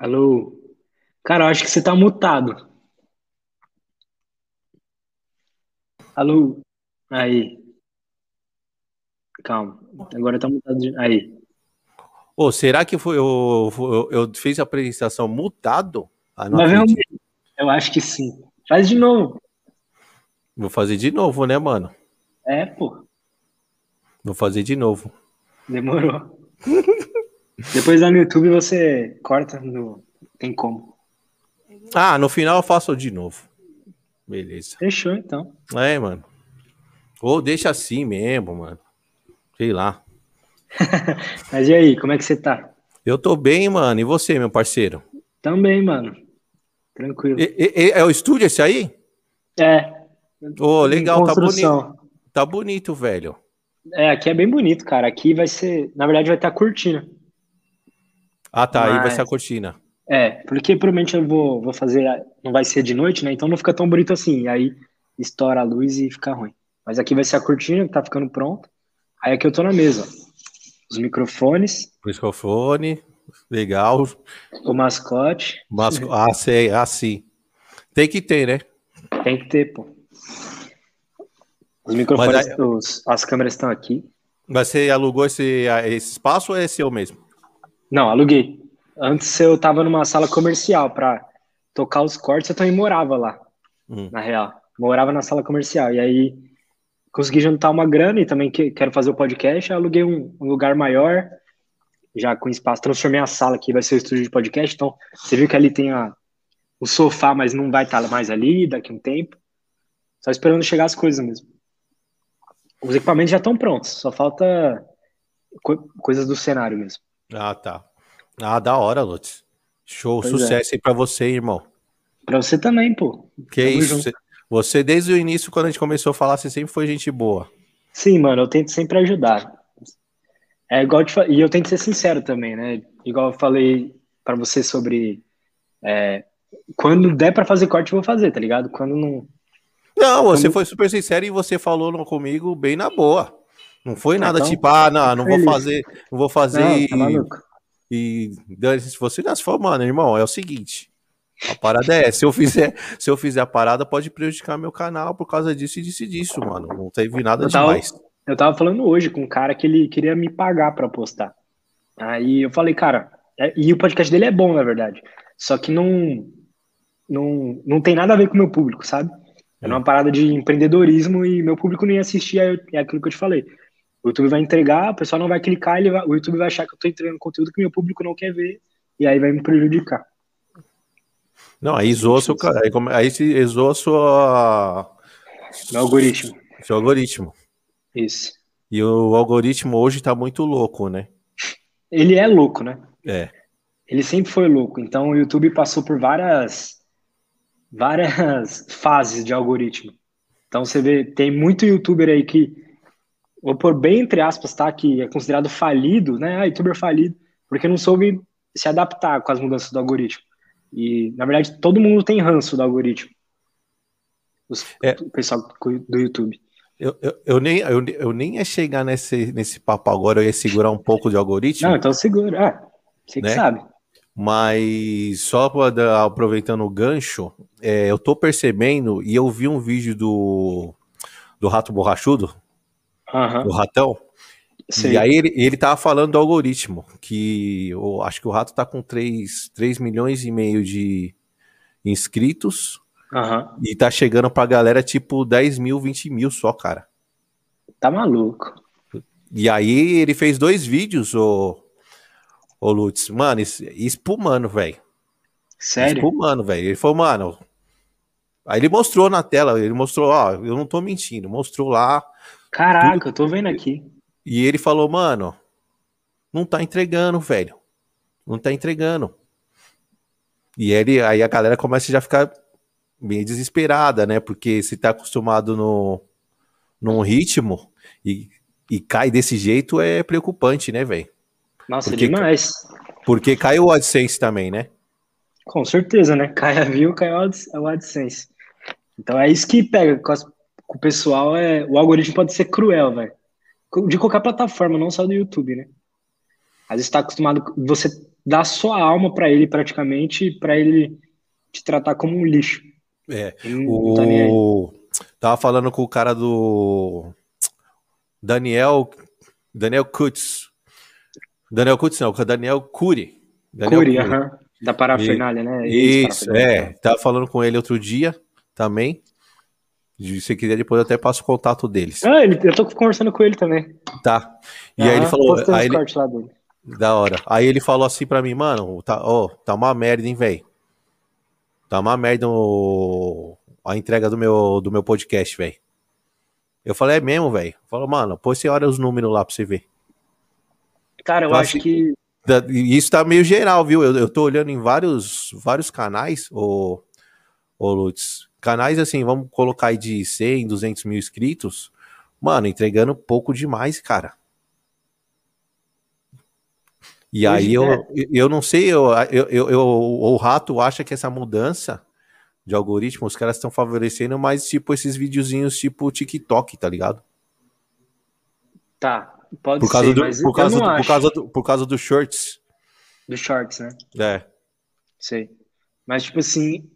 Alô? Cara, eu acho que você tá mutado. Alô? Aí, calma. Agora tá mutado. de- Aí. Ô, será que foi eu, eu, eu fiz a apresentação mutado? Ah, não Mas acredito. eu acho que sim. Faz de novo. Vou fazer de novo, né, mano? É, pô. Vou fazer de novo. Demorou. Depois lá no YouTube você corta. No... Tem como. Ah, no final eu faço de novo. Beleza. Fechou, então. É, mano. Ou deixa assim mesmo, mano. Sei lá. Mas e aí, como é que você tá? Eu tô bem, mano. E você, meu parceiro? Também, mano. Tranquilo. E- e- é o estúdio esse aí? É. Ô, legal, tá bonito. Tá bonito, velho. É, aqui é bem bonito, cara. Aqui vai ser. Na verdade, vai ter a cortina. Ah, tá. Aí vai Mas- ser a cortina. É, porque provavelmente eu vou, vou fazer. Não vai ser de noite, né? Então não fica tão bonito assim. Aí estoura a luz e fica ruim. Mas aqui vai ser a cortina que tá ficando pronta. Aí aqui eu tô na mesa. Os microfones, Microfone. Legal. o mascote. Mas, ah, sei. Ah, sim. Tem que ter, né? Tem que ter, pô. Os microfones, Mas aí- os- as câmeras estão aqui. Mas você alugou esse, esse espaço ou é seu mesmo? Não, aluguei. Antes eu tava numa sala comercial pra tocar os cortes, eu também morava lá, Hum. na real. Morava na sala comercial. E aí consegui juntar uma grana e também que, quero fazer o podcast. Aluguei um, um lugar maior, já com espaço. Transformei a sala aqui, vai ser o estúdio de podcast. Então você viu que ali tem a, o sofá, mas não vai estar mais ali daqui a um tempo. Só esperando chegar as coisas mesmo. Os equipamentos já estão prontos, só falta co- coisas do cenário mesmo. Ah, tá. Ah, da hora, Lutz. Show, Pois é. sucesso aí pra você, irmão. Pra você também, pô. Que Tamo isso. Você, você, desde o início, quando a gente começou a falar, você sempre foi gente boa. Sim, mano, eu tento sempre ajudar. É igual eu te e eu tento ser sincero também, né? Igual eu falei pra você sobre é, quando der pra fazer corte eu vou fazer, tá ligado? Quando não, Não, você Como- foi super sincero e você falou comigo bem na boa. Não foi Ah, nada então, tipo, ah, não, não vou fazer, não vou fazer não, e, tá maluco. e dane-se. se você não, se for, mano, irmão, é o seguinte. A parada é, se eu fizer, se eu fizer a parada, pode prejudicar meu canal por causa disso e disso e disso, mano. Não teve nada Eu tava- demais. Eu tava falando hoje com um cara que ele queria me pagar pra postar. Aí eu falei, cara, é- e o podcast dele é bom, na verdade. Só que não, não, não tem nada a ver com o meu público, sabe? É uma parada de empreendedorismo e meu público não ia assistir, aí eu- é aquilo que eu te falei. O YouTube vai entregar, o pessoal não vai clicar, ele vai- o YouTube vai achar que eu tô entregando conteúdo que meu público não quer ver, e aí vai me prejudicar. Não, aí zoa seu ca- aí, aí se zoa sua Meu algoritmo. seu algoritmo. Isso. E o algoritmo hoje tá muito louco, né? Ele é louco, né? É. Ele sempre foi louco. Então o YouTube passou por várias várias fases de algoritmo. Então você vê, tem muito youtuber aí que vou pôr bem entre aspas, tá, que é considerado falido, né? Ah, youtuber falido, porque não soube se adaptar com as mudanças do algoritmo. E na verdade todo mundo tem ranço do algoritmo. Os, É. O pessoal do YouTube. Eu, eu, eu nem, eu, eu nem ia chegar nesse, nesse papo agora, eu ia segurar um pouco de algoritmo, Não, então segura. Ah, você que Né? sabe. mas só pra aproveitando o gancho, é, eu tô percebendo, e eu vi um vídeo do, do Rato Borrachudo, Aham. do Ratão, sei. e aí ele, ele tava falando do algoritmo, que eu acho que o Rato tá com 3, 3 milhões e meio de inscritos, Aham. e tá chegando pra galera tipo 10 mil, 20 mil só, cara. Tá maluco. E aí ele fez dois vídeos, ô, ô Lutz, mano, es- espumando, velho. Sério? Espumando, velho. Ele falou, mano. Aí ele mostrou na tela, ele mostrou, ó, eu não tô mentindo, mostrou lá. Caraca, eu tô vendo aqui. E ele falou, mano, não tá entregando, velho. Não tá entregando. E ele, aí a galera começa já a ficar bem desesperada, né? Porque se tá acostumado no, num ritmo e, e cai desse jeito é preocupante, né, velho? Nossa, Porque- demais. Porque cai o AdSense também, né? Com certeza, né? Cai a view, cai o AdSense. Então é isso que pega com, as- com o pessoal. É, o algoritmo pode ser cruel, velho. De qualquer plataforma, não só do YouTube, né? Às vezes tá acostumado. Você dá sua alma para ele praticamente, para ele te tratar como um lixo. É. o... Tá Tava falando com o cara do Daniel Daniel Kutz. Daniel Kutz não, Daniel Cury. Daniel Cury, aham. -huh. Da parafernália, né? Isso, é. Tava falando com ele outro dia também. Se você quiser, depois eu até passo o contato deles. Ah, ele, eu tô conversando com ele também. Tá. E ah, aí ele falou. Aí ele, lá dele. Da hora. Aí ele falou assim pra mim, mano, tá, ó, tá uma merda, hein, velho. Tá uma merda o, a entrega do meu, do meu podcast, velho. Eu falei, é mesmo, velho. Falou, mano, pô, você olha os números lá pra você ver. Cara, eu então, acho assim, que. Isso tá meio geral, viu? Eu, eu tô olhando em vários, vários canais, ô, ô Lutz. Canais assim, vamos colocar aí de 100, 200 mil inscritos. Mano, entregando pouco demais, cara. E Hoje aí eu, é. eu não sei, eu, eu, eu, eu, o Rato acha que essa mudança de algoritmo, os caras estão favorecendo mais tipo esses videozinhos tipo TikTok, tá ligado? Tá, pode por causa ser, do, por causa do, por causa do, por causa do shorts. Do shorts, né? É. Sei. Mas tipo assim,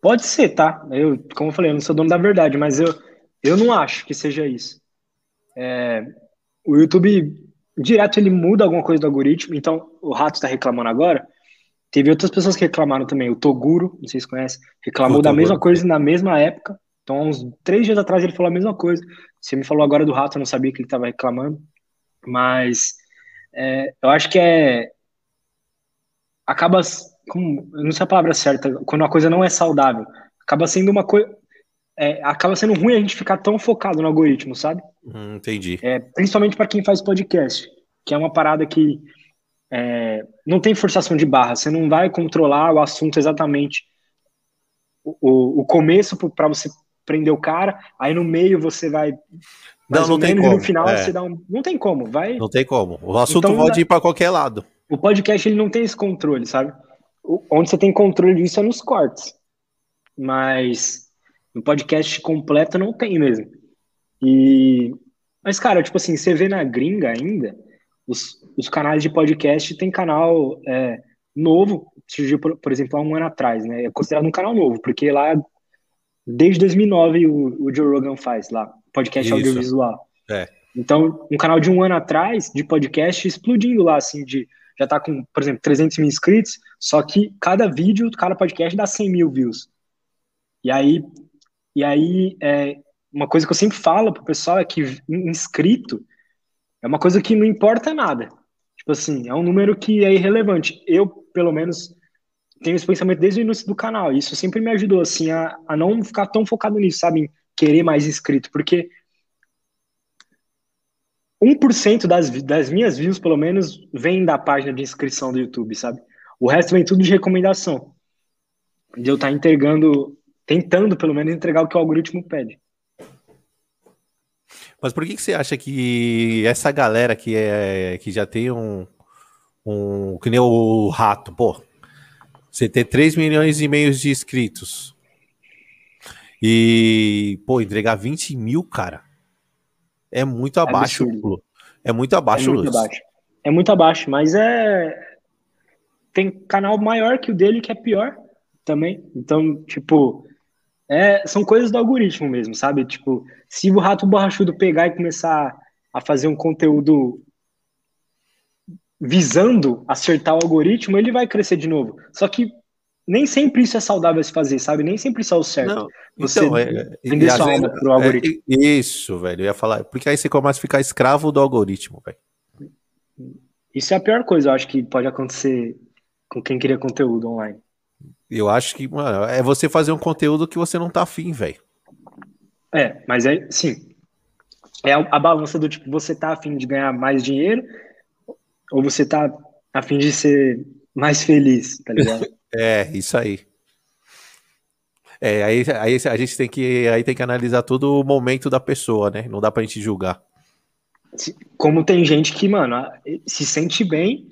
pode ser, tá? Eu, como eu falei, eu não sou dono da verdade, mas eu, eu não acho que seja isso. É, o YouTube direto ele muda alguma coisa do algoritmo, então o Rato está reclamando agora. Teve outras pessoas que reclamaram também. O Toguro, não sei se conhece, reclamou da mesma coisa na mesma época. Então, uns três dias atrás ele falou a mesma coisa. Você me falou agora do Rato, eu não sabia que ele estava reclamando. Mas é, eu acho que é. Acaba. Como, não sei a palavra certa, quando a coisa não é saudável. Acaba sendo uma coisa. É, acaba sendo ruim a gente ficar tão focado no algoritmo, sabe? Hum, entendi. É, principalmente para quem faz podcast, que é uma parada que é, não tem forçação de barra, você não vai controlar o assunto exatamente o, o começo para você prender o cara, aí no meio você vai não, não tem como. no final é. você dá um, não tem como, vai. Não tem como. O assunto então, pode ir para qualquer lado. O podcast ele não tem esse controle, sabe? Onde você tem controle disso é nos cortes. Mas no podcast completo não tem mesmo. E mas cara, tipo assim, você vê na gringa ainda, os, os canais de podcast tem canal é, novo, surgiu, por, por, exemplo, há um ano atrás, né? É considerado um canal novo, porque lá, desde 2009, o, o Joe Rogan faz lá, podcast Isso. audiovisual. É. Então, um canal de um ano atrás, de podcast, explodindo lá, assim, de já tá com, por exemplo, 300 mil inscritos, só que cada vídeo, cada podcast dá 100 mil views. E aí, e aí é, uma coisa que eu sempre falo pro pessoal é que inscrito é uma coisa que não importa nada. Tipo assim, é um número que é irrelevante. Eu, pelo menos, tenho esse pensamento desde o início do canal. Isso sempre me ajudou, assim, a, a não ficar tão focado nisso, sabe? Em querer mais inscrito. Porque 1% das, das minhas views, pelo menos, vem da página de inscrição do YouTube, sabe? O resto vem tudo de recomendação. De eu estar tá entregando, tentando, pelo menos, entregar o que o algoritmo pede. Mas por que, que você acha que essa galera que, é, que já tem um, um. Que nem o rato, pô. Você ter 3 milhões e meio de inscritos. E, pô, entregar 20 mil, cara. É muito é abaixo. É, é muito abaixo, é muito abaixo. É muito abaixo, mas é. Tem canal maior que o dele que é pior também. Então, tipo, é, são coisas do algoritmo mesmo, sabe? Tipo, se o rato borrachudo pegar e começar a fazer um conteúdo visando acertar o algoritmo, ele vai crescer de novo. Só que nem sempre isso é saudável se fazer, sabe? Nem sempre isso é o certo. Não, Você então, é, vender sua alma pro algoritmo. É, isso, velho. Eu ia falar. Porque aí você começa a ficar escravo do algoritmo, velho. Isso é a pior coisa, eu acho que pode acontecer com quem cria conteúdo online. Eu acho que, mano, é você fazer um conteúdo que você não tá afim, velho. É, mas é, sim. É a, a, balança do tipo, você tá afim de ganhar mais dinheiro ou você tá afim de ser mais feliz, tá ligado? é, isso aí. É, aí, aí a gente tem que, aí tem que analisar todo o momento da pessoa, né? Não dá pra gente julgar. Como tem gente que, mano, se sente bem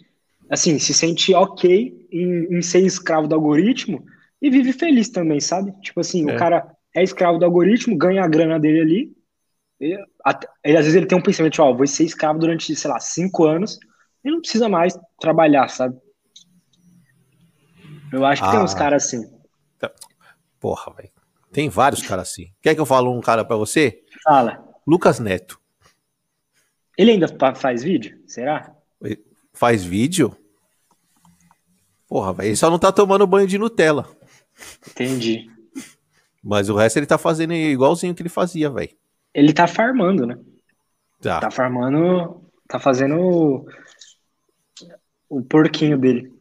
assim, se sente ok em, em, ser escravo do algoritmo e vive feliz também, sabe? Tipo assim, é. o cara é escravo do algoritmo, ganha a grana dele ali. E, até, às vezes ele tem um pensamento, ó, oh, vou ser escravo durante, sei lá, cinco anos ele não precisa mais trabalhar, sabe? Eu acho que ah, tem uns ah. caras assim. Tá. Porra, velho. Tem vários caras assim. Quer que eu fale um cara para você? Fala. Lucas Neto. Ele ainda faz vídeo? Será? Faz vídeo? Porra, velho. Ele só não tá tomando banho de Nutella. Entendi. Mas o resto ele tá fazendo igualzinho que ele fazia, velho. Ele tá farmando, né? Tá. Tá farmando. Tá fazendo o porquinho dele.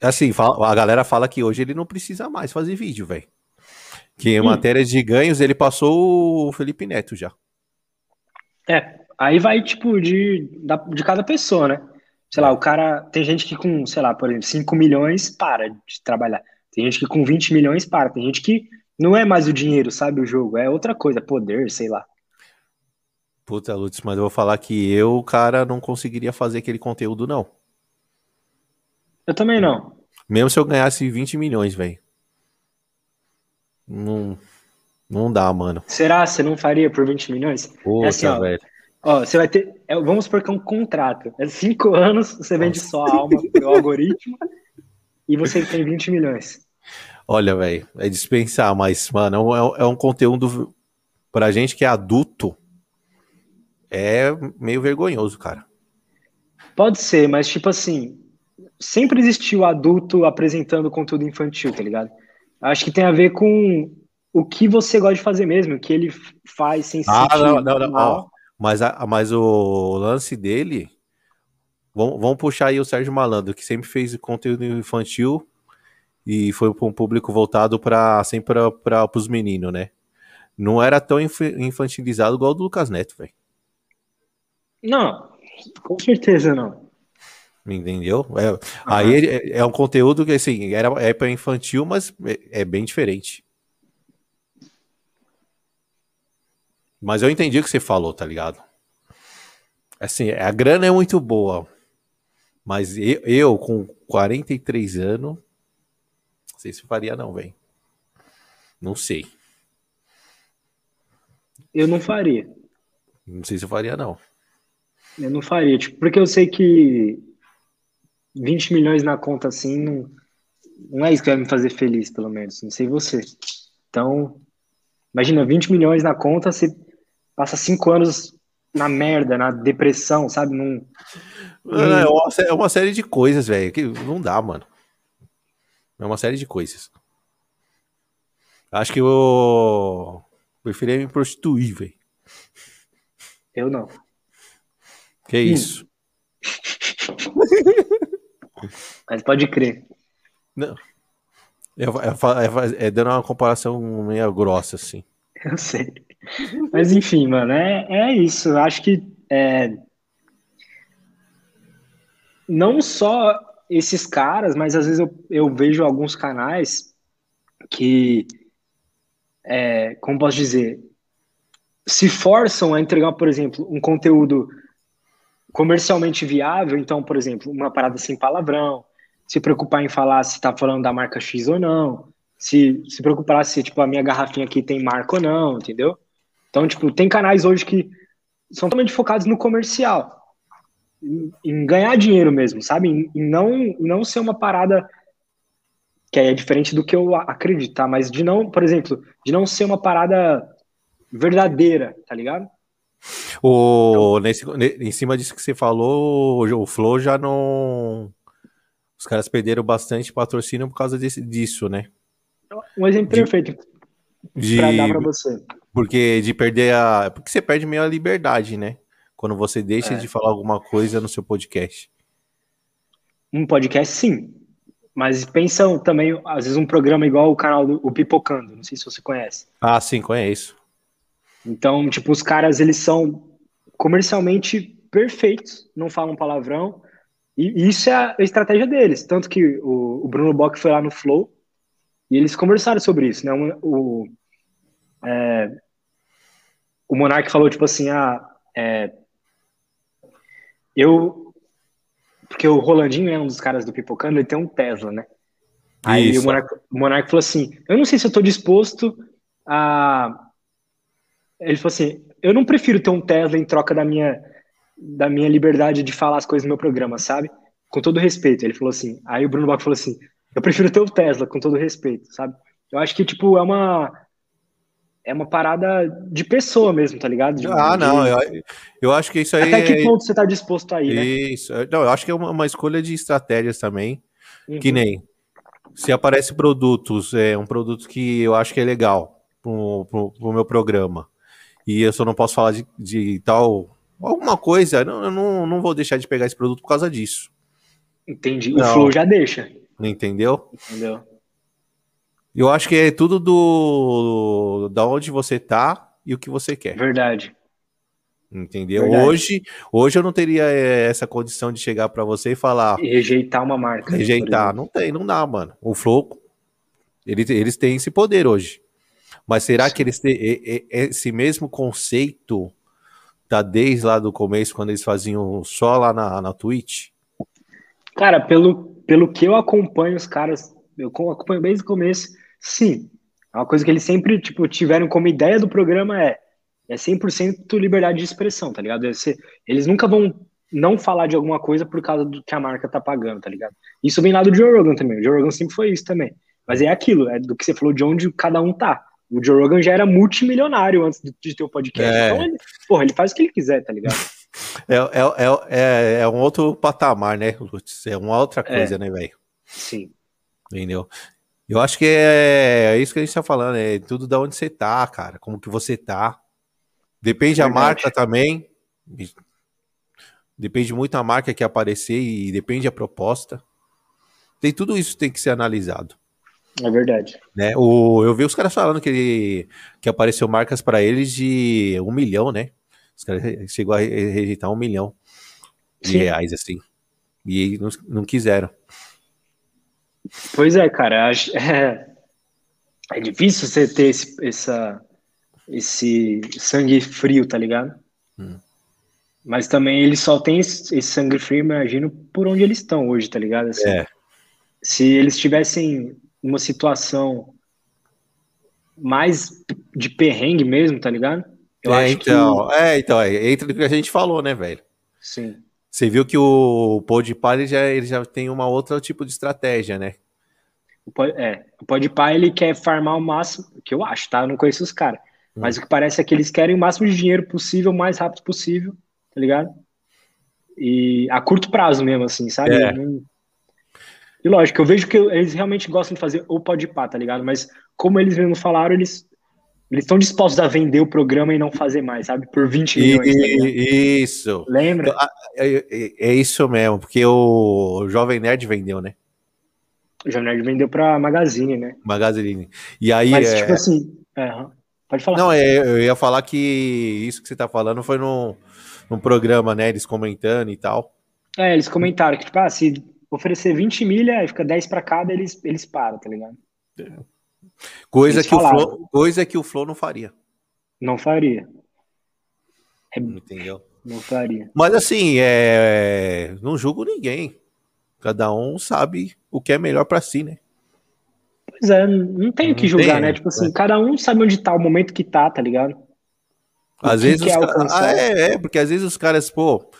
Assim, a galera fala que hoje ele não precisa mais fazer vídeo, velho. Que em hum. matéria de ganhos ele passou o Felipe Neto já. É, aí vai, tipo, de, de cada pessoa, né? Sei lá, o cara. Tem gente que com, sei lá, por exemplo, 5 milhões para de trabalhar. Tem gente que com 20 milhões para. Tem gente que não é mais o dinheiro, sabe? O jogo. É outra coisa, poder, sei lá. Puta, Lutz, mas eu vou falar que eu, cara, não conseguiria fazer aquele conteúdo, não. Eu também não. Mesmo se eu ganhasse 20 milhões, velho. Não, não dá, mano. Será? Você não faria por 20 milhões? Puta, é assim, ó, velho. Ó, você vai ter. É, vamos supor que é um contrato. É cinco anos, você vende Nossa. só a alma pro algoritmo e você tem 20 milhões. Olha, velho, é dispensar, mas, mano, é, é um conteúdo pra gente que é adulto. É meio vergonhoso, cara. Pode ser, mas tipo assim, sempre existiu adulto apresentando conteúdo infantil, tá ligado? Acho que tem a ver com o que você gosta de fazer mesmo, o que ele faz sem ah, sentir não, não, não. Ó, mas, a, mas o lance dele, vamos, vamos puxar aí o Sérgio Malandro, que sempre fez conteúdo infantil e foi para um público voltado para sempre para os meninos, né? Não era tão infantilizado igual o do Lucas Neto, velho. Não, com certeza não. Entendeu? É, uhum. Aí é, é, um conteúdo que assim, era, é para infantil, mas é, é, bem diferente. Mas eu entendi o que você falou, tá ligado? Assim, a grana é muito boa. Mas eu, eu com 43 anos, não sei se faria não, velho. Não sei. Eu não faria. Não sei se eu faria não. Eu não faria, tipo, porque eu sei que 20 milhões na conta assim, não, não é isso que vai me fazer feliz, pelo menos. Não sei você. Então, imagina, 20 milhões na conta, você passa cinco anos na merda, na depressão, sabe? Num, é, uma, é uma série de coisas, velho, que não dá, mano. É uma série de coisas. Acho que eu preferia me prostituir, velho. Eu não. Que isso? Mas pode crer. Não. É, é, é, é, dando uma comparação meio grossa, assim. Eu sei. Mas enfim, mano, é, é isso. Eu acho que é, não só esses caras, mas às vezes eu, eu vejo alguns canais que, é, como posso dizer, se forçam a entregar, por exemplo, um conteúdo comercialmente viável, então, por exemplo, uma parada sem palavrão, se preocupar em falar se está falando da marca X ou não, se se preocupar se tipo a minha garrafinha aqui tem marca ou não, entendeu? Então, tipo, tem canais hoje que são totalmente focados no comercial, em, em ganhar dinheiro mesmo, sabe? Em não não ser uma parada que é diferente do que eu acreditar, tá? mas de não, por exemplo, de não ser uma parada verdadeira, tá ligado? O, nesse, em cima disso que você falou, o Flow já não. Os caras perderam bastante patrocínio por causa desse, disso, né? Um exemplo de, perfeito de, pra dar pra você. Porque de perder a. Porque você perde meio a liberdade, né? Quando você deixa é. de falar alguma coisa no seu podcast. Um podcast, sim. Mas pensam também, às vezes, um programa igual o canal do o Pipocando. Não sei se você conhece. Ah, sim, conheço. Então, tipo, os caras, eles são comercialmente perfeitos, não falam palavrão, e isso é a estratégia deles. Tanto que o, o Bruno Bock foi lá no Flow e eles conversaram sobre isso, né? O, é, o Monark falou, tipo assim, ah, é, eu... Porque o Rolandinho é um dos caras do Pipocando, ele tem um Tesla, né? Aí o Monark, o Monark falou assim, eu não sei se eu tô disposto a ele falou assim: eu não prefiro ter um Tesla em troca da minha da minha liberdade de falar as coisas no meu programa, sabe? Com todo respeito. Ele falou assim. Aí o Bruno Bach falou assim: eu prefiro ter o Tesla, com todo respeito, sabe? Eu acho que, tipo, é uma. É uma parada de pessoa mesmo, tá ligado? De, ah, não, eu, eu acho que isso aí. Até que é... ponto você tá disposto a ir, né? Isso. Não, eu acho que é uma, uma escolha de estratégias também. Uhum. Que nem. Se aparece produtos, é um produto que eu acho que é legal pro, pro, pro meu programa. E eu só não posso falar de, de tal. Alguma coisa, não, eu não, não vou deixar de pegar esse produto por causa disso. Entendi. Não. O Flow já deixa. Entendeu? Entendeu? Eu acho que é tudo do da onde você tá e o que você quer. Verdade. Entendeu? Verdade. Hoje, hoje eu não teria eh, essa condição de chegar para você e falar. E rejeitar uma marca. Rejeitar. Não tem, não dá, mano. O Flow, eles, eles têm esse poder hoje. Mas será que eles têm esse mesmo conceito tá desde lá do começo, quando eles faziam só lá na, na Twitch? Cara, pelo, pelo que eu acompanho os caras, eu acompanho desde o começo, sim. É uma coisa que eles sempre tipo, tiveram como ideia do programa é é 100% liberdade de expressão, tá ligado? Eles nunca vão não falar de alguma coisa por causa do que a marca tá pagando, tá ligado? Isso vem lá do Joe Rogan também. O Joe Rogan sempre foi isso também. Mas é aquilo, é do que você falou de onde cada um tá. O Joe Rogan já era multimilionário antes de ter o podcast. É. Então, ele, porra, ele faz o que ele quiser, tá ligado? É, é, é, é um outro patamar, né, Lutz? É uma outra coisa, é. né, velho? Sim. Entendeu? Eu acho que é, é, isso que a gente tá falando, é tudo da onde você tá, cara, como que você tá. Depende da marca também. Depende muito da marca que aparecer e depende a proposta. Tem tudo isso tem que ser analisado. É verdade. Né? O, eu vi os caras falando que, que apareceu marcas para eles de um milhão, né? Os caras chegou a rejeitar um milhão de Sim. reais, assim. E não, não quiseram. Pois é, cara. É, é difícil você ter esse, essa, esse sangue frio, tá ligado? Hum. Mas também eles só têm esse, esse, sangue frio, imagino, por onde eles estão hoje, tá ligado? Assim, é. Se eles tivessem uma situação mais de perrengue mesmo, tá ligado? Eu é, então, que... é, então, é, entra no que a gente falou, né, velho? Sim. Você viu que o Podpah, ele já, ele já tem uma outra tipo de estratégia, né? O, é, o Podpah, ele quer farmar o máximo, que eu acho, tá? Eu não conheço os caras. Hum. Mas o que parece é que eles querem o máximo de dinheiro possível, o mais rápido possível, tá ligado? E a curto prazo mesmo, assim, sabe? É. E lógico, eu vejo que eles realmente gostam de fazer o Podpah, tá ligado? Mas como eles mesmo falaram, eles eles estão dispostos a vender o programa e não fazer mais, sabe? Por 20 milhões. Tá isso. Lembra? É, é, é, isso mesmo, porque o Jovem Nerd vendeu, né? O Jovem Nerd vendeu pra Magazine, né? Magazine. E aí. Mas, é... tipo assim. É, pode falar. Não, é, eu ia falar que isso que você tá falando foi num, num programa, né? Eles comentando e tal. É, eles comentaram que, tipo, ah, se oferecer 20 milha e fica 10 pra cada, eles, eles param, tá ligado? É. Coisa que, o Flow, coisa que o Flow não faria. Não faria. É... Entendeu? Não faria. Mas assim, é... não julgo ninguém. Cada um sabe o que é melhor para si, né? Pois é, não tem o que julgar, tem, né? Tipo assim, é. cada um sabe onde tá o momento que tá, tá ligado? O às vezes. Os... Ah, é, é, porque às vezes os caras, pô,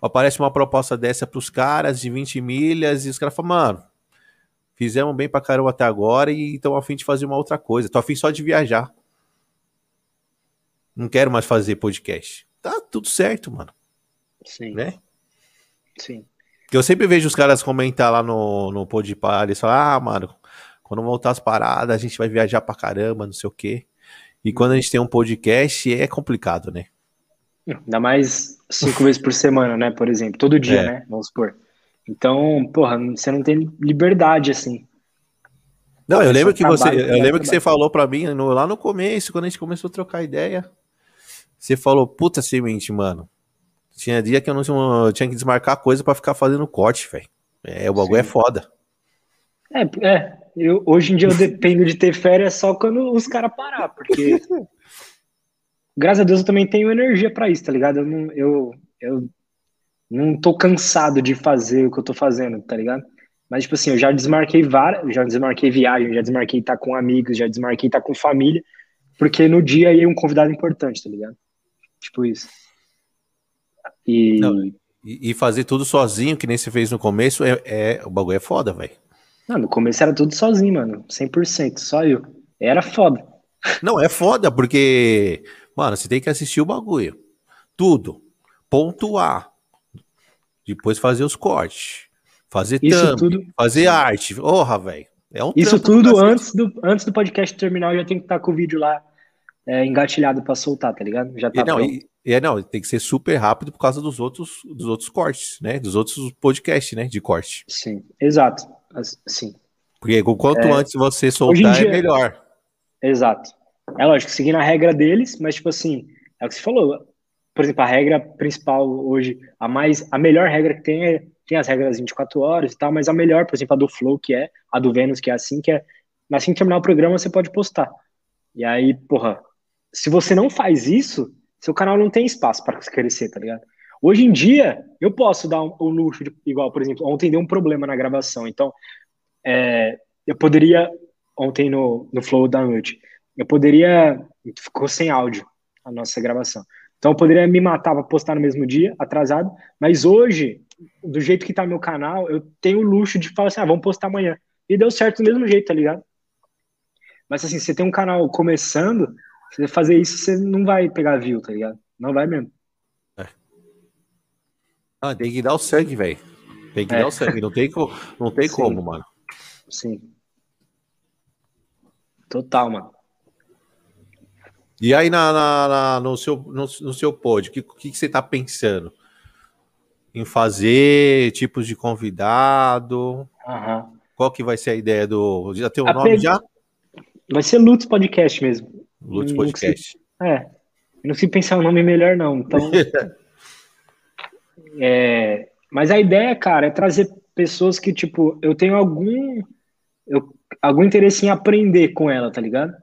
aparece uma proposta dessa pros caras de 20 milhas e os caras falam, mano, Fizemos bem pra caramba até agora e estão a fim de fazer uma outra coisa. Tô a fim só de viajar. Não quero mais fazer podcast. Tá tudo certo, mano. Sim. Né? Sim. Eu sempre vejo os caras comentar lá no, no Podpah, eles falam, ah, mano, quando voltar as paradas, a gente vai viajar pra caramba, não sei o quê. E quando a gente tem um podcast, é complicado, né? Ainda mais cinco vezes por semana, né? Por exemplo, todo dia, é. né? Vamos supor. Então, porra, você não tem liberdade assim. Não, eu lembro que você, eu lembro que você falou para mim no, lá no começo, quando a gente começou a trocar ideia, você falou, puta semente, mano. Tinha dia que eu não eu tinha que desmarcar coisa para ficar fazendo corte, velho. É, o bagulho é Sim. é foda. É, é eu, hoje em dia eu dependo de ter férias só quando os caras parar, porque graças a Deus eu também tenho energia para isso, tá ligado? Eu, não, eu, eu não tô cansado de fazer o que eu tô fazendo, tá ligado? Mas, tipo assim, eu já desmarquei várias, já desmarquei viagem, já desmarquei estar com amigos, já desmarquei estar com família, porque no dia ia um convidado importante, tá ligado? Tipo isso. E, Não, e, fazer tudo sozinho, que nem você fez no começo, é, é o bagulho é foda, velho. não, no começo era tudo sozinho, mano. 100%, só eu. Era foda. Não, é foda, porque, mano, você tem que assistir o bagulho. Tudo. Pontuar. Depois fazer os cortes. Fazer Isso thumb, tudo- fazer arte. Porra, velho. É um Isso tudo antes do, antes do podcast terminar, eu já tenho que estar com o vídeo lá é, engatilhado pra soltar, tá ligado? Já tá E não, pronto. e, e, não, tem que ser super rápido por causa dos outros, dos outros cortes, né? Dos outros podcasts, né? De corte. Sim, exato. Sim, Porque quanto É, antes você soltar, é dia- melhor. exato. É lógico, seguindo a regra deles, mas tipo assim, é o que você falou. Por exemplo, a regra principal hoje, a mais, a melhor regra que tem é tem as regras 24 horas e tal, mas a melhor, por exemplo, a do Flow, que é a do Vênus, que é assim, que é assim que terminar o programa você pode postar. E aí, porra, se você não faz isso, seu canal não tem espaço para crescer, tá ligado? Hoje em dia, eu posso dar um- o luxo de, igual, por exemplo, ontem deu um problema na gravação, então é, eu poderia, ontem no, no Flow da noite, eu poderia, ficou sem áudio a nossa gravação. Então eu poderia me matar para postar no mesmo dia, atrasado, mas hoje, do jeito que tá meu canal, eu tenho o luxo de falar assim, ah, vamos postar amanhã. E deu certo do mesmo jeito, tá ligado? Mas assim, você tem um canal começando, você fazer isso, você não vai pegar view, tá ligado? Não vai mesmo. Ah, tem que dar o sangue, velho. Tem que É. dar o sangue. Não tem, co- não tem Sim. como, mano. Sim. Total, mano. E aí, na, na- na- no, seu, no, no seu pod, o que, que, que você tá pensando? Em fazer tipos de convidado? Aham. Qual que vai ser a ideia do. Já tem um A nome já? Vai ser Lutz Podcast mesmo. Lutz Não Podcast. É. Não consigo pensar um nome melhor, não. Então. é, mas a ideia, cara, é trazer pessoas que, tipo, eu tenho algum. Eu, algum interesse em aprender com ela, tá ligado?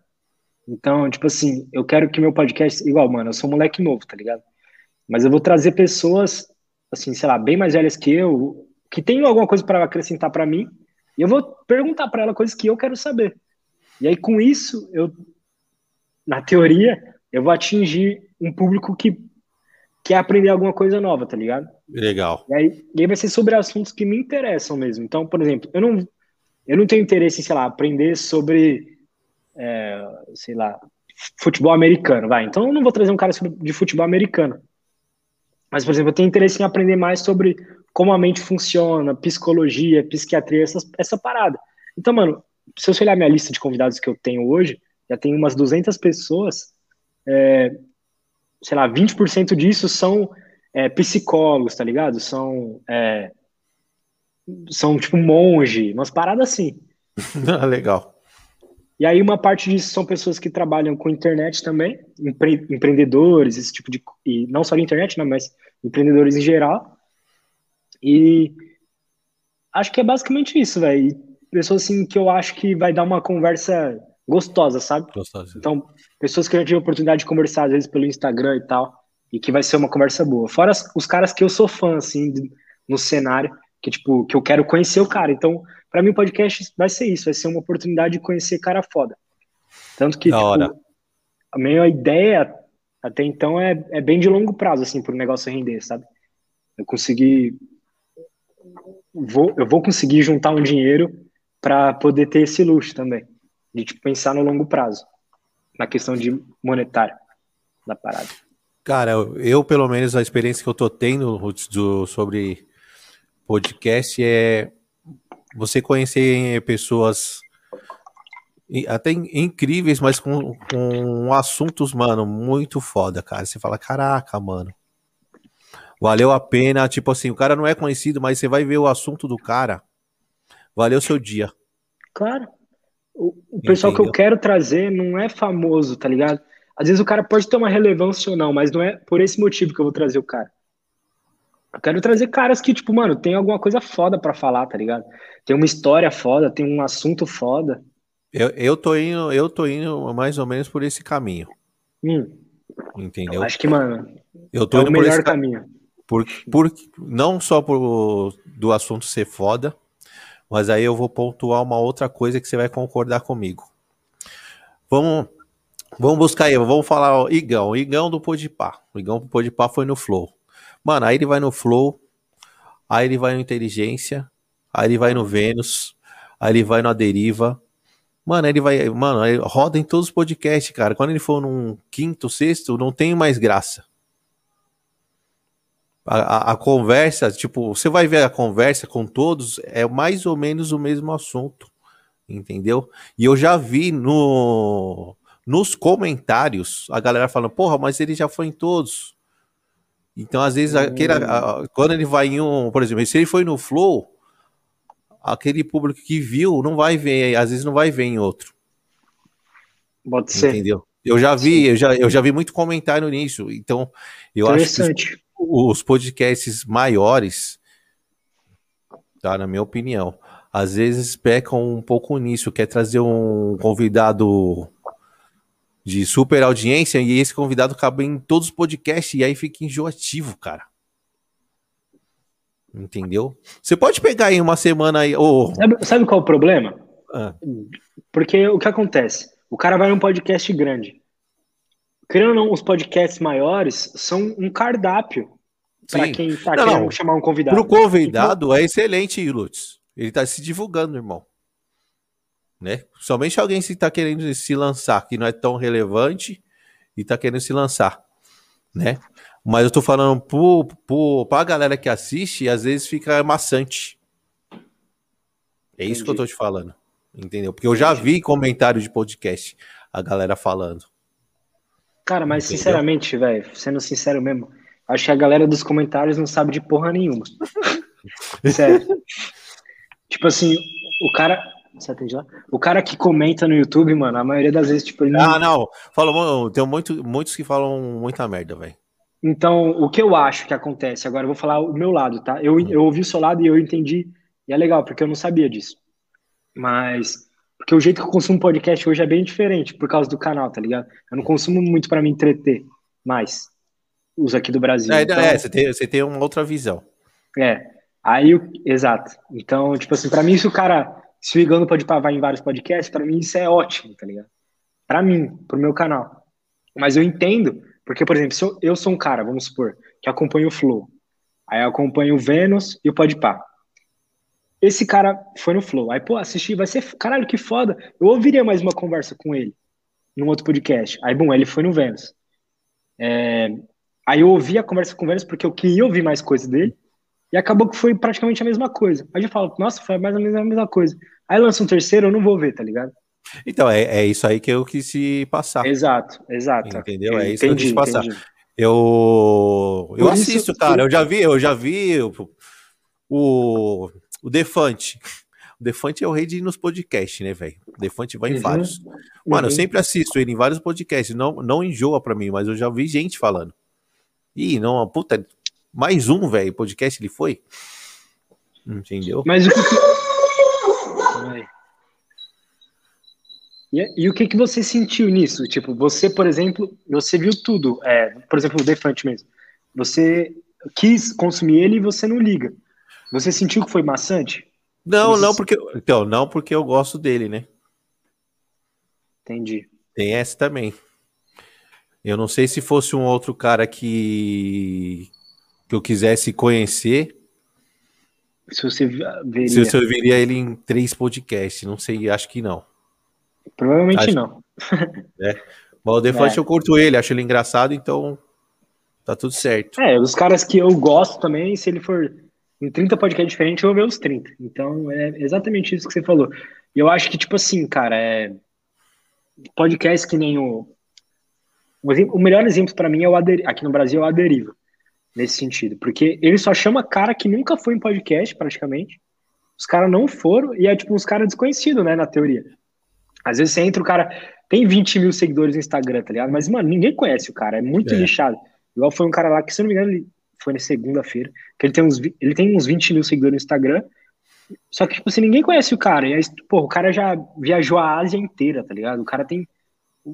Então, tipo assim, eu quero que meu podcast. Igual, mano, eu sou um moleque novo, tá ligado? Mas eu vou trazer pessoas, assim, sei lá, bem mais velhas que eu, que tenham alguma coisa para acrescentar para mim, e eu vou perguntar para ela coisas que eu quero saber. E aí, com isso, eu, na teoria, eu vou atingir um público que quer aprender alguma coisa nova, tá ligado? Legal. E aí, e aí vai ser sobre assuntos que me interessam mesmo. Então, por exemplo, eu não, eu não tenho interesse em, sei lá, aprender sobre, é, sei lá, futebol americano, vai. Então, eu não vou trazer um cara de futebol americano. Mas, por exemplo, eu tenho interesse em aprender mais sobre como a mente funciona, psicologia, psiquiatria, essas, essa parada. Então, mano, se você olhar minha lista de convidados que eu tenho hoje, já tem umas 200 pessoas, é, sei lá, 20% disso são é, psicólogos, tá ligado? São, é, são tipo monge, umas paradas assim. Legal. E aí uma parte disso são pessoas que trabalham com internet também, empre- empreendedores, esse tipo de... E não só de internet, né, mas empreendedores em geral. E acho que é basicamente isso, velho. Pessoas assim que eu acho que vai dar uma conversa gostosa, sabe? Gostoso. Então, pessoas que eu já tive a oportunidade de conversar, às vezes, pelo Instagram e tal, e que vai ser uma conversa boa. Fora os caras que eu sou fã, assim, no cenário, que, tipo, que eu quero conhecer o cara. Então, pra mim, o podcast vai ser isso, vai ser uma oportunidade de conhecer cara foda. Tanto que, Da tipo, hora. a minha ideia até então é, é bem de longo prazo, assim, pro negócio render, sabe? Eu consegui. Vou, eu vou conseguir juntar um dinheiro para poder ter esse luxo também. De tipo, pensar no longo prazo. Na questão de monetária da parada. Cara, eu, pelo menos, a experiência que eu tô tendo do- sobre podcast é você conhecer pessoas até in- incríveis, mas com, com assuntos, mano, muito foda, cara. Você fala, caraca, mano. Valeu a pena. Tipo assim, o cara não é conhecido, mas você vai ver o assunto do cara. Valeu seu dia. Claro. O, o pessoal que eu quero trazer não é famoso, tá ligado? Às vezes o cara pode ter uma relevância ou não, mas não é por esse motivo que eu vou trazer o cara. Eu quero trazer caras que, tipo, mano, tem alguma coisa foda pra falar, tá ligado? Tem uma história foda, tem um assunto foda. Eu, eu tô indo, eu tô indo mais ou menos por esse caminho. Hum, Entendeu? eu acho que, mano, Eu tô é o indo por melhor esse ca- caminho. Por, por, não só por do assunto ser foda, mas aí eu vou pontuar uma outra coisa que você vai concordar comigo. Vamos, vamos buscar aí, vamos falar o Igão, o Igão do Podpah. O Igão do Podpah foi no Flow. Mano, aí ele vai no Flow, aí ele vai no Inteligência, aí ele vai no Vênus, aí ele vai no Aderiva. Mano, ele vai. Mano, roda em todos os podcasts, cara. Quando ele for num quinto, sexto, não tem mais graça. A, a, a, conversa, tipo, você vai ver a conversa com todos, é mais ou menos o mesmo assunto, entendeu? E eu já vi no nos comentários a galera falando, porra, mas ele já foi em todos. Então, às vezes, aquele, a, quando ele vai em um, por exemplo, se ele foi no Flow, aquele público que viu não vai ver, às vezes não vai ver em outro. Pode ser. Entendeu? Eu já vi, eu já, eu já vi muito comentário nisso. Então, eu acho que os podcasts maiores, tá, na minha opinião, às vezes pecam um pouco nisso, quer trazer um convidado de super audiência e esse convidado cabe em todos os podcasts e aí fica enjoativo, cara. Entendeu? Você pode pegar em uma semana aí. Oh... Sabe, sabe, qual é o problema? Ah. Porque o que acontece? O cara vai num podcast grande. Querendo ou não, os podcasts maiores são um cardápio para quem tá não, querendo não. chamar um convidado. Pro convidado é excelente, Lutz. Ele tá se divulgando, irmão. Né? Somente alguém se tá querendo se lançar, que não é tão relevante e tá querendo se lançar, né? Mas eu tô falando pro, pro, pra galera que assiste, às vezes fica maçante. É isso Entendi. que eu tô te falando. Entendeu? Porque eu já vi comentário de podcast a galera falando. Cara, mas Entendeu? sinceramente, velho, sendo sincero mesmo, acho que a galera dos comentários não sabe de porra nenhuma. Sério. tipo assim, o cara. Você atende lá? O cara que comenta no YouTube, mano, a maioria das vezes, tipo, ele não... Ah, não. Fala, tem muito, muitos que falam muita merda, velho. Então, o que eu acho que acontece, agora eu vou falar o meu lado, tá? Eu, eu ouvi o seu lado e eu entendi, e é legal, porque eu não sabia disso. Mas, porque o jeito que eu consumo podcast hoje é bem diferente, por causa do canal, tá ligado? Eu não consumo muito para me entreter, mais os aqui do Brasil. É, então, é você, tem, você tem uma outra visão. É, aí, exato. Então, tipo assim, pra mim, se o cara, se o Igano pode pavar em vários podcasts, pra mim isso é ótimo, tá ligado? Pra mim, pro meu canal. Mas eu entendo porque, por exemplo, se eu, eu sou um cara, vamos supor, que acompanha o Flow, aí eu acompanho o Vênus e o Podpah. Esse cara foi no Flow, aí, pô, assisti, vai ser, caralho, que foda. Eu ouviria mais uma conversa com ele num outro podcast. Aí, bom, ele foi no Vênus. É, aí eu ouvi a conversa com o Vênus porque eu queria ouvir mais coisas dele, e acabou que foi praticamente a mesma coisa. Aí eu falo, nossa, foi mais ou menos a mesma coisa. Aí lança um terceiro, eu não vou ver, tá ligado? Então, é, é isso aí que eu quis passar. Exato, exato. Entendeu? É isso entendi, que eu quis passar. Entendi. Eu, eu assisto, cara. Eu já vi, eu já vi o, o, o Defante. O Defante é o rei de ir nos podcasts, né, velho? O Defante vai em uhum. vários. Mano, uhum. eu sempre assisto ele em vários podcasts. Não, não enjoa pra mim, mas eu já vi gente falando. Ih, não, puta, mais um, velho, podcast ele foi. Entendeu? Mas o que. E, e, o que, que você sentiu nisso? Tipo, você, por exemplo, você viu tudo. É, por exemplo, o Defante mesmo. Você quis consumir ele e você não liga. Você sentiu que foi maçante? Não, você... não porque então não porque eu gosto dele, né? Entendi. Tem essa também. Eu não sei se fosse um outro cara que que eu quisesse conhecer. Se você veria. Se eu veria ele em três podcasts, não sei, acho que não. Provavelmente acho, não. É. Mas o Defante é. eu curto ele, acho ele engraçado, então tá tudo certo. É, os caras que eu gosto também, se ele for em 30 podcasts diferentes, eu vou ver os 30. Então é exatamente isso que você falou. E eu acho que, tipo assim, cara, é. Podcast que nem o. O melhor exemplo para mim é o Ader... aqui no Brasil é o Aderiva, nesse sentido, porque ele só chama cara que nunca foi em podcast, praticamente. Os caras não foram, e é tipo uns caras desconhecidos, né, na teoria. Às vezes você entra, o cara tem 20 mil seguidores no Instagram, tá ligado? Mas, mano, ninguém conhece o cara, é muito é. lixado. Igual foi um cara lá que, se eu não me engano, ele foi na segunda-feira, que ele tem, uns, ele tem uns 20 mil seguidores no Instagram, só que, tipo assim, ninguém conhece o cara. E aí, pô, o cara já viajou a Ásia inteira, tá ligado? O cara tem.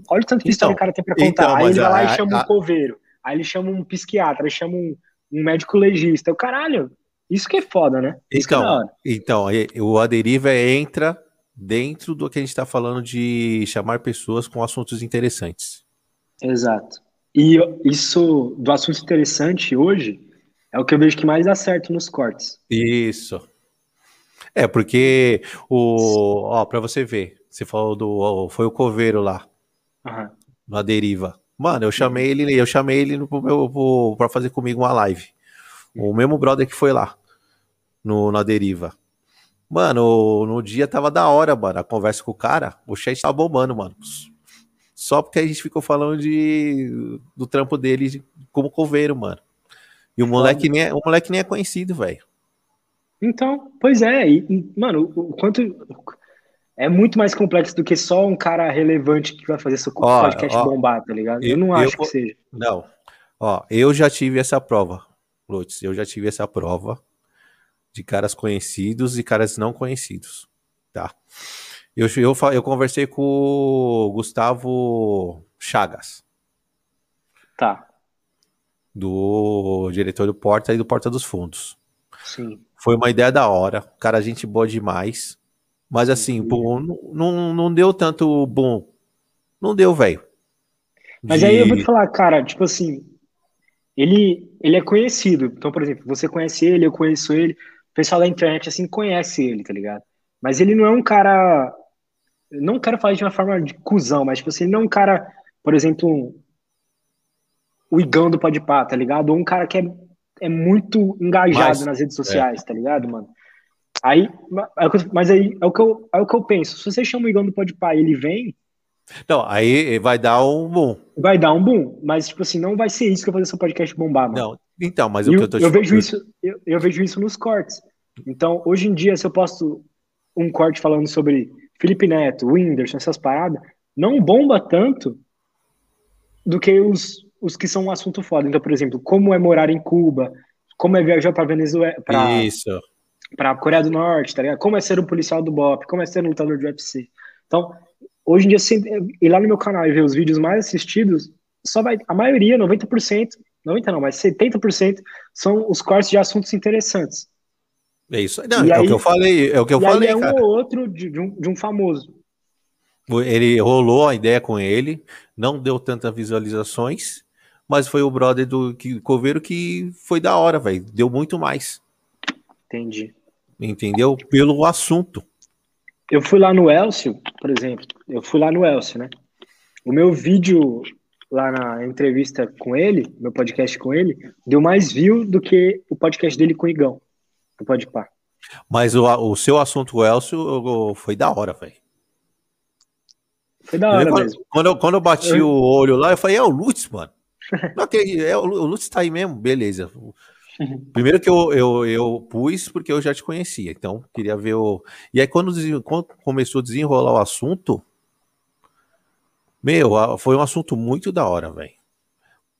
Olha o tanto de então, história o cara tem pra contar. Então, aí ele vai lá a, e chama a... um coveiro. Aí ele chama um psiquiatra, ele chama um, um médico legista. O caralho, isso que é foda, né? Isso então, é então, o Aderiva entra dentro do que a gente está falando de chamar pessoas com assuntos interessantes. Exato. E isso do assunto interessante hoje É o que eu vejo que mais dá certo nos cortes. Isso. É, porque o. Ó, pra você ver, você falou do. Foi o coveiro lá. Uhum. Na deriva. Mano, eu chamei ele, eu chamei ele pro meu, pro, pra fazer comigo uma live. O mesmo brother que foi lá. No, na deriva. Mano, no dia tava da hora, mano. A conversa com o cara, o chat tava bombando, mano. Só porque a gente ficou falando de, do trampo dele como coveiro, mano. E o moleque, nem é, o moleque nem é conhecido, velho. Então, pois é. E, mano, o quanto. É muito mais complexo do que só um cara relevante que vai fazer seu podcast ó, bombar, tá ligado? Eu, eu não acho eu, que seja. Não. Ó, eu já tive essa prova, Lutz. Eu já tive essa prova de caras conhecidos e caras não conhecidos, tá? Eu, eu, eu conversei com o Gustavo Chagas. Tá. Do diretor do Porta e do Porta dos Fundos. Sim. Foi uma ideia da hora. Cara, gente boa demais. Mas assim, bom, não, não, não deu tanto bom. Não deu, velho. Mas de... aí eu vou te falar, cara, tipo assim, ele, ele é conhecido. Então, por exemplo, você conhece ele, eu conheço ele. O pessoal da internet, assim, conhece ele, tá ligado? Mas ele não é um cara não quero falar de uma forma de cuzão, mas tipo assim, não é um cara, por exemplo, um, o Igão do Podpah, tá ligado? Ou um cara que é, é muito engajado mas, nas redes sociais, é. tá ligado, mano? Aí, é mas aí é o, que eu, é o que eu penso. Se você chama o Igão do Podpah e ele vem. Não, aí vai dar um boom. Vai dar um boom, mas tipo assim, não vai ser isso que eu vou fazer seu podcast bombar, mano. Não, então, mas o que eu tô eu vejo isso, eu, eu vejo isso nos cortes. Então, hoje em dia, se eu posto um corte falando sobre Felipe Neto, Whindersson, essas paradas, não bomba tanto do que os, os que são um assunto foda. Então, por exemplo, como é morar em Cuba, como é viajar para Venezuela, para para Coreia do Norte, tá ligado? Como é ser um policial do BOP, como é ser um lutador de UFC. Então, hoje em dia, ir lá no meu canal e ver os vídeos mais assistidos, só vai, a maioria, 90%, 90 não, mas 70% são os cortes de assuntos interessantes. É isso. Não, é aí, o que eu falei, é o que eu falei, é um cara. ou outro de, de, um, de um famoso. Ele rolou a ideia com ele, não deu tantas visualizações, mas foi o brother do que, Coveiro que foi da hora, velho. Deu muito mais. Entendi. Entendeu? Pelo assunto. Eu fui lá no Elcio, por exemplo. Eu fui lá no Elcio, né? O meu vídeo lá na entrevista com ele, meu podcast com ele, deu mais view do que o podcast dele com o Igão. Pode pá. Mas o, o seu assunto, Elcio, foi da hora, velho. Foi da hora quando, mesmo. Quando eu, quando eu bati eu... o olho lá, eu falei, é o Lutz, mano. Não, que, é, o, o Lutz tá aí mesmo, beleza. Primeiro que eu, eu, eu pus porque eu já te conhecia, então queria ver o. E aí, quando, quando começou a desenrolar o assunto, meu, foi um assunto muito da hora, velho.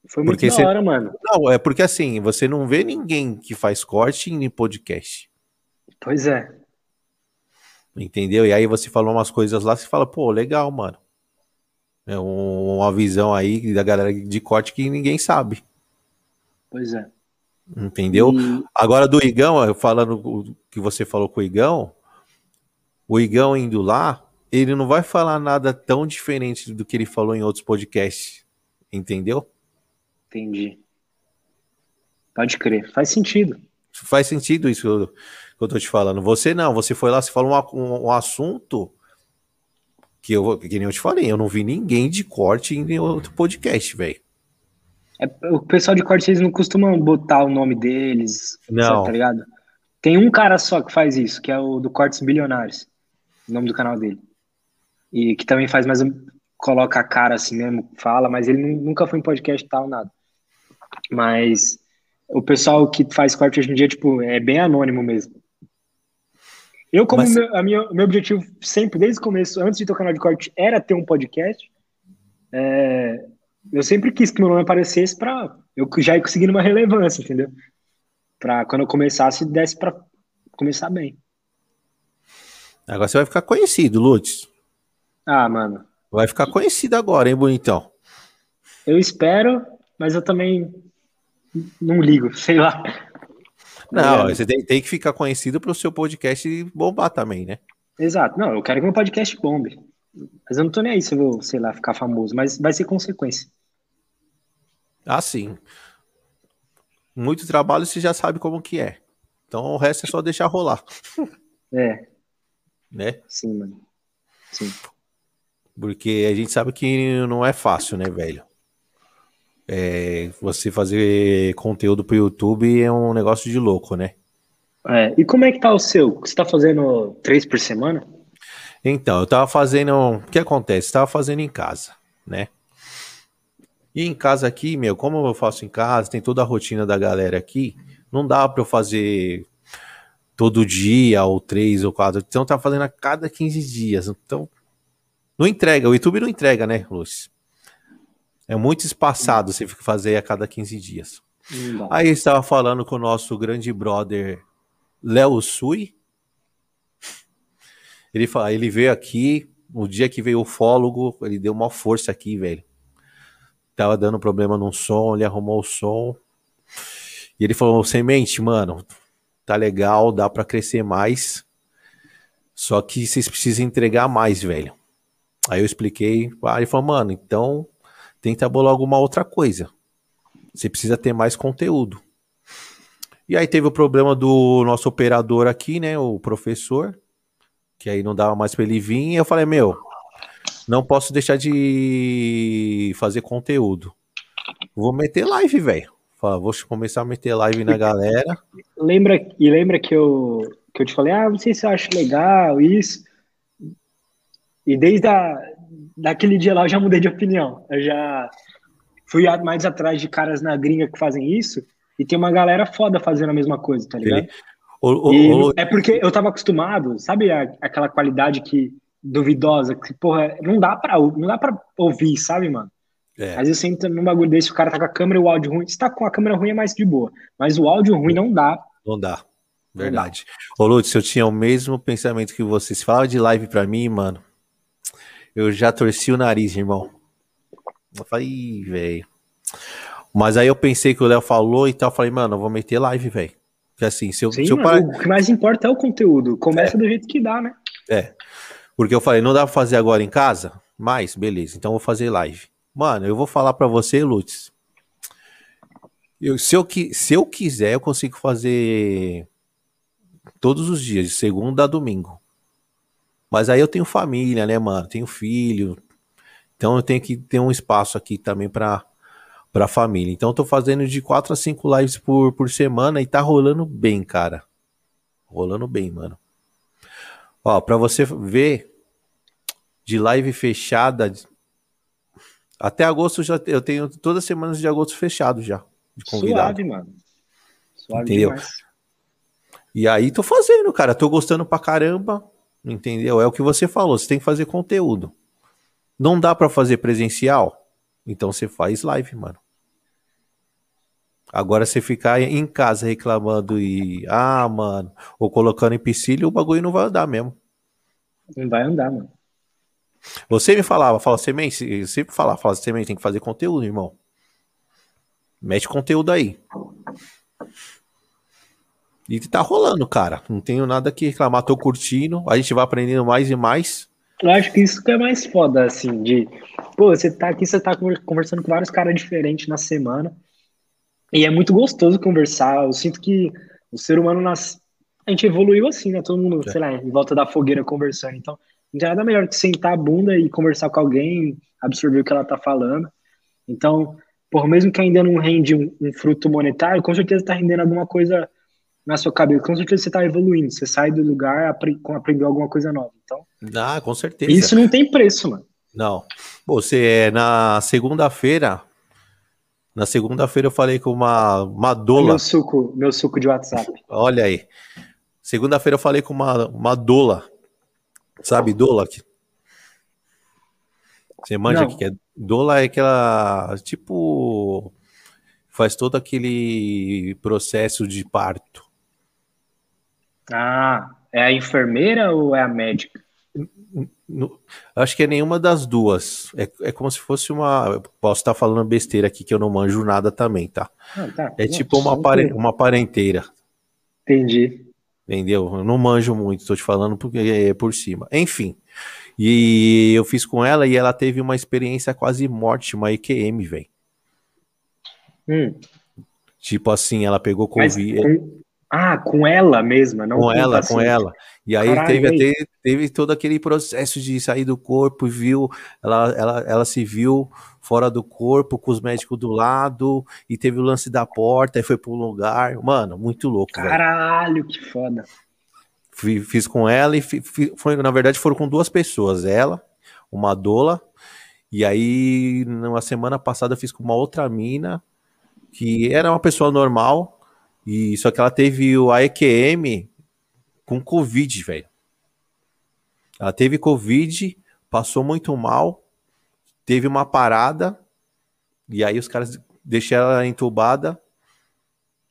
Foi muito porque da hora, mano. Não, é porque assim, você não vê ninguém que faz corte em podcast. Pois é. Entendeu? E aí você falou umas coisas lá, você fala, pô, legal, mano. É uma visão aí da galera de corte que ninguém sabe. Pois é. Entendeu? E... Agora do Igão, falando o que você falou com o Igão, o Igão indo lá, ele não vai falar nada tão diferente do que ele falou em outros podcasts. Entendeu? Entendi. Pode crer. Faz sentido. Faz sentido isso que eu, que eu tô te falando. Você não, você foi lá, você falou um, um, um assunto que eu, que nem eu te falei, eu não vi ninguém de corte em outro podcast, velho. É, o pessoal de corte, eles não costumam botar o nome deles, não. tá ligado? Tem um cara só que faz isso, que é o do Cortes Bilionários, o nome do canal dele. E que também faz mais um, coloca a cara assim mesmo, fala, mas ele nunca foi em podcast tal, nada. Mas o pessoal que faz corte hoje em dia, tipo, é bem anônimo mesmo. Eu, como Mas... meu, a minha, meu objetivo sempre, desde o começo, antes de ter o canal de corte, era ter um podcast, é, eu sempre quis que meu nome aparecesse para eu já ir conseguindo uma relevância, entendeu? Para quando eu começasse, desse para começar bem. Agora você vai ficar conhecido, Lutz. Ah, mano. Vai ficar conhecido agora, hein, bonitão? Eu espero, mas eu também não ligo, sei lá. Não, é. você tem, tem, que ficar conhecido para o seu podcast bombar também, né? Exato. Não, eu quero que meu podcast bombe. Mas eu não tô nem aí se eu vou, sei lá, ficar famoso, mas vai ser consequência. Ah, sim. muito trabalho você já sabe como que é. Então o resto é só deixar rolar. É. Né? Sim, mano. Sim. Porque a gente sabe que não é fácil, né, velho? É, você fazer conteúdo pro YouTube é um negócio de louco, né? É. E como é que tá o seu? Você tá fazendo três por semana? Então, eu tava fazendo. O que acontece? Tava fazendo em casa, né? E em casa aqui, meu, como eu faço em casa, tem toda a rotina da galera aqui, não dá para eu fazer todo dia, ou três, ou quatro. Então tá fazendo a cada 15 dias. Então, não entrega. O YouTube não entrega, né, Lúcio? É muito espaçado você fazer a cada 15 dias. Aí estava falando com o nosso grande brother Léo Sui. Ele, ele veio aqui, no dia que veio o fólogo, ele deu uma força aqui, velho. Tava dando problema no som, ele arrumou o som. E ele falou: Semente, mano, tá legal, dá para crescer mais. Só que vocês precisam entregar mais, velho. Aí eu expliquei. Aí ele falou: Mano, então tenta bolar alguma outra coisa. Você precisa ter mais conteúdo. E aí teve o problema do nosso operador aqui, né? O professor, que aí não dava mais para ele vir. E eu falei, meu, não posso deixar de fazer conteúdo. Vou meter live, velho. Vou começar a meter live na galera. Lembra, e lembra que eu, que eu te falei, ah, não sei se eu acho legal isso. E desde a, daquele dia lá eu já mudei de opinião. Eu já fui mais atrás de caras na gringa que fazem isso. E tem uma galera foda fazendo a mesma coisa, tá ligado? O, o, o, é porque eu tava acostumado, sabe a, aquela qualidade que duvidosa, que, porra, não dá pra, não dá pra ouvir, sabe, mano? É. Às vezes você entra num bagulho desse, o cara tá com a câmera e o áudio ruim. Se tá com a câmera ruim é mais de boa. Mas o áudio ruim não dá. Não dá. Verdade. Não dá. Ô, Lutz, eu tinha o mesmo pensamento que você. Se fala de live pra mim, mano, eu já torci o nariz, irmão. Eu falei, velho. Mas aí eu pensei que o Léo falou e tal. Eu falei, mano, eu vou meter live, velho. Porque assim, se eu, Sim, se eu par... O que mais importa é o conteúdo. Começa é. do jeito que dá, né? É. Porque eu falei, não dá pra fazer agora em casa? Mas, beleza, então eu vou fazer live. Mano, eu vou falar para você, Lutz. Eu, se, eu, se eu quiser, eu consigo fazer todos os dias, de segunda a domingo. Mas aí eu tenho família, né, mano? Tenho filho. Então eu tenho que ter um espaço aqui também para para família. Então eu tô fazendo de 4 a 5 lives por, por semana e tá rolando bem, cara. Rolando bem, mano. Ó, para você ver de live fechada até agosto já eu tenho todas as semanas de agosto fechado já. De convidado. Suave, mano. Suave Entendeu? Demais. E aí tô fazendo, cara. Tô gostando pra caramba. Entendeu? É o que você falou. Você tem que fazer conteúdo. Não dá para fazer presencial? Então você faz live, mano. Agora você ficar em casa reclamando e. Ah, mano. Ou colocando empecilho, o bagulho não vai andar mesmo. Não vai andar, mano. Você me falava, fala, semente, sempre falava, fala, semente, tem que fazer conteúdo, irmão. Mete conteúdo aí. E tá rolando, cara. Não tenho nada que reclamar, tô curtindo. A gente vai aprendendo mais e mais. Eu acho que isso que é mais foda, assim, de. Pô, você tá aqui, você tá conversando com vários caras diferentes na semana. E é muito gostoso conversar. Eu sinto que o ser humano nas. A gente evoluiu assim, né? Todo mundo, é. sei lá, em volta da fogueira conversando. Então, não tem nada melhor que sentar a bunda e conversar com alguém, absorver o que ela tá falando. Então, por mesmo que ainda não rende um, um fruto monetário, com certeza tá rendendo alguma coisa na sua cabeça. Com certeza você tá evoluindo. Você sai do lugar apre aprendeu alguma coisa nova. Então, ah, com certeza. Isso não tem preço, mano. Não. Você, na segunda-feira, na segunda-feira eu falei com uma, uma dola. Meu suco, meu suco de WhatsApp. Olha aí. Segunda-feira eu falei com uma, uma dola Sabe, Dola? Você manja o que é? Dola é aquela. Tipo. Faz todo aquele processo de parto. Ah, é a enfermeira ou é a médica? No, acho que é nenhuma das duas. É, é como se fosse uma. Posso estar falando besteira aqui que eu não manjo nada também, tá? Ah, tá. É tipo uma, pare, uma parenteira. Entendi. Entendeu? Eu não manjo muito, estou te falando porque é por cima. Enfim. E eu fiz com ela e ela teve uma experiência quase morte, uma EQM, velho. Hum. Tipo assim, ela pegou Covid. Com... Ah, com ela mesma, não com, com ela, com ela. E aí Caralho, teve, até, teve todo aquele processo de sair do corpo, viu? Ela, ela, ela se viu fora do corpo, com os médicos do lado, e teve o lance da porta, e foi para um lugar. Mano, muito louco. Caralho, véio. que foda. Fiz com ela e foi, na verdade, foram com duas pessoas. Ela, uma dola, e aí, na semana passada, eu fiz com uma outra mina, que era uma pessoa normal, e só que ela teve o AEQM com Covid, velho. Ela teve Covid, passou muito mal, teve uma parada, e aí os caras deixaram ela entubada,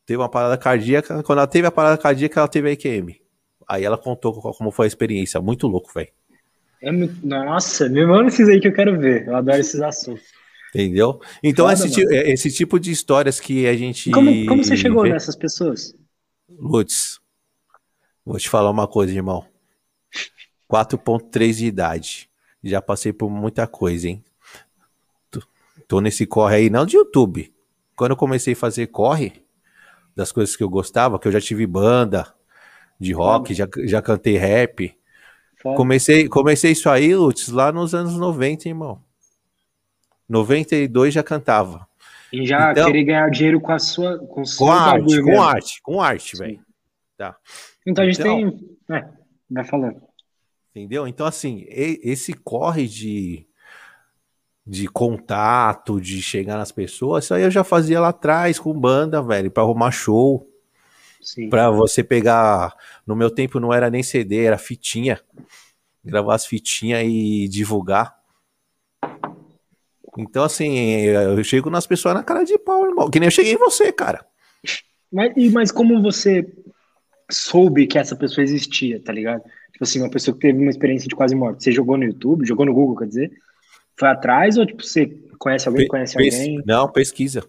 teve uma parada cardíaca. Quando ela teve a parada cardíaca, ela teve AEQM. Aí ela contou como foi a experiência. Muito louco, velho. É, nossa, me manda esses aí que eu quero ver. Eu adoro esses assuntos. Entendeu? Então, Foda, esse, esse, tipo de histórias que a gente. Como, como você chegou vê? nessas pessoas? Lutz, vou te falar uma coisa, irmão. 4,3 de idade. Já passei por muita coisa, hein? Tô nesse corre aí, não de YouTube. Quando eu comecei a fazer corre, das coisas que eu gostava, que eu já tive banda de rock, já, já cantei rap. Comecei, comecei isso aí, Lutz, lá nos anos 90, irmão. 92 já cantava. E já então, querer ganhar dinheiro com a sua. Com, com arte, com arte, com arte, velho. Tá. Então a gente então, tem. É, vai falando. Entendeu? Então, assim, esse corre de, de contato, de chegar nas pessoas, isso aí eu já fazia lá atrás com banda, velho, para arrumar show. Para você pegar. No meu tempo não era nem CD, era fitinha. Gravar as fitinhas e divulgar. Então, assim, eu chego nas pessoas na cara de pau, irmão. Que nem eu cheguei em você, cara. Mas, mas como você soube que essa pessoa existia, tá ligado? Tipo assim, uma pessoa que teve uma experiência de quase morte. Você jogou no YouTube, jogou no Google, quer dizer? Foi atrás ou, tipo, você conhece alguém, Pe conhece alguém? Não, pesquisa.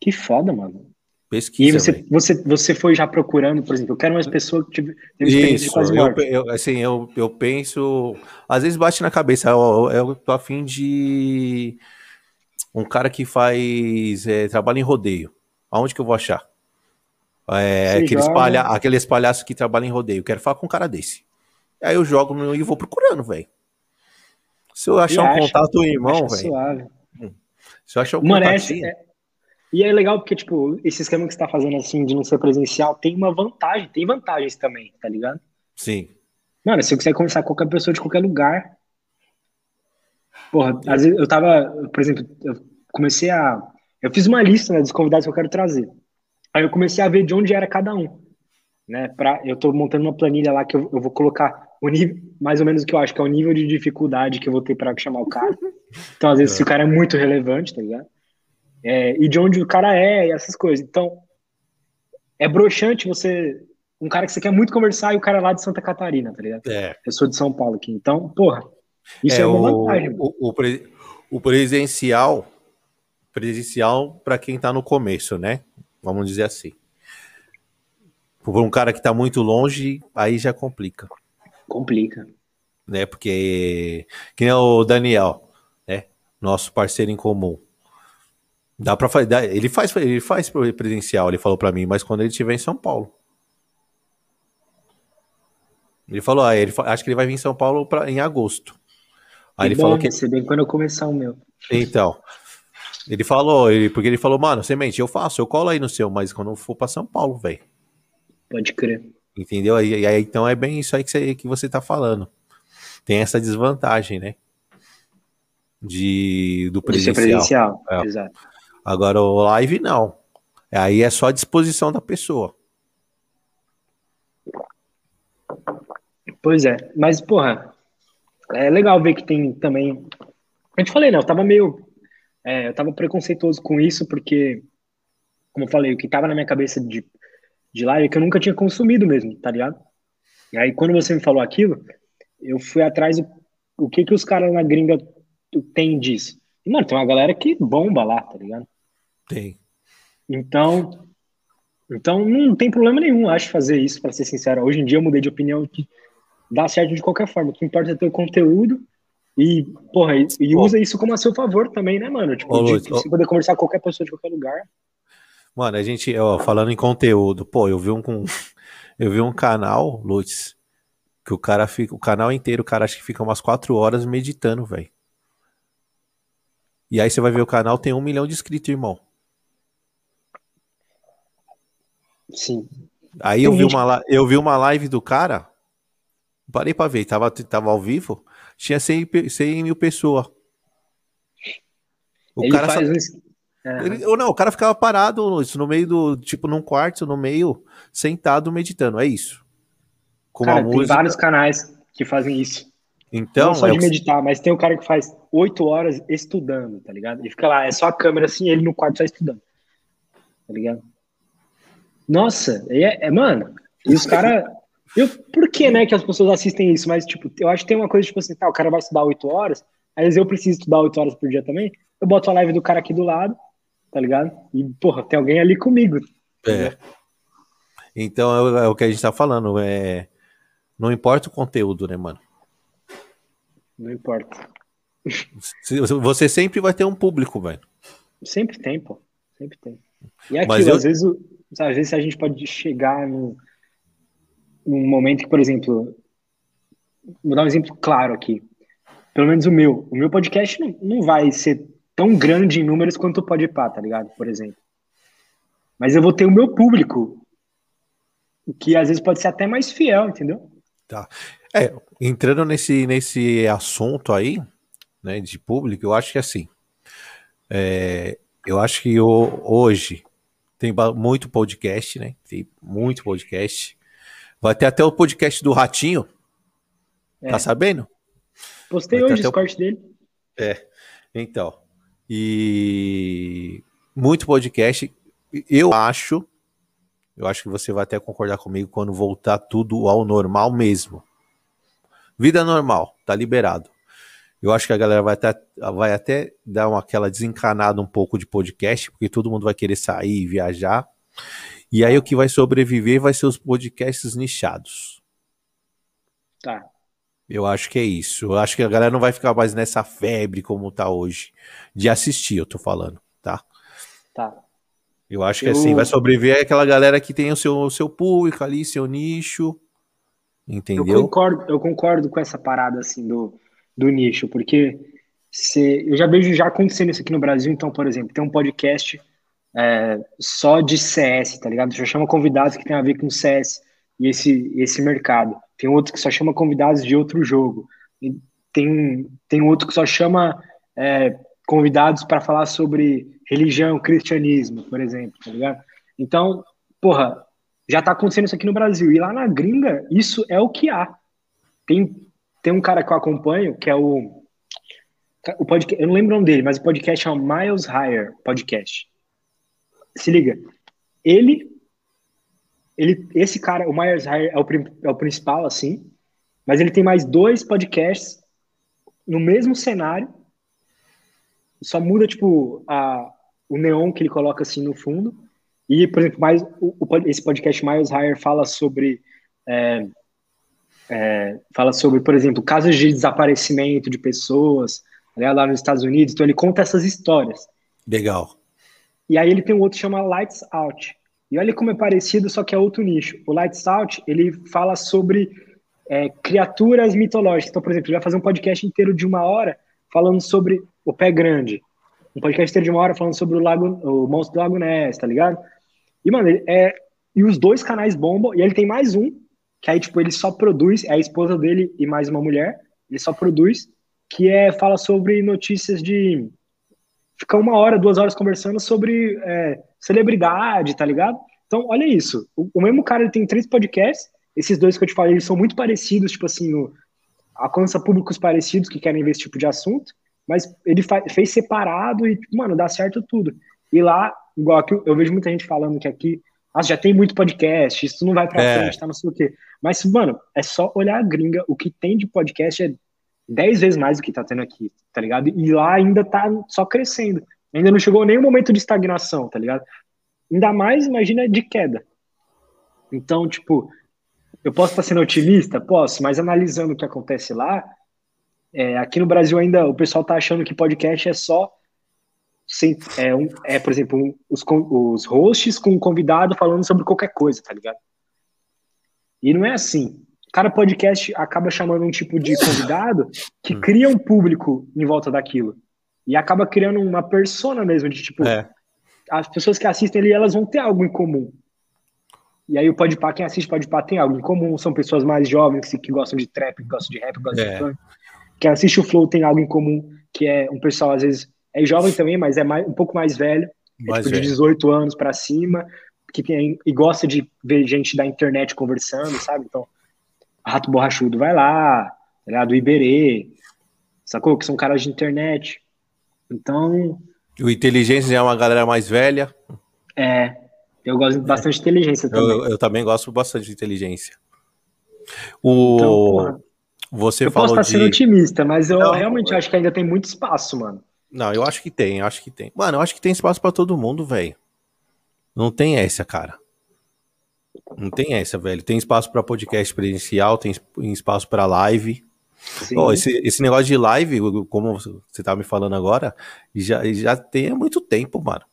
Que foda, mano. Pesquisa. E você, você, você foi já procurando, por exemplo, eu quero umas pessoas que tiveram experiência Isso, quase morte. Eu, eu, assim, eu, eu penso. Às vezes bate na cabeça, eu, eu tô afim de um cara que faz é, trabalho em rodeio. Aonde que eu vou achar? É, aqueles, palha, aqueles palhaços que trabalham em rodeio. Quero falar com um cara desse. Aí eu jogo no, e vou procurando, velho. Se eu achar e um acha, contato, irmão, velho. Hum. Se eu achar um Mano, contato. É, e é legal porque, tipo, esse esquema que você tá fazendo assim de não ser presencial tem uma vantagem, tem vantagens também, tá ligado? Sim. Mano, você consegue conversar com qualquer pessoa de qualquer lugar. Porra, às vezes eu tava, por exemplo, eu comecei a. Eu fiz uma lista né, dos convidados que eu quero trazer. Aí eu comecei a ver de onde era cada um. Né, pra, eu tô montando uma planilha lá que eu, eu vou colocar o nível, mais ou menos o que eu acho que é o nível de dificuldade que eu vou ter para chamar o cara. Então, às vezes, é. se o cara é muito relevante, tá ligado? É, e de onde o cara é e essas coisas. Então, é broxante você. Um cara que você quer muito conversar e o cara é lá de Santa Catarina, tá ligado? É. Eu sou de São Paulo aqui. Então, porra, isso é, é uma vantagem. O, o, pre, o presencial, presencial para quem tá no começo, né? Vamos dizer assim. Por um cara que tá muito longe, aí já complica. Complica. Né? Porque, que nem o Daniel, né? Nosso parceiro em comum. Dá para fazer. Ele faz, ele faz presencial, ele falou para mim, mas quando ele estiver em São Paulo. Ele falou, ah, ele, acho que ele vai vir em São Paulo pra, em agosto. Aí que ele bom, falou que. Bem quando eu começar o meu. Então. Ele falou, ele, porque ele falou, mano, semente, eu faço, eu colo aí no seu, mas quando eu for pra São Paulo, velho. Pode crer. Entendeu? E aí, então é bem isso aí que você, que você tá falando. Tem essa desvantagem, né? De, do presencial. De presencial, é. exato. Agora o live não. Aí é só a disposição da pessoa. Pois é, mas porra, é legal ver que tem também. Eu te falei, né? Eu tava meio. É, eu tava preconceituoso com isso, porque, como eu falei, o que tava na minha cabeça de, de live é que eu nunca tinha consumido mesmo, tá ligado? E aí, quando você me falou aquilo, eu fui atrás do o que que os caras na gringa têm disso. E, mano, tem uma galera que bomba lá, tá ligado? Tem. Então, então não tem problema nenhum, acho, fazer isso, para ser sincero. Hoje em dia eu mudei de opinião que dá certo de qualquer forma. O que importa é ter o conteúdo e, porra, e, usa isso como a seu favor também, né, mano? Tipo, Ô, de, Luiz, você poder conversar com qualquer pessoa de qualquer lugar. Mano, a gente, ó, falando em conteúdo, pô, eu vi um, eu vi um canal, Lutz, que o cara fica, o canal inteiro, o cara acho que fica umas quatro horas meditando, velho. E aí você vai ver o canal, tem um milhão de inscritos, irmão. Sim. Aí eu vi, uma, eu vi uma live do cara, parei pra ver, tava, tava ao vivo, tinha 100, 100 mil pessoas. O Ele cara faz só... Ele, ou não, o cara ficava parado no meio do, tipo, num quarto, no meio, sentado, meditando. É isso. Com cara, tem música. vários canais que fazem isso. Então. Não só é de meditar, mas tem o cara que faz oito horas estudando, tá ligado? E fica lá, é só a câmera assim, ele no quarto só estudando. Tá ligado? Nossa, é, é mano, e os caras. por que, né, que as pessoas assistem isso? Mas, tipo, eu acho que tem uma coisa, tipo assim, tá, o cara vai estudar oito horas, aí eu preciso estudar oito horas por dia também, eu boto a live do cara aqui do lado, tá ligado? E, porra, tem alguém ali comigo. Tá é. Então é, é, o que a gente tá falando, é. Não importa o conteúdo, né, mano? Não importa. Você sempre vai ter um público, velho. Sempre tem, pô. Sempre tem. E é aquilo, eu... às, vezes, às vezes a gente pode chegar num, num momento que, por exemplo, vou dar um exemplo claro aqui. Pelo menos o meu. O meu podcast não, não vai ser tão grande em números quanto o Podpah, tá ligado? Por exemplo. Mas eu vou ter o meu público, que às vezes pode ser até mais fiel, entendeu? Tá. É, entrando nesse, nesse assunto aí, né, de público, eu acho que assim, é, eu acho que o, hoje tem muito podcast, né? Tem muito podcast. Vai ter até o podcast do Ratinho. É. Tá sabendo? Postei hoje o corte dele. É. Então, e muito podcast. Eu acho, eu acho que você vai até concordar comigo quando voltar tudo ao normal mesmo. Vida normal, tá liberado. Eu acho que a galera vai até, vai até dar uma, aquela desencanada um pouco de podcast, porque todo mundo vai querer sair e viajar. E aí o que vai sobreviver vai ser os podcasts nichados. Tá. Eu acho que é isso. Eu acho que a galera não vai ficar mais nessa febre como tá hoje. De assistir, eu tô falando, tá? Tá. Eu acho que eu... assim, vai sobreviver aquela galera que tem o seu, o seu público ali, seu nicho. Entendeu? Eu concordo, eu concordo com essa parada assim do, do nicho, porque se, eu já vejo já acontecendo isso aqui no Brasil, então, por exemplo, tem um podcast é, só de CS, tá ligado? Já chama convidados que tem a ver com CS e esse, esse mercado. Tem outro que só chama convidados de outro jogo. E tem, tem outro que só chama é, convidados para falar sobre religião, cristianismo, por exemplo, tá ligado? Então, porra, já tá acontecendo isso aqui no Brasil. E lá na gringa, isso é o que há. Tem, tem um cara que eu acompanho, que é o. o podcast, eu não lembro o nome dele, mas o podcast chama Miles Higher Podcast. Se liga. Ele ele, esse cara, o Myers Hire é o, é o principal, assim, mas ele tem mais dois podcasts no mesmo cenário, só muda, tipo, a, o neon que ele coloca, assim, no fundo, e, por exemplo, mais, o, o esse podcast Miles Hire fala sobre... É, é, fala sobre, por exemplo, casos de desaparecimento de pessoas né, lá nos Estados Unidos. Então ele conta essas histórias. Legal. E aí ele tem um outro que chama Lights Out, e olha como é parecido, só que é outro nicho. O Lights Out, ele fala sobre é, criaturas mitológicas. Então, por exemplo, ele vai fazer um podcast inteiro de uma hora falando sobre o pé grande. Um podcast inteiro de uma hora falando sobre o lago, o monstro do Lago Ness, tá ligado? E, mano, é, e os dois canais bombam, e ele tem mais um, que aí, tipo, ele só produz, é a esposa dele e mais uma mulher, ele só produz, que é, fala sobre notícias de ficar uma hora, duas horas conversando sobre é, celebridade, tá ligado? Então, olha isso. O, o, mesmo cara ele tem três podcasts, esses dois que eu te falei, eles são muito parecidos, tipo assim, no, alcança públicos parecidos que querem ver esse tipo de assunto, mas ele fez separado e, mano, dá certo tudo. E lá, igual aqui, eu vejo muita gente falando que aqui, ah, já tem muito podcast, isso não vai pra é. frente, tá não sei o quê. Mas, mano, é só olhar a gringa, o que tem de podcast é dez vezes mais do que tá tendo aqui, tá ligado? E lá ainda tá só crescendo. Ainda não chegou nenhum momento de estagnação, tá ligado? Ainda mais, imagina, de queda. Então, tipo, eu posso estar sendo otimista? Posso, mas analisando o que acontece lá, é, aqui no Brasil ainda o pessoal tá achando que podcast é só é, um, é por exemplo, um, os, os hosts com um convidado falando sobre qualquer coisa, tá ligado? E não é assim. Cada podcast acaba chamando um tipo de convidado que hum. cria um público em volta daquilo. E acaba criando uma persona mesmo, de tipo, é. as pessoas que assistem ali, elas vão ter algo em comum. E aí o Podpah, quem assiste Podpah tem algo em comum, são pessoas mais jovens que, que gostam de trap, que gostam de rap, que gostam é. de funk. Quem assiste o Flow tem algo em comum, que é um pessoal, às vezes, é jovem também, mas é mais, um pouco mais velho, mais é, tipo, velho. de 18 anos para cima, que tem, e gosta de ver gente da internet conversando, sabe? Então, Rato Borrachudo vai lá, tá do Iberê, sacou? Que são caras de internet. Então. O Inteligência é uma galera mais velha. É, eu gosto bastante de inteligência também. Eu, eu também gosto bastante de inteligência. O... Então, você eu falou posso estar de... sendo otimista, mas eu não, realmente acho que ainda tem muito espaço, mano. Não, eu acho que tem, eu acho que tem. Mano, eu acho que tem espaço para todo mundo, velho. Não tem essa, cara. Não tem essa, velho. Tem espaço para podcast presencial, tem espaço para live. Oh, esse, esse negócio de live, como você tá me falando agora, já, já tem há muito tempo, mano.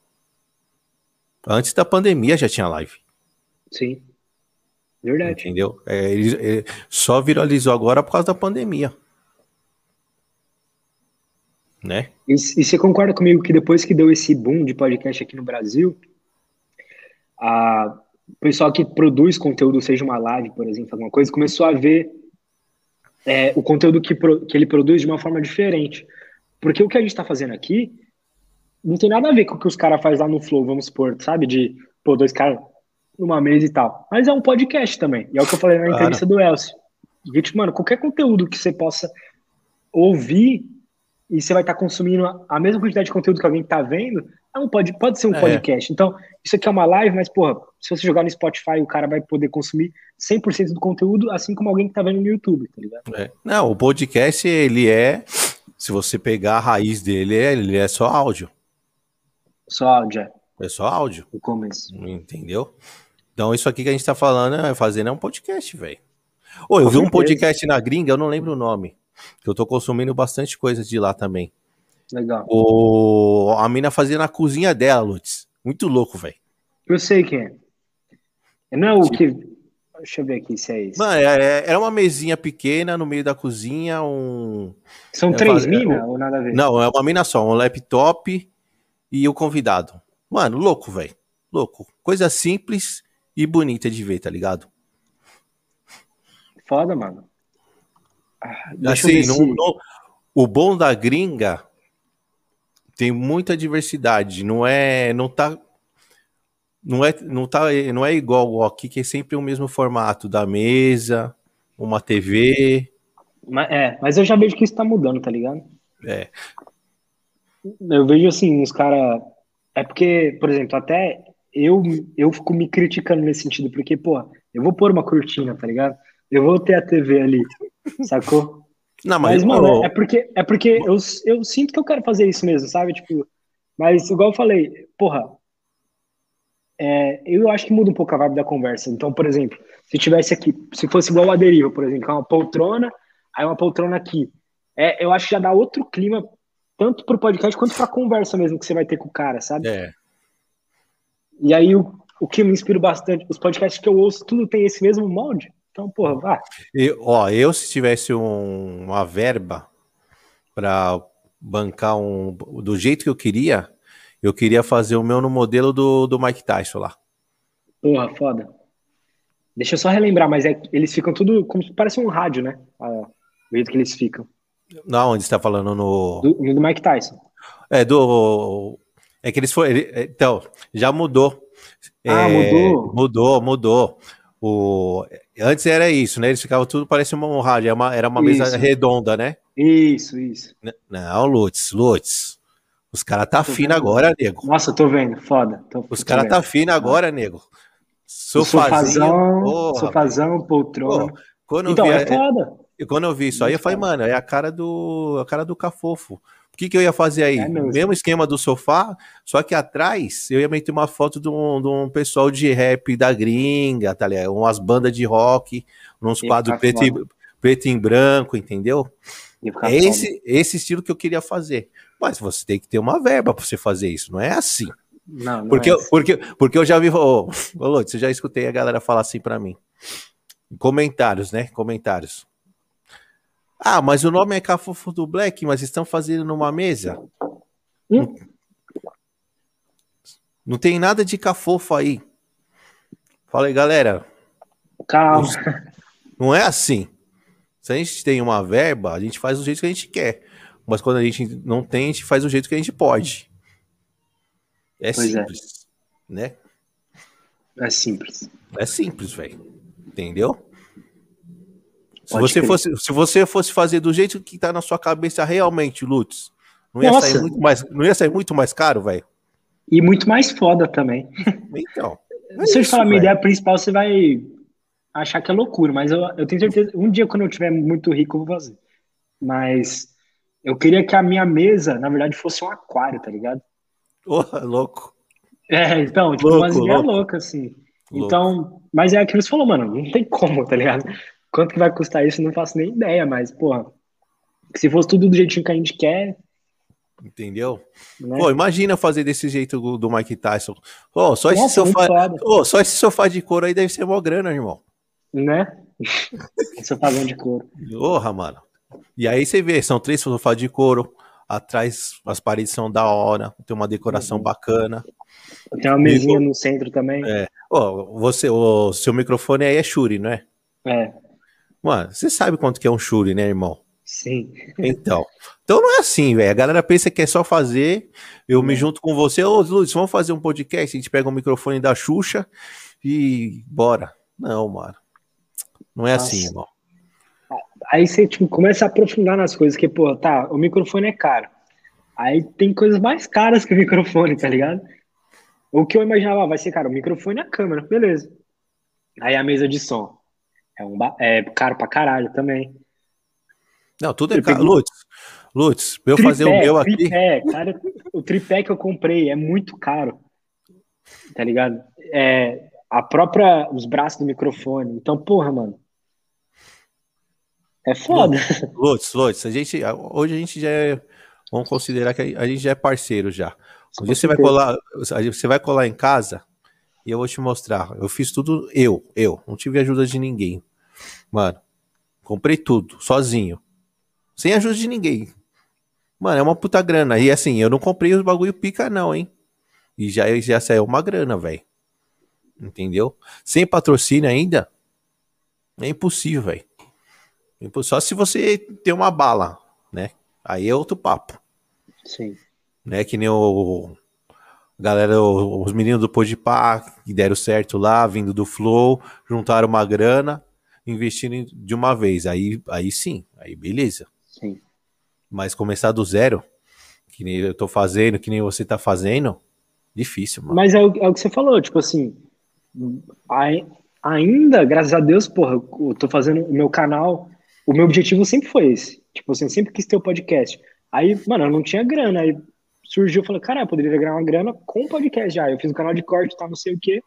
Antes da pandemia já tinha live. Sim. Verdade. Entendeu? É, ele, ele só viralizou agora por causa da pandemia. Né? E, e você concorda comigo que depois que deu esse boom de podcast aqui no Brasil, a, o pessoal que produz conteúdo, seja uma live, por exemplo, alguma coisa, começou a ver é, o conteúdo que, pro, que ele produz de uma forma diferente. Porque o que a gente está fazendo aqui não tem nada a ver com o que os caras fazem lá no Flow, vamos supor, sabe? De, pô, dois caras numa mesa e tal. Mas é um podcast também. E é o que eu falei na claro. entrevista do Elcio. E, tipo, mano, qualquer conteúdo que você possa ouvir e você vai estar tá consumindo a mesma quantidade de conteúdo que alguém está vendo, é um pode, pode ser um é. podcast. Então, isso aqui é uma live, mas, porra, se você jogar no Spotify, o cara vai poder consumir 100% do conteúdo, assim como alguém que está vendo no YouTube, tá ligado? É. Não, o podcast, ele é, se você pegar a raiz dele, ele é só áudio. Só áudio, é. É só áudio. O começo. Entendeu? Então, isso aqui que a gente tá falando, é fazendo é um podcast, velho. Ô, eu Com vi certeza. um podcast na gringa, eu não lembro o nome. Que eu tô consumindo bastante coisa de lá também. Legal. O... A mina fazia na cozinha dela, Lutz. Muito louco, velho. Eu sei quem é. Não é o que. Deixa eu ver aqui se é isso. Mano, é, é, era uma mesinha pequena no meio da cozinha, um. São é, três minas ou nada a ver? Não, é uma mina só, um laptop e o convidado. Mano, louco, velho. Louco. Coisa simples e bonita de ver, tá ligado? Foda, mano. Ah, assim, no, no, o bom da gringa tem muita diversidade. Não é, não tá, não é, não tá, não é igual aqui que é sempre o mesmo formato da mesa, uma TV. Mas, é, mas eu já vejo que isso tá mudando, tá ligado? É. Eu vejo assim, os caras. É porque, por exemplo, até eu, eu fico me criticando nesse sentido, porque, pô, eu vou pôr uma cortina, tá ligado? Eu vou ter a TV ali, sacou? Não, mas, mas mano, é porque, é porque eu, eu sinto que eu quero fazer isso mesmo, sabe? Tipo, mas igual eu falei, porra, é, eu acho que muda um pouco a vibe da conversa. Então, por exemplo, se tivesse aqui, se fosse igual a deriva, por exemplo, é uma poltrona, aí uma poltrona aqui. É, eu acho que já dá outro clima tanto pro podcast quanto pra conversa mesmo que você vai ter com o cara, sabe? É. E aí, o, o que me inspira bastante, os podcasts que eu ouço, tudo tem esse mesmo molde. Então, porra, vá. Eu, ó, eu se tivesse um, uma verba para bancar um do jeito que eu queria, eu queria fazer o meu no modelo do, do Mike Tyson lá. Porra, foda. Deixa eu só relembrar, mas é, eles ficam tudo como parece um rádio, né? o jeito que eles ficam. Não, onde está falando no. Do, Mike Tyson. É, do. É que eles foram. Então, já mudou. Ah, é, mudou? Mudou, mudou. O, antes era isso, né? Eles ficavam tudo parecendo um rádio, era uma, era uma mesa redonda, né? Isso, isso. Não, Lutz, Lutz. Os caras tá fino agora, nego. Nossa, tô vendo, foda. Tô, Os caras tá fino agora, nego. Sofazinho, sofazão, sofazão, poltrona. Pô, quando então, vi, é foda. E quando eu vi isso aí, eu falei, mano, é a cara do, a cara do Cafofo. O que, que eu ia fazer aí? É mesmo esquema do sofá, só que atrás eu ia meter uma foto de um, de um pessoal de rap da gringa, tá ligado? Umas bandas de rock, uns quadros preto e, preto e branco, entendeu? É esse, esse estilo que eu queria fazer. Mas você tem que ter uma verba para você fazer isso, não é assim. Não, não porque, é eu, assim. porque, porque eu já vi. Ô, Lutz, eu já escutei a galera falar assim para mim. Comentários, né? Comentários. Ah, mas o nome é Cafofo do Black, mas estão fazendo numa mesa. Hum. Não tem nada de cafofo aí. Fala aí, galera. Calma. Não é assim. Se a gente tem uma verba, a gente faz do jeito que a gente quer. Mas quando a gente não tem, a gente faz do jeito que a gente pode. É Pois é. simples, né? É simples. É simples, velho. Entendeu? Se você, crer. fosse, se você fosse fazer do jeito que tá na sua cabeça realmente, Lutz, não ia, Nossa. sair muito mais, não ia sair muito mais caro, velho? E muito mais foda também. Então. é Se eu te falar a minha ideia principal, você vai achar que é loucura, mas eu, eu tenho certeza. Um dia, quando eu tiver muito rico, eu vou fazer. Mas eu queria que a minha mesa, na verdade, fosse um aquário, tá ligado? Porra, louco. É, então, tipo, Louco, umas ideias loucas, assim. Louco. Então, mas é aquilo que você falou, mano, não tem como, tá ligado? Quanto que vai custar isso, não faço nem ideia, mas, porra, se fosse tudo do jeitinho que a gente quer, Entendeu? né? Pô, imagina fazer desse jeito do, Mike Tyson. Pô, só esse Nossa, muito sofá. Pô, só esse sofá de couro aí deve ser mó grana, irmão. Né? Sofazão de couro. Porra, mano. E aí você vê, são três sofás de couro. Atrás as paredes são da hora, tem uma decoração Uhum. bacana. Tem uma mesinha no centro também. É. Ô, você, o seu microfone aí é Shure, não é? É, Mano, você sabe quanto que é um Shure, né, irmão? sim. Então. Então não é assim, velho. A galera pensa que é só fazer. Eu me É. junto com você. Ô, Lutz, vamos fazer um podcast. A gente pega o microfone da Xuxa e bora. Não, mano. Não é assim, Nossa. irmão. Aí você tipo, começa a aprofundar nas coisas, que, pô, tá, o microfone é caro. Aí tem coisas mais caras que o microfone, tá ligado? O que eu imaginava, ah, vai ser, cara, o microfone e a câmera, beleza. Aí a mesa de som. É, um é caro pra caralho também. Não, tudo é caro. Lutz, Lutz, pra eu fazer o meu aqui. tripé, cara, o tripé que eu comprei é muito caro. Tá ligado? É, a própria, os braços do microfone. Então, porra, mano. É foda. Lutz, Lutz, a gente, hoje a gente já é. Vamos considerar que a gente já é parceiro já. Um dia você vai colar, você vai colar em casa e eu vou te mostrar. Eu fiz tudo eu, eu, não tive ajuda de ninguém. Mano, comprei tudo sozinho, sem ajuda de ninguém. Mano, é uma puta grana. E assim, eu não comprei os bagulho pica não, hein? E já já saiu uma grana, velho. Entendeu? Sem patrocínio ainda, é impossível, velho. Só se você tem uma bala, né? Aí é outro papo Sim. né? Que nem o galera, os meninos do Podpah que deram certo lá, vindo do Flow, juntaram uma grana, investindo em- de uma vez. Aí, aí sim, aí beleza. Sim. Mas começar do zero, que nem eu tô fazendo, que nem você tá fazendo, difícil, mano. Mas é o, é o que você falou, tipo assim, ai- ainda, graças a Deus, porra, eu tô fazendo o meu canal, o meu objetivo sempre foi esse. Tipo assim, eu sempre quis ter o podcast. Aí, mano, eu não tinha grana, aí surgiu, eu falei, cara, eu poderia ganhar uma grana com podcast já. Eu fiz um canal de corte, tá, não sei o quê.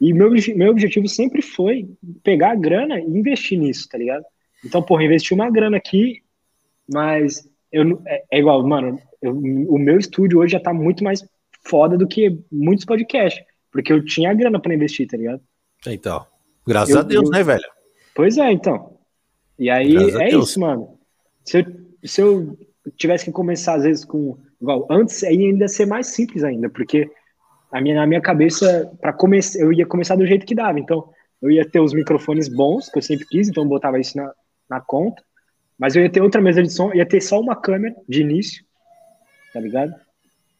E meu, meu objetivo sempre foi pegar a grana e investir nisso, tá ligado? Então, porra, investi uma grana aqui, mas eu, é, é igual, mano, eu- o meu estúdio hoje já tá muito mais foda do que muitos podcasts, porque eu tinha a grana pra investir, tá ligado? Então, graças Eu- a Deus, eu- né, velho? Pois é, então. E aí Graças é isso, mano. Se eu, se eu tivesse que começar, às vezes, com. Igual, antes aí ainda ia ser mais simples ainda, porque a minha, na minha cabeça, para começar, eu ia começar do jeito que dava. Então, eu ia ter os microfones bons, que eu sempre quis, então eu botava isso na, na conta. Mas eu ia ter outra mesa de som, ia ter só uma câmera de início, tá ligado?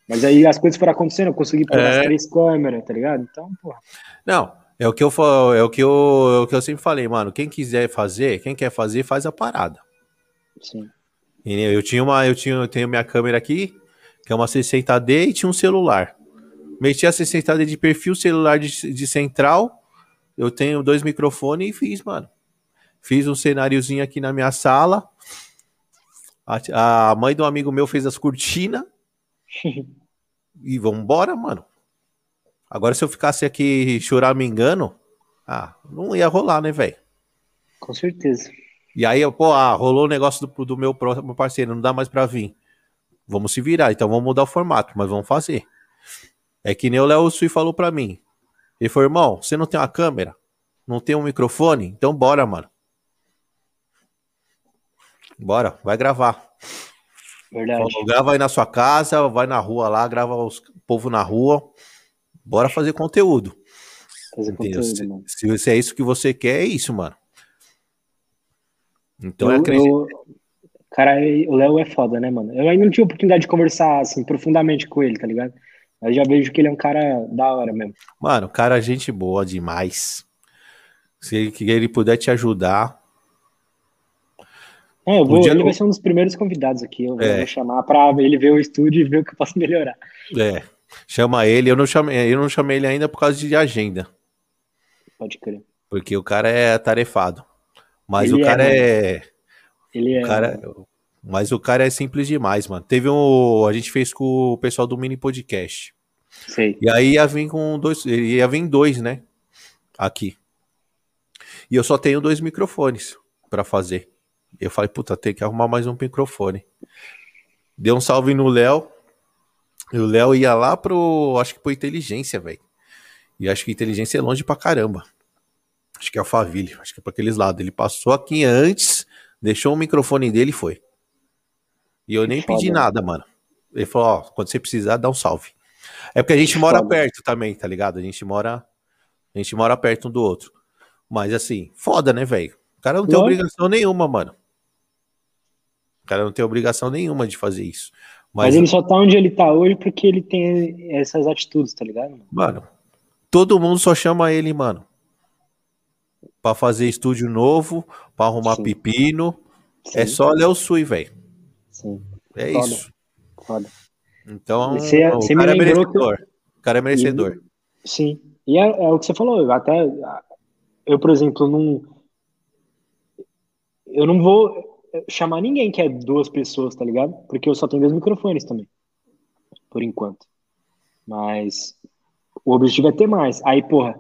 Mas aí as coisas foram acontecendo, eu consegui pôr É. as três câmeras, tá ligado? Então, porra. Não, é o que eu falo, é o que eu, é o que eu sempre falei, mano. Quem quiser fazer, quem quer fazer, faz a parada. Sim. Eu tinha uma, eu tinha, eu tenho minha câmera aqui, que é uma 60D e tinha um celular. Meti a 60D de perfil, celular de, de central. Eu tenho dois microfones e fiz, mano. Fiz um cenáriozinho aqui na minha sala. A, a mãe do amigo meu fez as cortinas. e vambora, mano. Agora, se eu ficasse aqui chorar me engano, ah, não ia rolar, né, velho? Com certeza. E aí, pô, ah, rolou o negócio do, do meu próximo parceiro, não dá mais pra vir. Vamos se virar, então vamos mudar o formato, mas vamos fazer. É que nem o Léo Sui falou pra mim. Ele falou, irmão, você não tem uma câmera? Não tem um microfone? Então bora, mano. Bora, vai gravar. Verdade. Falou, grava aí na sua casa, vai na rua lá, grava os povo na rua. Bora fazer conteúdo. Fazer Entendeu? conteúdo, mano. Se, se é isso que você quer, é isso, mano. Então eu Eu- acredito. Cara, o Léo é foda, né, mano? Eu ainda não tive oportunidade de conversar, assim, profundamente com ele, tá ligado? Mas já vejo que ele é um cara da hora mesmo. Mano, cara, gente boa demais. Se ele, que ele puder te ajudar. É, eu vou, ele vai ser um dos primeiros convidados aqui. Eu vou É. chamar pra ele ver o estúdio e ver o que eu posso melhorar. É, chama ele. Eu não chamei, eu não chamei ele ainda por causa de agenda. Pode crer. Porque o cara é atarefado. Mas Ele o é, cara mano. é. Ele é. O cara, mas o cara é simples demais, mano. Teve um. A gente fez com o pessoal do mini podcast. Sei. E aí ia vir com dois. Ia vir dois, né? Aqui. E eu só tenho dois microfones pra fazer. Eu falei, puta, tem que arrumar mais um microfone. Deu um salve no Léo. E o Léo ia lá pro. Acho que pro inteligência, velho. E acho que inteligência é longe pra caramba. Acho que é Alphaville, acho que é pra aqueles lados. Ele passou aqui antes, deixou o microfone dele e foi. E eu nem Foda. pedi nada, mano. Ele falou, ó, quando você precisar, dá um salve. É porque a gente mora Foda. perto também, tá ligado? A gente mora. A gente mora perto um do outro. Mas assim, foda, né, velho? O cara não tem Lógico. obrigação nenhuma, mano. O cara não tem obrigação nenhuma de fazer isso. Mas, Mas, ele só tá onde ele tá hoje porque ele tem essas atitudes, tá ligado? mano, todo mundo só chama ele, mano. Pra fazer estúdio novo, pra arrumar Sim. pepino. Sim, É só Léo Sui, velho. Sim, É Foda. isso. foda. Então, Você- o você cara é lembrou que merecedor. O cara é merecedor. Sim. E é, é o que você falou. Até eu, por exemplo, não. Eu não vou chamar ninguém que é duas pessoas, tá ligado? Porque eu só tenho dois microfones também. Por enquanto. Mas o objetivo é ter mais. Aí, porra,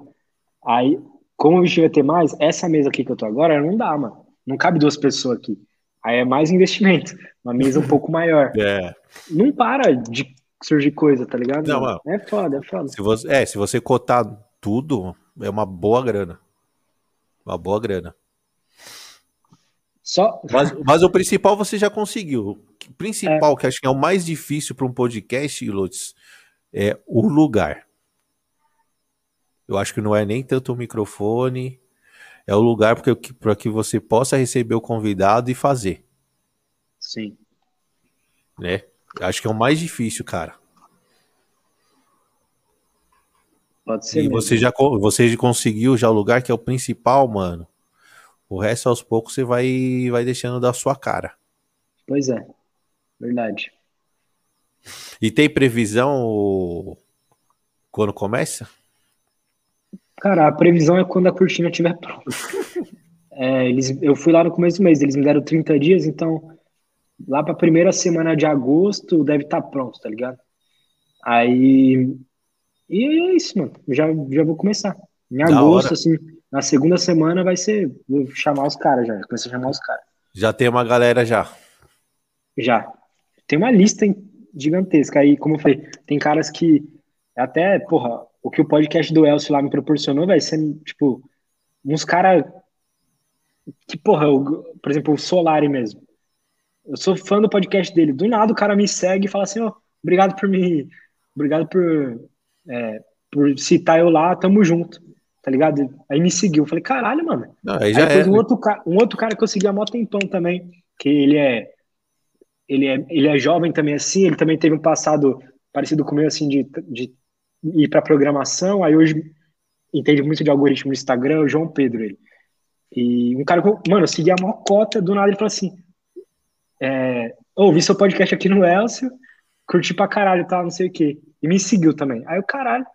aí, como o objetivo é ter mais, essa mesa aqui que eu tô agora não dá, mano. Não cabe duas pessoas aqui. Aí é mais investimento. Uma mesa um pouco maior. É. Não para de surgir coisa, tá ligado? Não, mano? É foda, é foda. Se você, é, se você cotar tudo, é uma boa grana. Uma boa grana. Só. Mas, mas o principal você já conseguiu. O principal, que acho que é o mais difícil para um podcast, Lutz, é o lugar. Eu acho que não é nem tanto o microfone, é o lugar para que você possa receber o convidado e fazer, Sim. né? Acho que é o mais difícil, cara. Pode ser. E mesmo. você já, você já conseguiu já o lugar que é o principal, mano. O resto aos poucos você vai, vai deixando da sua cara. Pois é. Verdade. E tem previsão quando começa? Cara, a previsão é quando a cortina estiver pronta. É, eles, eu fui lá no começo do mês, eles me deram 30 dias, então lá pra primeira semana de agosto deve estar pronto, tá ligado? Aí. E é isso, mano. Já, já vou começar. Em Da agosto, hora. assim, na segunda semana vai ser. Vou chamar os caras já. Começar a chamar os caras. Já tem uma galera já. Já. Tem uma lista gigantesca. Aí, como eu falei, tem caras que até, porra, o que o podcast do Elcio lá me proporcionou vai ser, tipo, uns caras que, porra, eu- por exemplo, o Solari mesmo. Eu sou fã do podcast dele. Do nada o cara me segue e fala assim, ó, obrigado por me. Obrigado por, é, por citar eu lá, tamo junto. Tá ligado? Aí me seguiu. Eu falei, caralho, mano. Não, aí Aí já depois é. um outro, ca- um outro cara que eu segui há mó tempão também, que ele é, ele é, ele é jovem também assim, ele também teve um passado parecido com o meu, assim, de, de ir pra programação, aí hoje entende muito de algoritmo no Instagram, o João Pedro, ele. E um cara mano, eu segui a maior cota, do nada ele falou assim, é, ouvi seu podcast aqui no Elcio, curti pra caralho tal, não sei o quê. E me seguiu também. Aí o caralho,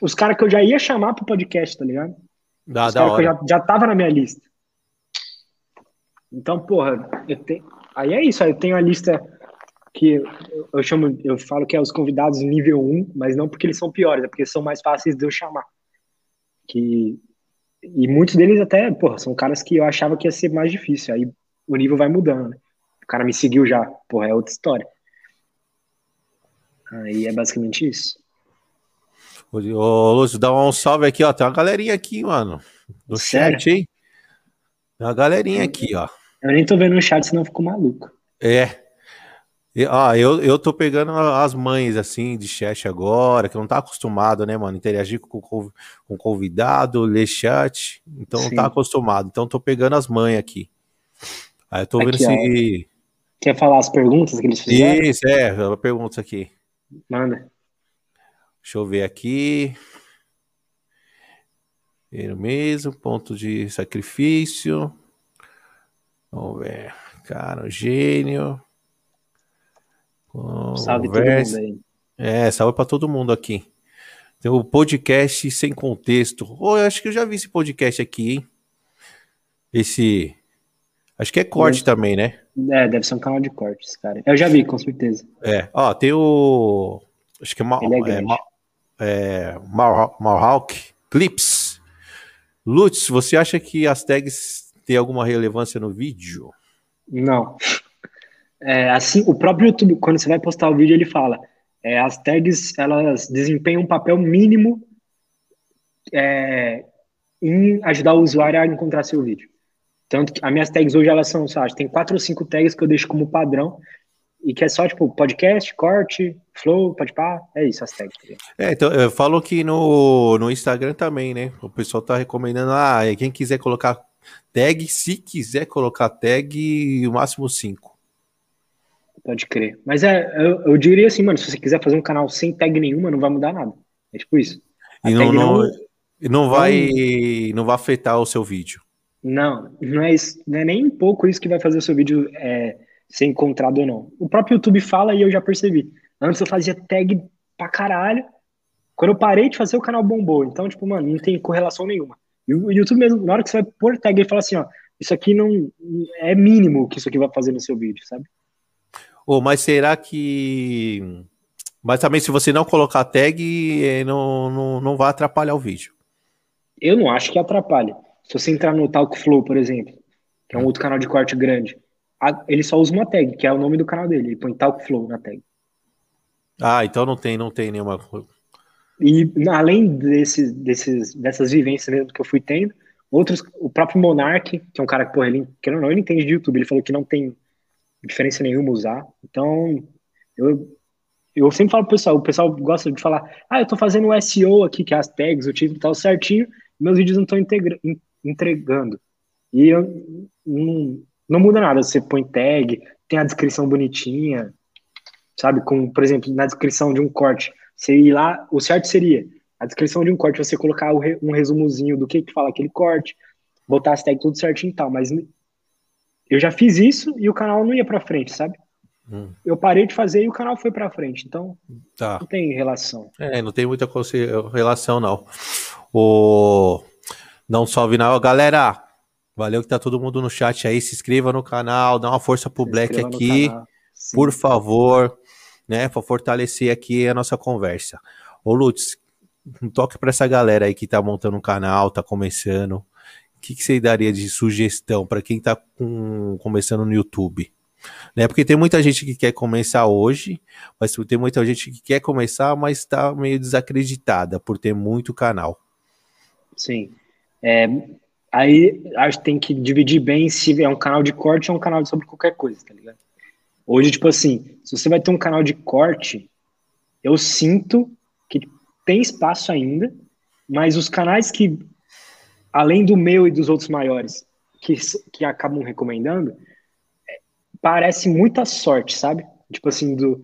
os caras que eu já ia chamar pro podcast, tá ligado? Da, Os caras que eu já, já tava na minha lista. Então, porra, eu tenho... aí é isso, aí eu tenho a lista que eu, chamo, eu falo que é os convidados nível 1, mas não porque eles são piores, é porque são mais fáceis de eu chamar. Que E muitos deles até, porra, são caras que eu achava que ia ser mais difícil. Aí o nível vai mudando, né? O cara me seguiu já, porra, é outra história. Aí é basicamente isso. Ô, Lúcio, dá um salve aqui, ó. Tem uma galerinha aqui, mano. No Sério? chat, hein? Tem uma galerinha aqui, ó. Eu nem tô vendo no chat, senão eu fico maluco. É. Ó, eu, eu tô pegando as mães, assim, de chat agora, que não tá acostumado, né, mano? Interagir com, com convidado, ler chat. Então Sim. não tá acostumado. Então tô pegando as mães aqui. Aí eu tô aqui, vendo se. Quer falar as perguntas que eles fizeram? Isso, é, perguntas aqui. Manda. Deixa eu ver aqui. Ele mesmo, ponto de sacrifício. Vamos ver. Cara, gênio. Salve todo mundo aí. É, salve para todo mundo aqui. Tem o podcast sem contexto. Oh, eu acho que eu já vi esse podcast aqui, hein? Esse. Acho que é corte é. também, né? É, deve ser um canal de cortes, cara. Eu já vi, com certeza. É, ó, tem o. Acho que é, Ma... é, é Clips. Lutz, você acha que as tags têm alguma relevância no vídeo? Não. É, assim, o próprio YouTube, quando você vai postar o vídeo, ele fala: é, as tags elas desempenham um papel mínimo é, em ajudar o usuário a encontrar seu vídeo. Tanto que as minhas tags hoje elas são, sabe, tem quatro ou cinco tags que eu deixo como padrão e que é só tipo podcast, corte, flow, pode pá, é isso as tags. Tá é, então eu falo que no, no Instagram também, né? O pessoal tá recomendando, ah, quem quiser colocar tag, se quiser colocar tag, o máximo cinco. Pode crer. Mas é, eu, eu, diria assim, mano, se você quiser fazer um canal sem tag nenhuma, não vai mudar nada. É tipo isso. A e não, não, não, vai, não vai afetar o seu vídeo. Não, não é, isso, não é nem um pouco isso que vai fazer o seu vídeo é, ser encontrado ou não. O próprio YouTube fala e eu já percebi. Antes eu fazia tag pra caralho. Quando eu parei de fazer, o canal bombou. Então, tipo, mano, não tem correlação nenhuma. E o YouTube mesmo, na hora que você vai pôr tag, ele fala assim, ó, isso aqui não é mínimo que isso aqui vai fazer no seu vídeo, sabe? Oh, mas será que. Mas também, se você não colocar tag, eh, não, não, não vai atrapalhar o vídeo. Eu não acho que atrapalha. Se você entrar no Talkflow, por exemplo, que é um outro canal de corte grande, ele só usa uma tag, que é o nome do canal dele. Ele põe Talkflow na tag. Ah, então não tem, não tem nenhuma. E além desses, desses, dessas vivências mesmo que eu fui tendo, outros, o próprio Monark, que é um cara que, porra, ele, que não, não, ele entende de YouTube, ele falou que não tem diferença nenhuma usar. Então, eu, eu sempre falo pro pessoal, o pessoal gosta de falar, ah, eu tô fazendo o SEO aqui, que é as tags, o título e tal certinho, meus vídeos não estão entregando. E eu, não, não muda nada, você põe tag, tem a descrição bonitinha, sabe? Com, por exemplo, na descrição de um corte, você ir lá, o certo seria a descrição de um corte, você colocar um resumozinho do que que fala aquele corte, botar as tags tudo certinho e tal, mas eu já fiz isso e o canal não ia para frente, sabe? Hum. Eu parei de fazer e o canal foi para frente. Então, tá. não tem relação. É, não tem muita relação, não. O... Não salve não. Galera, valeu que tá todo mundo no chat aí. Se inscreva no canal, dá uma força pro Se Black aqui, por favor, né? Para fortalecer aqui a nossa conversa. Ô, Lutz, um toque para essa galera aí que tá montando um canal, tá começando que, que você daria de sugestão para quem está começando no YouTube? Né? Porque tem muita gente que quer começar hoje, mas tem muita gente que quer começar, mas está meio desacreditada por ter muito canal. Sim. É, aí acho que tem que dividir bem se é um canal de corte ou um canal sobre qualquer coisa, tá ligado? Hoje, tipo assim, se você vai ter um canal de corte, eu sinto que tem espaço ainda, mas os canais que além do meu e dos outros maiores que, que acabam recomendando, parece muita sorte, sabe? Tipo assim, do,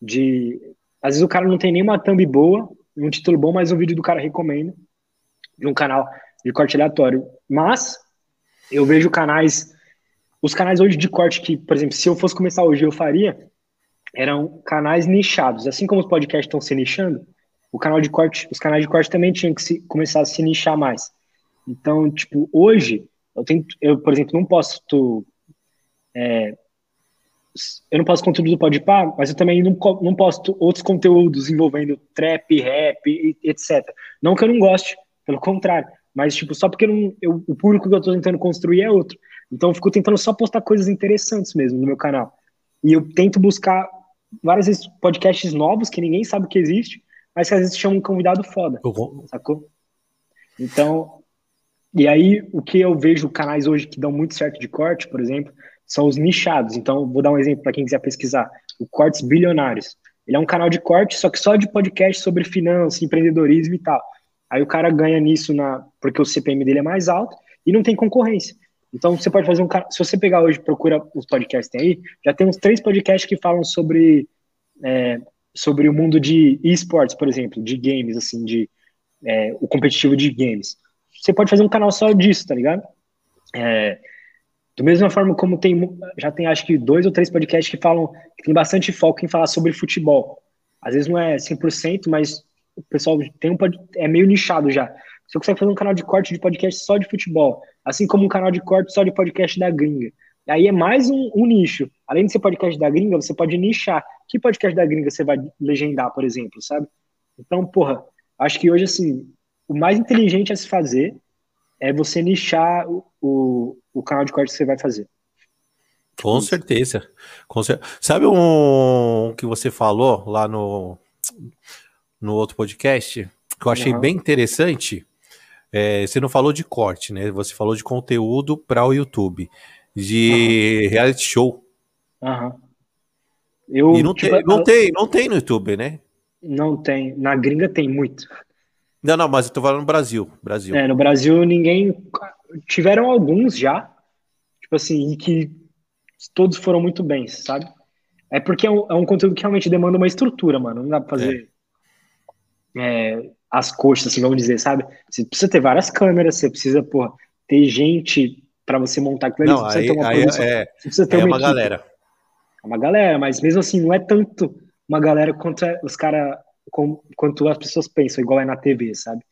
de. Às vezes o cara não tem nenhuma thumb boa, um título bom, mas o vídeo do cara recomenda de um canal de corte aleatório. Mas eu vejo canais. Os canais hoje de corte que, por exemplo, se eu fosse começar hoje, eu faria, eram canais nichados. Assim como os podcasts estão se nichando, o canal de corte, os canais de corte também tinham que se, começar a se nichar mais. Então, tipo, hoje, eu, tenho, eu por exemplo, não posso. É, eu não posso conteúdo do Podpah, mas eu também não, não posto outros conteúdos envolvendo trap, rap, etc. Não que eu não goste, pelo contrário. mas, tipo, só porque não, eu, o público que eu tô tentando construir é outro. Então, eu fico tentando só postar coisas interessantes mesmo no meu canal. E eu tento buscar várias vezes podcasts novos que ninguém sabe que existe, mas que às vezes chamam um convidado foda, sacou? Então, e aí o que eu vejo canais hoje que dão muito certo de corte, por exemplo, são os nichados. Então, vou dar um exemplo para quem quiser pesquisar. O Cortes Bilionários. Ele é um canal de corte, só que só de podcast sobre finanças, empreendedorismo e tal. Aí o cara ganha nisso na porque o CPM dele é mais alto e não tem concorrência. Então você pode fazer um se você pegar hoje procura os podcasts tem aí, já tem uns três podcasts que falam sobre é, sobre o mundo de esportes, por exemplo, de games assim, de é, o competitivo de games. Você pode fazer um canal só disso, tá ligado? É, do mesma forma como tem, já tem acho que dois ou três podcasts que falam, que tem bastante foco em falar sobre futebol. Às vezes não é 100%, mas o pessoal tem um, é meio nichado já. Você consegue fazer um canal de corte de podcast só de futebol, assim como um canal de corte só de podcast da gringa. Aí é mais um, um, nicho. Além de ser podcast da gringa, você pode nichar. Que podcast da gringa você vai legendar, por exemplo, sabe? Então, porra, acho que hoje, assim, o mais inteligente a se fazer é você nichar o, o, o canal de corte que você vai fazer. Com certeza. Com certeza. Sabe um que você falou lá no, no outro podcast que eu achei uhum. bem interessante? É, você não falou de corte, né? Você falou de conteúdo para o YouTube, de uhum. reality show. Uhum. Eu, e não, tipo, tem, não, tem, não tem no YouTube, né? Não tem. Na gringa tem muito. Não, não, mas eu tô falando no Brasil. Brasil. É, no Brasil ninguém. Tiveram alguns já, tipo assim, e que todos foram muito bem, sabe? É porque é um, é um, conteúdo que realmente demanda uma estrutura, mano. Não dá pra fazer é. É, as coxas, assim, vamos dizer, sabe? Você precisa ter várias câmeras, você precisa, porra, ter gente para você montar aquilo ali. Não, você aí, ter uma aí produção, é, você precisa ter é uma, uma galera. É uma galera, mas mesmo assim, não é tanto uma galera quanto os caras quanto as pessoas pensam, igual é na TV, sabe?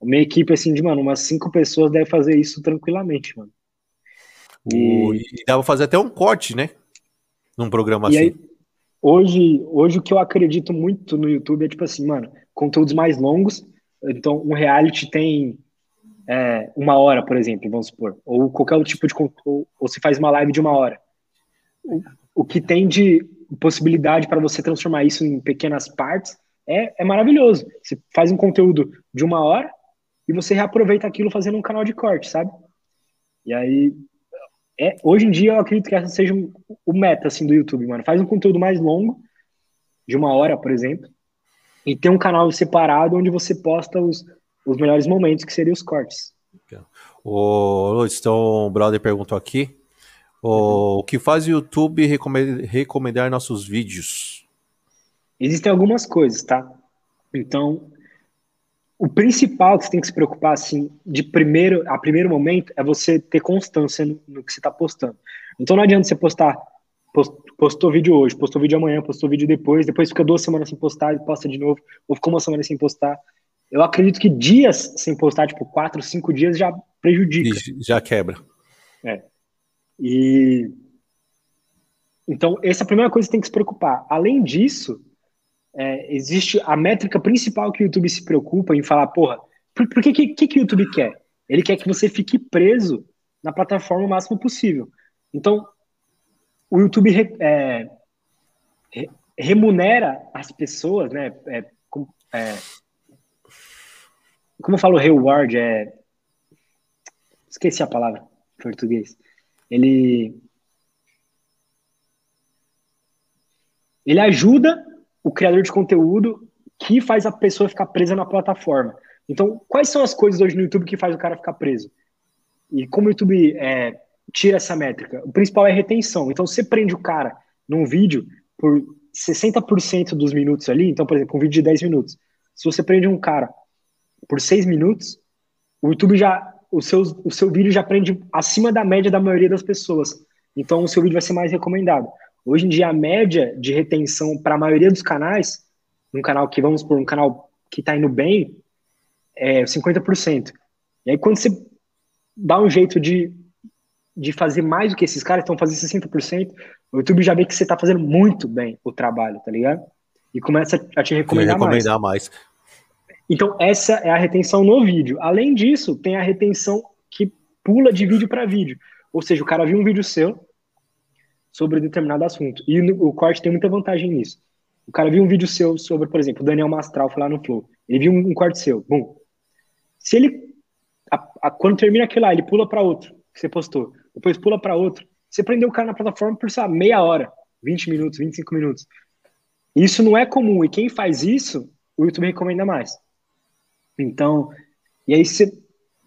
Uma equipe assim de, mano, umas cinco pessoas deve fazer isso tranquilamente, mano. E, e dá pra fazer até um corte, né? Num programa assim. Aí, hoje, hoje o que eu acredito muito no YouTube é tipo assim, mano, conteúdos mais longos. Então, um reality tem é, uma hora, por exemplo, vamos supor. Ou qualquer outro tipo de conteúdo. Ou se faz uma live de uma hora. O, o que tem de possibilidade para você transformar isso em pequenas partes é, é maravilhoso. Você faz um conteúdo de uma hora e você reaproveita aquilo fazendo um canal de corte, sabe? E aí, é, hoje em dia eu acredito que essa seja um, o meta assim, do YouTube, mano. Faz um conteúdo mais longo, de uma hora, por exemplo, e tem um canal separado onde você posta os, os melhores momentos, que seriam os cortes. O Luiz, então o brother perguntou aqui: o, o que faz o YouTube recomendar, recomendar nossos vídeos? Existem algumas coisas, tá? Então, o principal que você tem que se preocupar, assim, de primeiro, a primeiro momento, é você ter constância no, no que você está postando. Então, não adianta você postar, post, postou vídeo hoje, postou vídeo amanhã, postou vídeo depois, depois fica duas semanas sem postar e posta de novo, ou ficou uma semana sem postar. Eu acredito que dias sem postar, tipo, quatro, cinco dias já prejudica. Já quebra. É. E. Então, essa é a primeira coisa que você tem que se preocupar. Além disso, é, existe a métrica principal que o YouTube se preocupa em falar, porra, por, por que, que, que o YouTube quer? Ele quer que você fique preso na plataforma o máximo possível. Então, o YouTube re, é, re, remunera as pessoas, né? É, é, como eu falo reward, é, esqueci a palavra em português. Ele ele ajuda o criador de conteúdo que faz a pessoa ficar presa na plataforma. Então, quais são as coisas hoje no YouTube que faz o cara ficar preso? E como o YouTube é, tira essa métrica? O principal é retenção. Então, você prende o cara num vídeo por 60% dos minutos ali, então, por exemplo, um vídeo de 10 minutos. Se você prende um cara por 6 minutos, o YouTube já. O seu, o seu vídeo já prende acima da média da maioria das pessoas. Então, o seu vídeo vai ser mais recomendado. Hoje em dia, a média de retenção para a maioria dos canais, um canal que, vamos por um canal que está indo bem, é 50%. E aí, quando você dá um jeito de, de fazer mais do que esses caras estão fazendo 60%, o YouTube já vê que você está fazendo muito bem o trabalho, tá ligado? E começa a te recomendar, recomendar mais. mais. Então, essa é a retenção no vídeo. Além disso, tem a retenção que pula de vídeo para vídeo. Ou seja, o cara viu um vídeo seu sobre determinado assunto. E o corte tem muita vantagem nisso. O cara viu um vídeo seu sobre, por exemplo, o Daniel Mastral foi lá no Flow. Ele viu um, corte seu. Bom. Se ele. A, a, quando termina aquilo lá, ele pula para outro que você postou. Depois pula para outro. Você prendeu o cara na plataforma por, sei meia hora, 20 minutos, 25 minutos. Isso não é comum. E quem faz isso, o YouTube recomenda mais. Então, e aí você.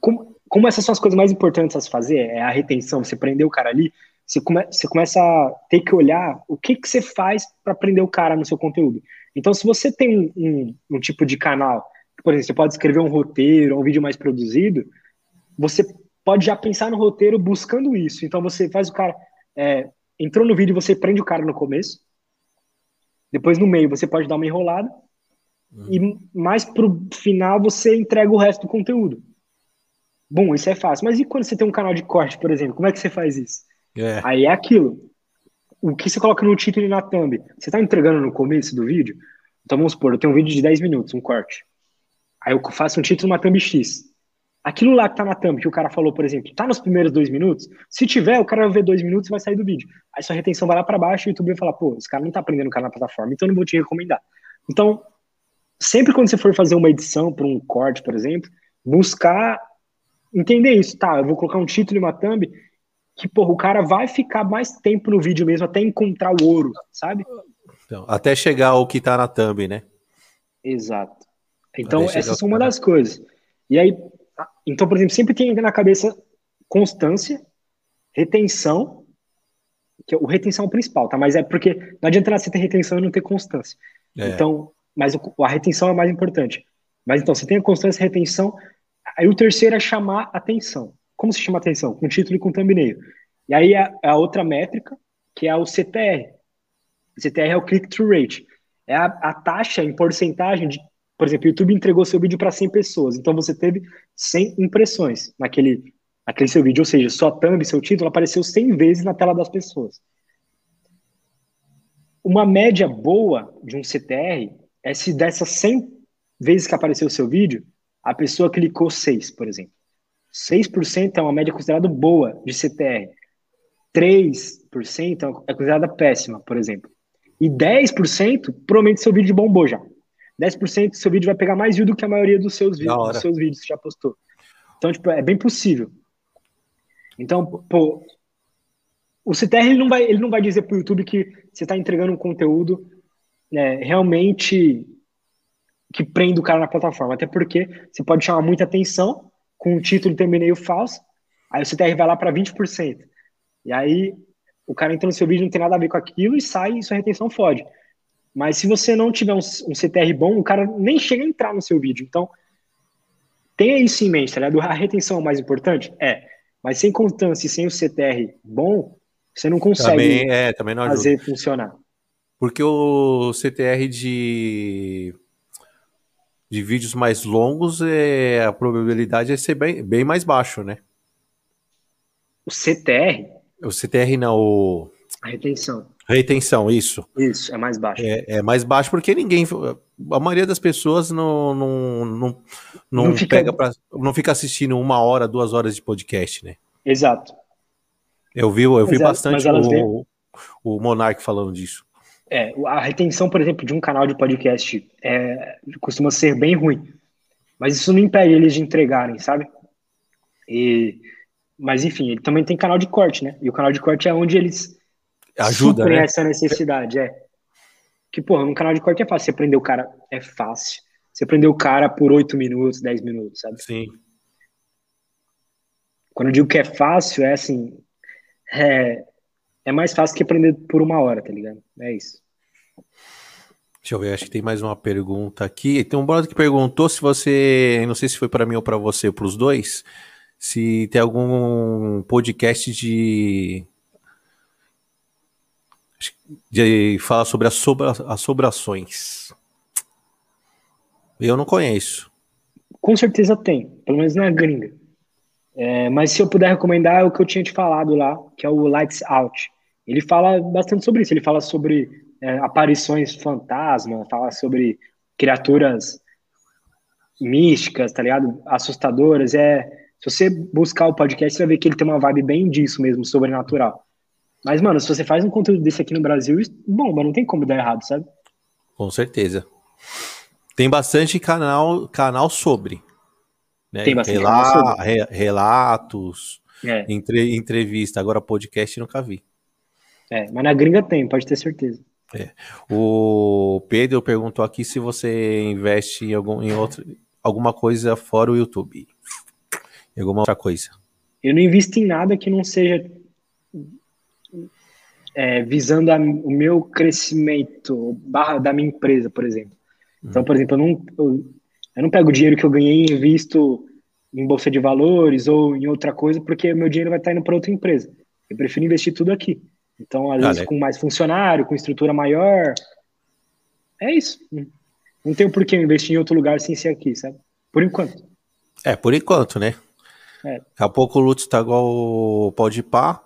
Como, como essas são as coisas mais importantes a se fazer, é a retenção, você prender o cara ali, você, come, você começa a ter que olhar o que, que você faz para prender o cara no seu conteúdo. Então, se você tem um, um, um, tipo de canal, por exemplo, você pode escrever um roteiro, um vídeo mais produzido, você pode já pensar no roteiro buscando isso. Então, você faz o cara. É, entrou no vídeo, você prende o cara no começo, depois no meio você pode dar uma enrolada, uhum. e mais pro final você entrega o resto do conteúdo. Bom, isso é fácil. Mas e quando você tem um canal de corte, por exemplo? Como é que você faz isso? É. Aí é aquilo. O que você coloca no título e na thumb? Você está entregando no começo do vídeo? Então vamos supor, eu tenho um vídeo de 10 minutos, um corte. Aí eu faço um título uma thumb X. Aquilo lá que tá na thumb, que o cara falou, por exemplo, tá nos primeiros dois minutos? Se tiver, o cara vai ver dois minutos e vai sair do vídeo. Aí sua retenção vai lá para baixo e o YouTube vai falar, pô, esse cara não tá aprendendo o cara na plataforma, então não vou te recomendar. Então, sempre quando você for fazer uma edição para um corte, por exemplo, buscar entender isso, tá? Eu vou colocar um título e uma thumb que, porra, o cara vai ficar mais tempo no vídeo mesmo até encontrar o ouro, sabe? Então, até chegar ao que tá na thumb, né? Exato. Então, essas são uma das coisas. E aí, então, por exemplo, sempre tem na cabeça constância, retenção, que o retenção é o principal, tá? Mas é porque não adianta você ter retenção e não ter constância. É. Então, mas a retenção é mais importante. Mas então, você tem a constância e retenção, Aí o terceiro é chamar atenção. Como se chama atenção? Com título e com thumbnail. E aí a, a outra métrica, que é o CTR. O CTR é o click-through rate. É a, a, taxa em porcentagem de, por exemplo, o YouTube entregou seu vídeo para 100 pessoas. Então você teve 100 impressões naquele, naquele seu vídeo. Ou seja, sua thumb, seu título apareceu 100 vezes na tela das pessoas. Uma média boa de um CTR é se dessas 100 vezes que apareceu o seu vídeo, a pessoa clicou 6, por exemplo. 6% é uma média considerada boa de CTR. 3% é considerada péssima, por exemplo. E 10% provavelmente seu vídeo bombou já. 10% seu vídeo vai pegar mais view do que a maioria dos seus, vídeos, dos seus vídeos que já postou. Então, tipo, é bem possível. Então, pô, o CTR ele não vai, ele não vai dizer para o YouTube que você está entregando um conteúdo né, realmente que prende o cara na plataforma. Até porque você pode chamar muita atenção com um título e thumbnail falso, aí o CTR vai lá para 20%. E aí o cara entra no seu vídeo não tem nada a ver com aquilo e sai e sua retenção fode. Mas se você não tiver um, um CTR bom, o cara nem chega a entrar no seu vídeo. Então, tenha isso em mente, tá ligado? A retenção é o mais importante? É. Mas sem constância e sem o CTR bom, você não consegue também, é, também não fazer funcionar. Porque o CTR de de vídeos mais longos, é, a probabilidade é ser bem, bem mais baixo, né? O CTR? O CTR não, o... A retenção. Retenção, isso. Isso, é mais baixo. É, é, mais baixo porque ninguém. A maioria das pessoas não, não, não, não, não fica... pega pra, não fica assistindo uma hora, duas horas de podcast, né? Exato. Eu vi, eu vi bastante o, o Monark falando disso. É, a retenção, por exemplo, de um canal de podcast é, costuma ser bem ruim. Mas isso não impede eles de entregarem, sabe? E, mas enfim, ele também tem canal de corte, né? E o canal de corte é onde eles ajuda né? essa necessidade, é. Que, porra, no canal de corte é fácil. Você prender o cara é fácil. Você prender o cara por 8 minutos, 10 minutos, sabe? Sim. Quando eu digo que é fácil, é assim. É, é mais fácil que aprender por uma hora, tá ligado? É isso. Deixa eu ver, acho que tem mais uma pergunta aqui. Tem um brother que perguntou se você, não sei se foi para mim ou para você, para os dois, se tem algum podcast de de falar sobre as sobra, assobrações. Eu não conheço. Com certeza tem, pelo menos na gringa. É, mas se eu puder recomendar é o que eu tinha te falado lá, que é o Lights Out ele fala bastante sobre isso. Ele fala sobre é, aparições fantasma, fala sobre criaturas místicas, tá ligado? Assustadoras. É, se você buscar o podcast, você vai ver que ele tem uma vibe bem disso mesmo, sobrenatural. Mas, mano, se você faz um conteúdo desse aqui no Brasil, bom, mas não tem como dar errado, sabe? Com certeza. Tem bastante canal, canal sobre. Né? Tem bastante Rela canal sobre. Re, relatos, é. entre, entrevista. Agora, podcast nunca vi. É, mas na gringa tem, pode ter certeza. É. O Pedro perguntou aqui se você investe em, algum, em outra, alguma coisa fora o YouTube. Em alguma outra coisa. Eu não invisto em nada que não seja é, visando a, o meu crescimento barra da minha empresa, por exemplo. Então, por exemplo, eu não, eu, eu não pego o dinheiro que eu ganhei e invisto em bolsa de valores ou em outra coisa, porque o meu dinheiro vai estar indo para outra empresa. Eu prefiro investir tudo aqui. Então, às vezes, com mais funcionário, com estrutura maior. É isso. Não tem por que investir em outro lugar sem ser aqui, sabe? Por enquanto. É, por enquanto, né? É. Daqui a pouco o Lutz tá igual o pau de pá.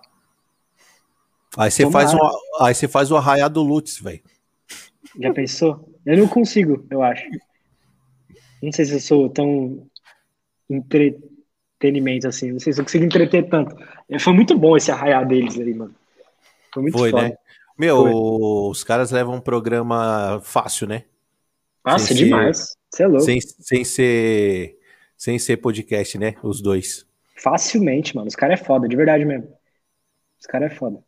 Aí você faz um, aí você faz o arraiado do Lutz, velho. Já pensou? Eu não consigo, eu acho. Não sei se eu sou tão entretenimento assim. Não sei se eu consigo entreter tanto. Foi muito bom esse arraiar deles aí, mano. Foi muito Foi, foda. né? Meu, Foi. os caras levam um programa fácil, né? Fácil sem demais. Você é louco. Sem, sem, ser, sem ser podcast, né? Os dois. Facilmente, mano. Os caras é foda, de verdade mesmo. Os caras é foda.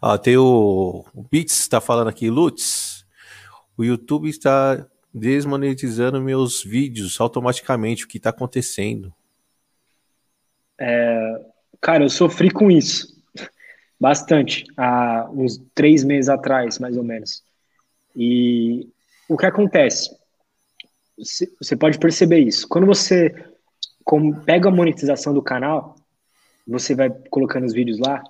Ah, tem o, o Beats está falando aqui, Lutz, o YouTube está desmonetizando meus vídeos automaticamente. O que está acontecendo? É, cara, eu sofri com isso bastante há uns três meses atrás, mais ou menos. E o que acontece? Você pode perceber isso. Quando você pega a monetização do canal, você vai colocando os vídeos lá,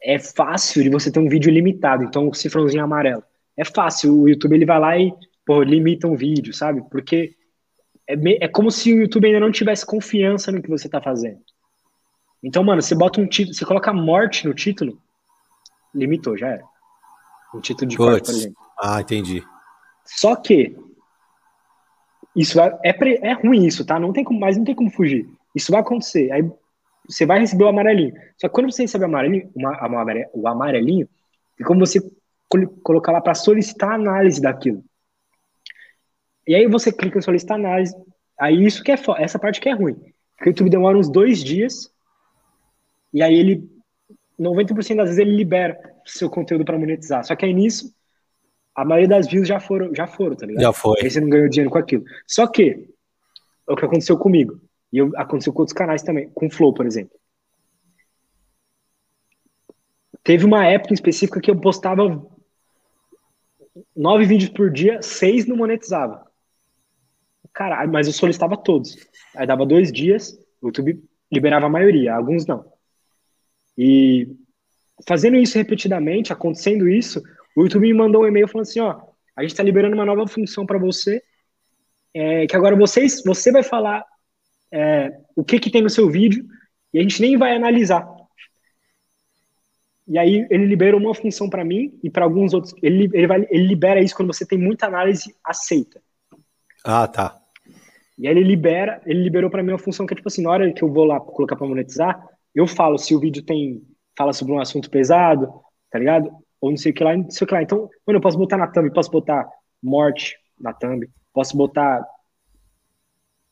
é fácil de você ter um vídeo limitado. Então, o cifrãozinho amarelo. É fácil. O YouTube ele vai lá e pô, limita um vídeo, sabe? Porque é, é como se o YouTube ainda não tivesse confiança no que você tá fazendo. Então, mano, você bota um título, você coloca morte no título, limitou, já era. Um título de corte, por exemplo. Ah, entendi. Só que isso é, é, é ruim isso, tá? Não tem como, mas não tem como fugir. Isso vai acontecer. Aí você vai receber o amarelinho. Só que quando você recebe o amarelinho, uma, o amarelinho, é como você colocar lá para solicitar análise daquilo. E aí você clica em solicitar análise. Aí isso que é essa parte que é ruim. Porque o YouTube demora uns dois dias e aí ele 90% das vezes ele libera seu conteúdo para monetizar. Só que aí nisso a maioria das views já foram, já foram, tá ligado? Já foi. Aí você não ganhou dinheiro com aquilo. Só que é o que aconteceu comigo. E eu, aconteceu com outros canais também, com o Flow, por exemplo. Teve uma época específica que eu postava nove vídeos por dia, seis não monetizava. Caralho, mas eu solicitava todos. Aí dava dois dias, o YouTube liberava a maioria, alguns não. E fazendo isso repetidamente, acontecendo isso, o YouTube me mandou um e-mail falando assim, ó, a gente está liberando uma nova função para você, é, que agora vocês, você vai falar é, o que, que tem no seu vídeo e a gente nem vai analisar. E aí ele libera uma função para mim e para alguns outros. Ele, ele, vai, ele libera isso quando você tem muita análise aceita. Ah, tá. E aí ele libera, ele liberou para mim uma função que é tipo assim, na hora que eu vou lá colocar para monetizar, eu falo se o vídeo tem fala sobre um assunto pesado, tá ligado? Ou não sei o que lá, não sei o que lá. Então, mano, eu posso botar na thumb, posso botar morte na thumb, posso botar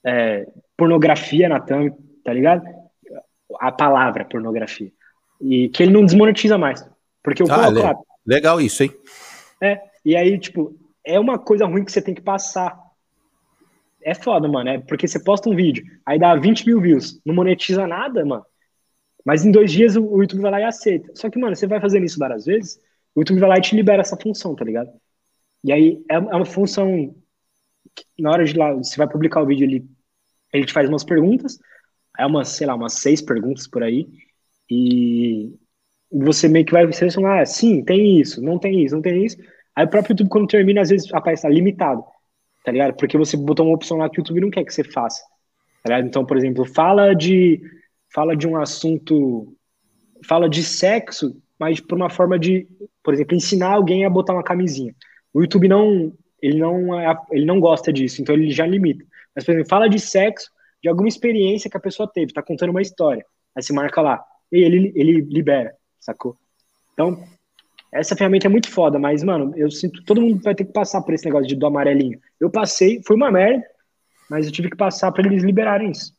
é, pornografia na thumb, tá ligado? A palavra pornografia. E que ele não desmonetiza mais. Porque o ah, le Legal isso, hein? É, e aí, tipo, é uma coisa ruim que você tem que passar. É foda, mano. É porque você posta um vídeo, aí dá 20 mil views, não monetiza nada, mano. Mas em dois dias o YouTube vai lá e aceita. Só que, mano, você vai fazendo isso várias vezes, o YouTube vai lá e te libera essa função, tá ligado? E aí é, é uma função na hora de lá, você vai publicar o vídeo, ele, ele te faz umas perguntas, é umas, sei lá, umas seis perguntas por aí, e você meio que vai selecionar, ah, sim, tem isso, não tem isso, não tem isso. Aí o próprio YouTube, quando termina, às vezes aparece lá, limitado, tá ligado? Porque você botou uma opção lá que o YouTube não quer que você faça, tá? Então, por exemplo, fala de, fala de um assunto, fala de sexo, mas por uma forma de, por exemplo, ensinar alguém a botar uma camisinha. O YouTube não, ele não, é, ele não gosta disso, então ele já limita. Mas, por exemplo, fala de sexo, de alguma experiência que a pessoa teve, tá contando uma história. Aí você marca lá, e ele, ele libera, sacou? Então, essa ferramenta é muito foda, mas, mano, eu sinto todo mundo vai ter que passar por esse negócio de do amarelinho. Eu passei, foi uma merda, mas eu tive que passar para eles liberarem isso.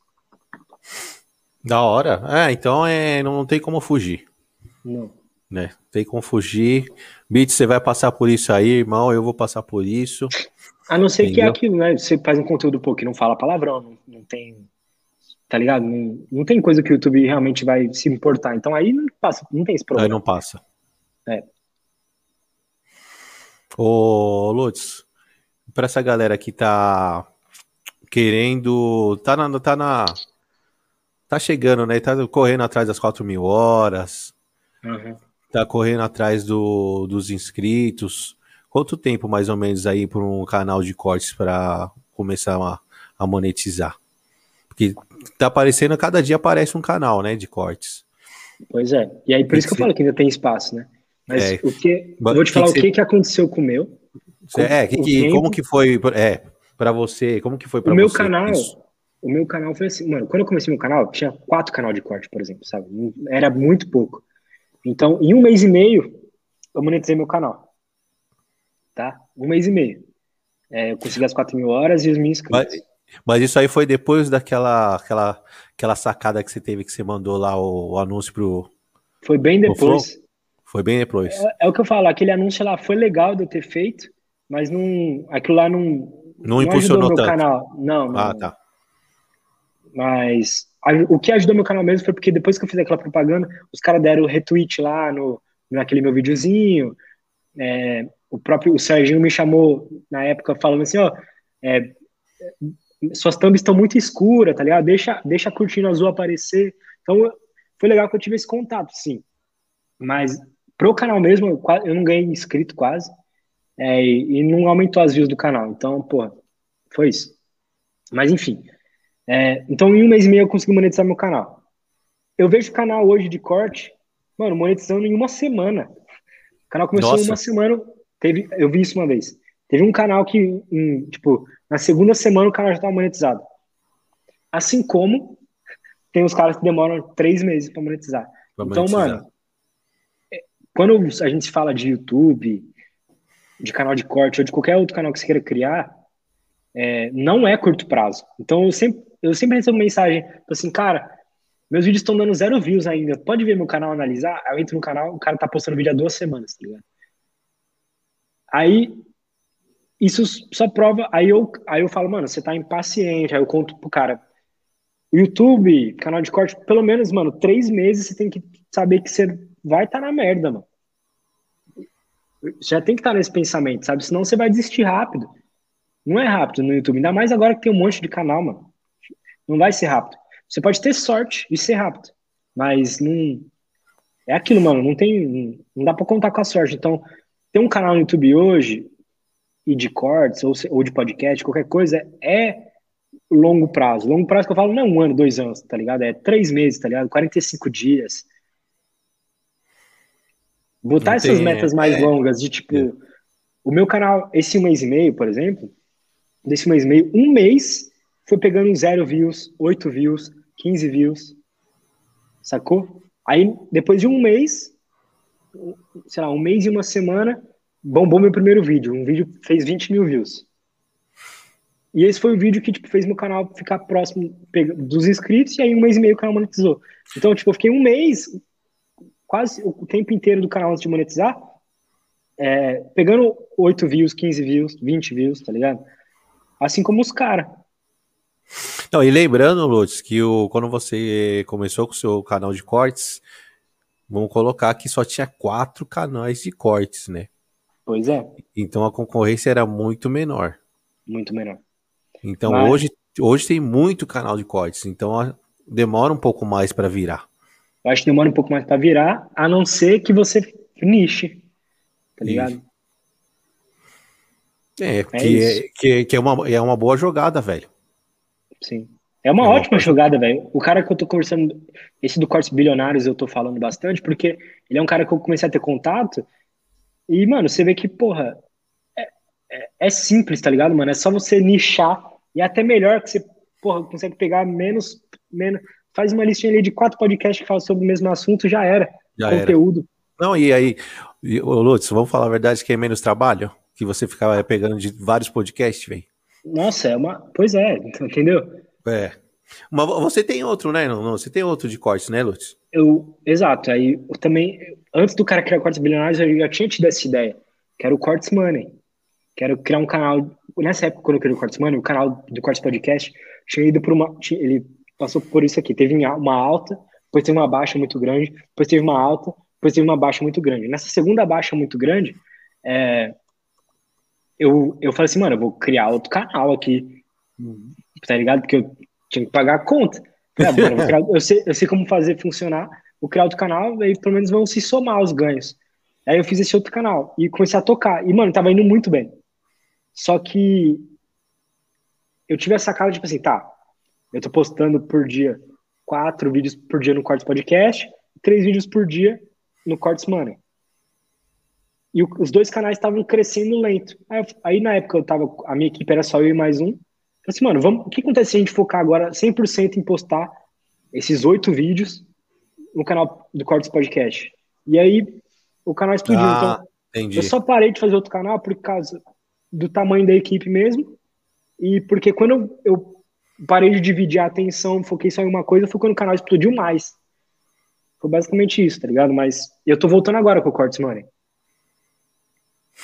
Da hora. É, então é, não tem como fugir. Não. Né? Tem como fugir. Beat, você vai passar por isso aí, irmão, eu vou passar por isso. A não ser Entendeu? que é aquilo, né? Você faz um conteúdo pô, que não fala palavrão, não, não tem. Tá ligado? Não, não tem coisa que o YouTube realmente vai se importar. Então aí não passa, não tem esse problema. Aí não passa. É. Ô, Lutz, pra essa galera que tá querendo. Tá na. Tá, na, tá chegando, né? Tá correndo atrás das 4 mil horas. Uhum. Tá correndo atrás do, dos inscritos. Quanto tempo mais ou menos aí para um canal de cortes para começar a, a, monetizar? Porque tá aparecendo, cada dia aparece um canal, né, de cortes. Pois é. E aí por isso que eu falo que ainda tem espaço, né? Mas é, o que, eu vou te falar que o que, que aconteceu com o meu. É, que, que, como que foi, é, para você, como que foi para você? O meu canal, isso? O meu canal foi assim, mano, quando eu comecei meu canal, tinha quatro canal de corte, por exemplo, sabe? Era muito pouco. Então, em um mês e meio, eu monetizei meu canal tá? Um mês e meio. É, eu consegui as 4 mil horas e os mil inscritos. Mas, mas, isso aí foi depois daquela aquela, aquela sacada que você teve, que você mandou lá o, o anúncio pro. Foi bem depois. Foi bem depois. É, é, o que eu falo, aquele anúncio lá foi legal de eu ter feito, mas não, aquilo lá não. Não, não impulsionou meu tanto. canal. Não, não. Ah, tá. Mas a, o que ajudou meu canal mesmo foi porque depois que eu fiz aquela propaganda, os caras deram retweet lá no, naquele meu videozinho. É, o próprio o Serginho me chamou na época falando assim, ó, é, suas thumbs estão muito escuras, tá ligado? Deixa, deixa a cortina azul aparecer. Então, foi legal que eu tive esse contato, sim. Mas pro canal mesmo, eu, eu não ganhei inscrito quase. É, e, e, não aumentou as views do canal. Então, porra, foi isso. Mas enfim. É, então, em um mês e meio eu consegui monetizar meu canal. Eu vejo canal hoje de corte, mano, monetizando em uma semana. O canal começou Nossa. em uma semana, Teve, eu vi isso uma vez. Teve um canal que, em, tipo, na segunda semana o canal já estava monetizado. Assim como tem os caras que demoram três meses para monetizar. Pra então, monetizar. mano, é, quando a gente fala de YouTube, de canal de corte ou de qualquer outro canal que você queira criar, é, não é curto prazo. Então, eu sempre, eu sempre recebo mensagem assim, cara, meus vídeos estão dando zero views ainda. Pode ver meu canal analisar? Eu entro no canal, o cara tá postando vídeo há duas semanas, tá ligado? Aí, isso só prova. Aí eu, aí eu falo, mano, você tá impaciente. Aí eu conto pro cara. YouTube, canal de corte, pelo menos, mano, três meses você tem que saber que você vai estar tá na merda, mano. Já tem que estar tá nesse pensamento, sabe? Senão você vai desistir rápido. Não é rápido no YouTube, ainda mais agora que tem um monte de canal, mano. Não vai ser rápido. Você pode ter sorte e ser rápido, mas não. É aquilo, mano. Não tem. Não dá pra contar com a sorte. Então, ter um canal no YouTube hoje, e de cortes, ou, ou de podcast, qualquer coisa, é longo prazo. Longo prazo que eu falo não é um ano, dois anos, tá ligado? É três meses, tá ligado? 45 dias. Botar essas metas mais é, longas, de tipo, é. o meu canal, esse mês e meio, por exemplo, desse mês e meio, um mês foi pegando zero views, oito views, 15 views, sacou? Aí, depois de um mês, sei lá, um mês e uma semana, bombou meu primeiro vídeo. Um vídeo fez 20 mil views. E esse foi o vídeo que tipo, fez meu canal ficar próximo dos inscritos, e aí um mês e meio o canal monetizou. Então, tipo, eu fiquei um mês, quase o tempo inteiro do canal antes de monetizar, é, pegando 8 views, 15 views, 20 views, tá ligado? Assim como os caras. Não, e lembrando, Lutz, que o, quando você começou com o seu canal de cortes, vamos colocar que só tinha quatro canais de cortes, né? Pois é. Então a concorrência era muito menor. Muito menor. Então Mas... hoje, hoje tem muito canal de cortes, então demora um pouco mais para virar. Eu acho que demora um pouco mais para virar, a não ser que você niche, tá ligado? É, é, que, é, que, que, é, uma, é uma boa jogada, velho. Sim. É uma é ótima uma jogada, velho. O cara que eu tô conversando, esse do Cortes Bilionários eu tô falando bastante, porque ele é um cara que eu comecei a ter contato. E, mano, você vê que, porra, é, é, é simples, tá ligado, mano? É só você nichar e é até melhor que você, porra, consegue pegar menos, menos faz uma listinha ali de quatro podcasts que falam sobre o mesmo assunto, já era. Já conteúdo. Era. Não, e aí, ô Lutz, vamos falar a verdade que é menos trabalho? Que você ficava pegando de vários podcasts, velho? Nossa, é uma. Pois é, entendeu? É. Mas você tem outro, né? Não, você tem outro de cortes, né, Lutz? Eu, exato. Aí eu também, antes do cara criar cortes bilionários, eu já tinha tido essa ideia. Quero o Cortes Money. Quero criar um canal. Nessa época, quando eu criei o Cortes Money, o canal do Cortes Podcast tinha ido por uma. Ele passou por isso aqui. Teve uma alta, depois teve uma baixa muito grande, depois teve uma alta, depois teve uma baixa muito grande. Nessa segunda baixa muito grande, é, eu, eu falei assim, mano, eu vou criar outro canal aqui, tá ligado? Porque eu tinha que pagar a conta. Falei, ah, criar, eu, sei, eu sei como fazer funcionar, vou criar outro canal, aí pelo menos vão se somar os ganhos. Aí eu fiz esse outro canal e comecei a tocar. E, mano, tava indo muito bem. Só que eu tive essa cara, tipo assim, tá, eu tô postando por dia quatro vídeos por dia no Cortes Podcast, três vídeos por dia no Cortes Money. E o, os dois canais estavam crescendo lento. Aí, aí, na época eu tava, a minha equipe era só eu e mais um. Falei assim, mano, vamos, o que acontece se a gente focar agora 100% em postar esses oito vídeos no canal do Cortes Podcast? E aí o canal explodiu. Ah, então, entendi. eu só parei de fazer outro canal por causa do tamanho da equipe mesmo. E porque quando eu, eu parei de dividir a atenção, foquei só em uma coisa, foi quando o canal explodiu mais. Foi basicamente isso, tá ligado? Mas eu tô voltando agora com o Cortes Money.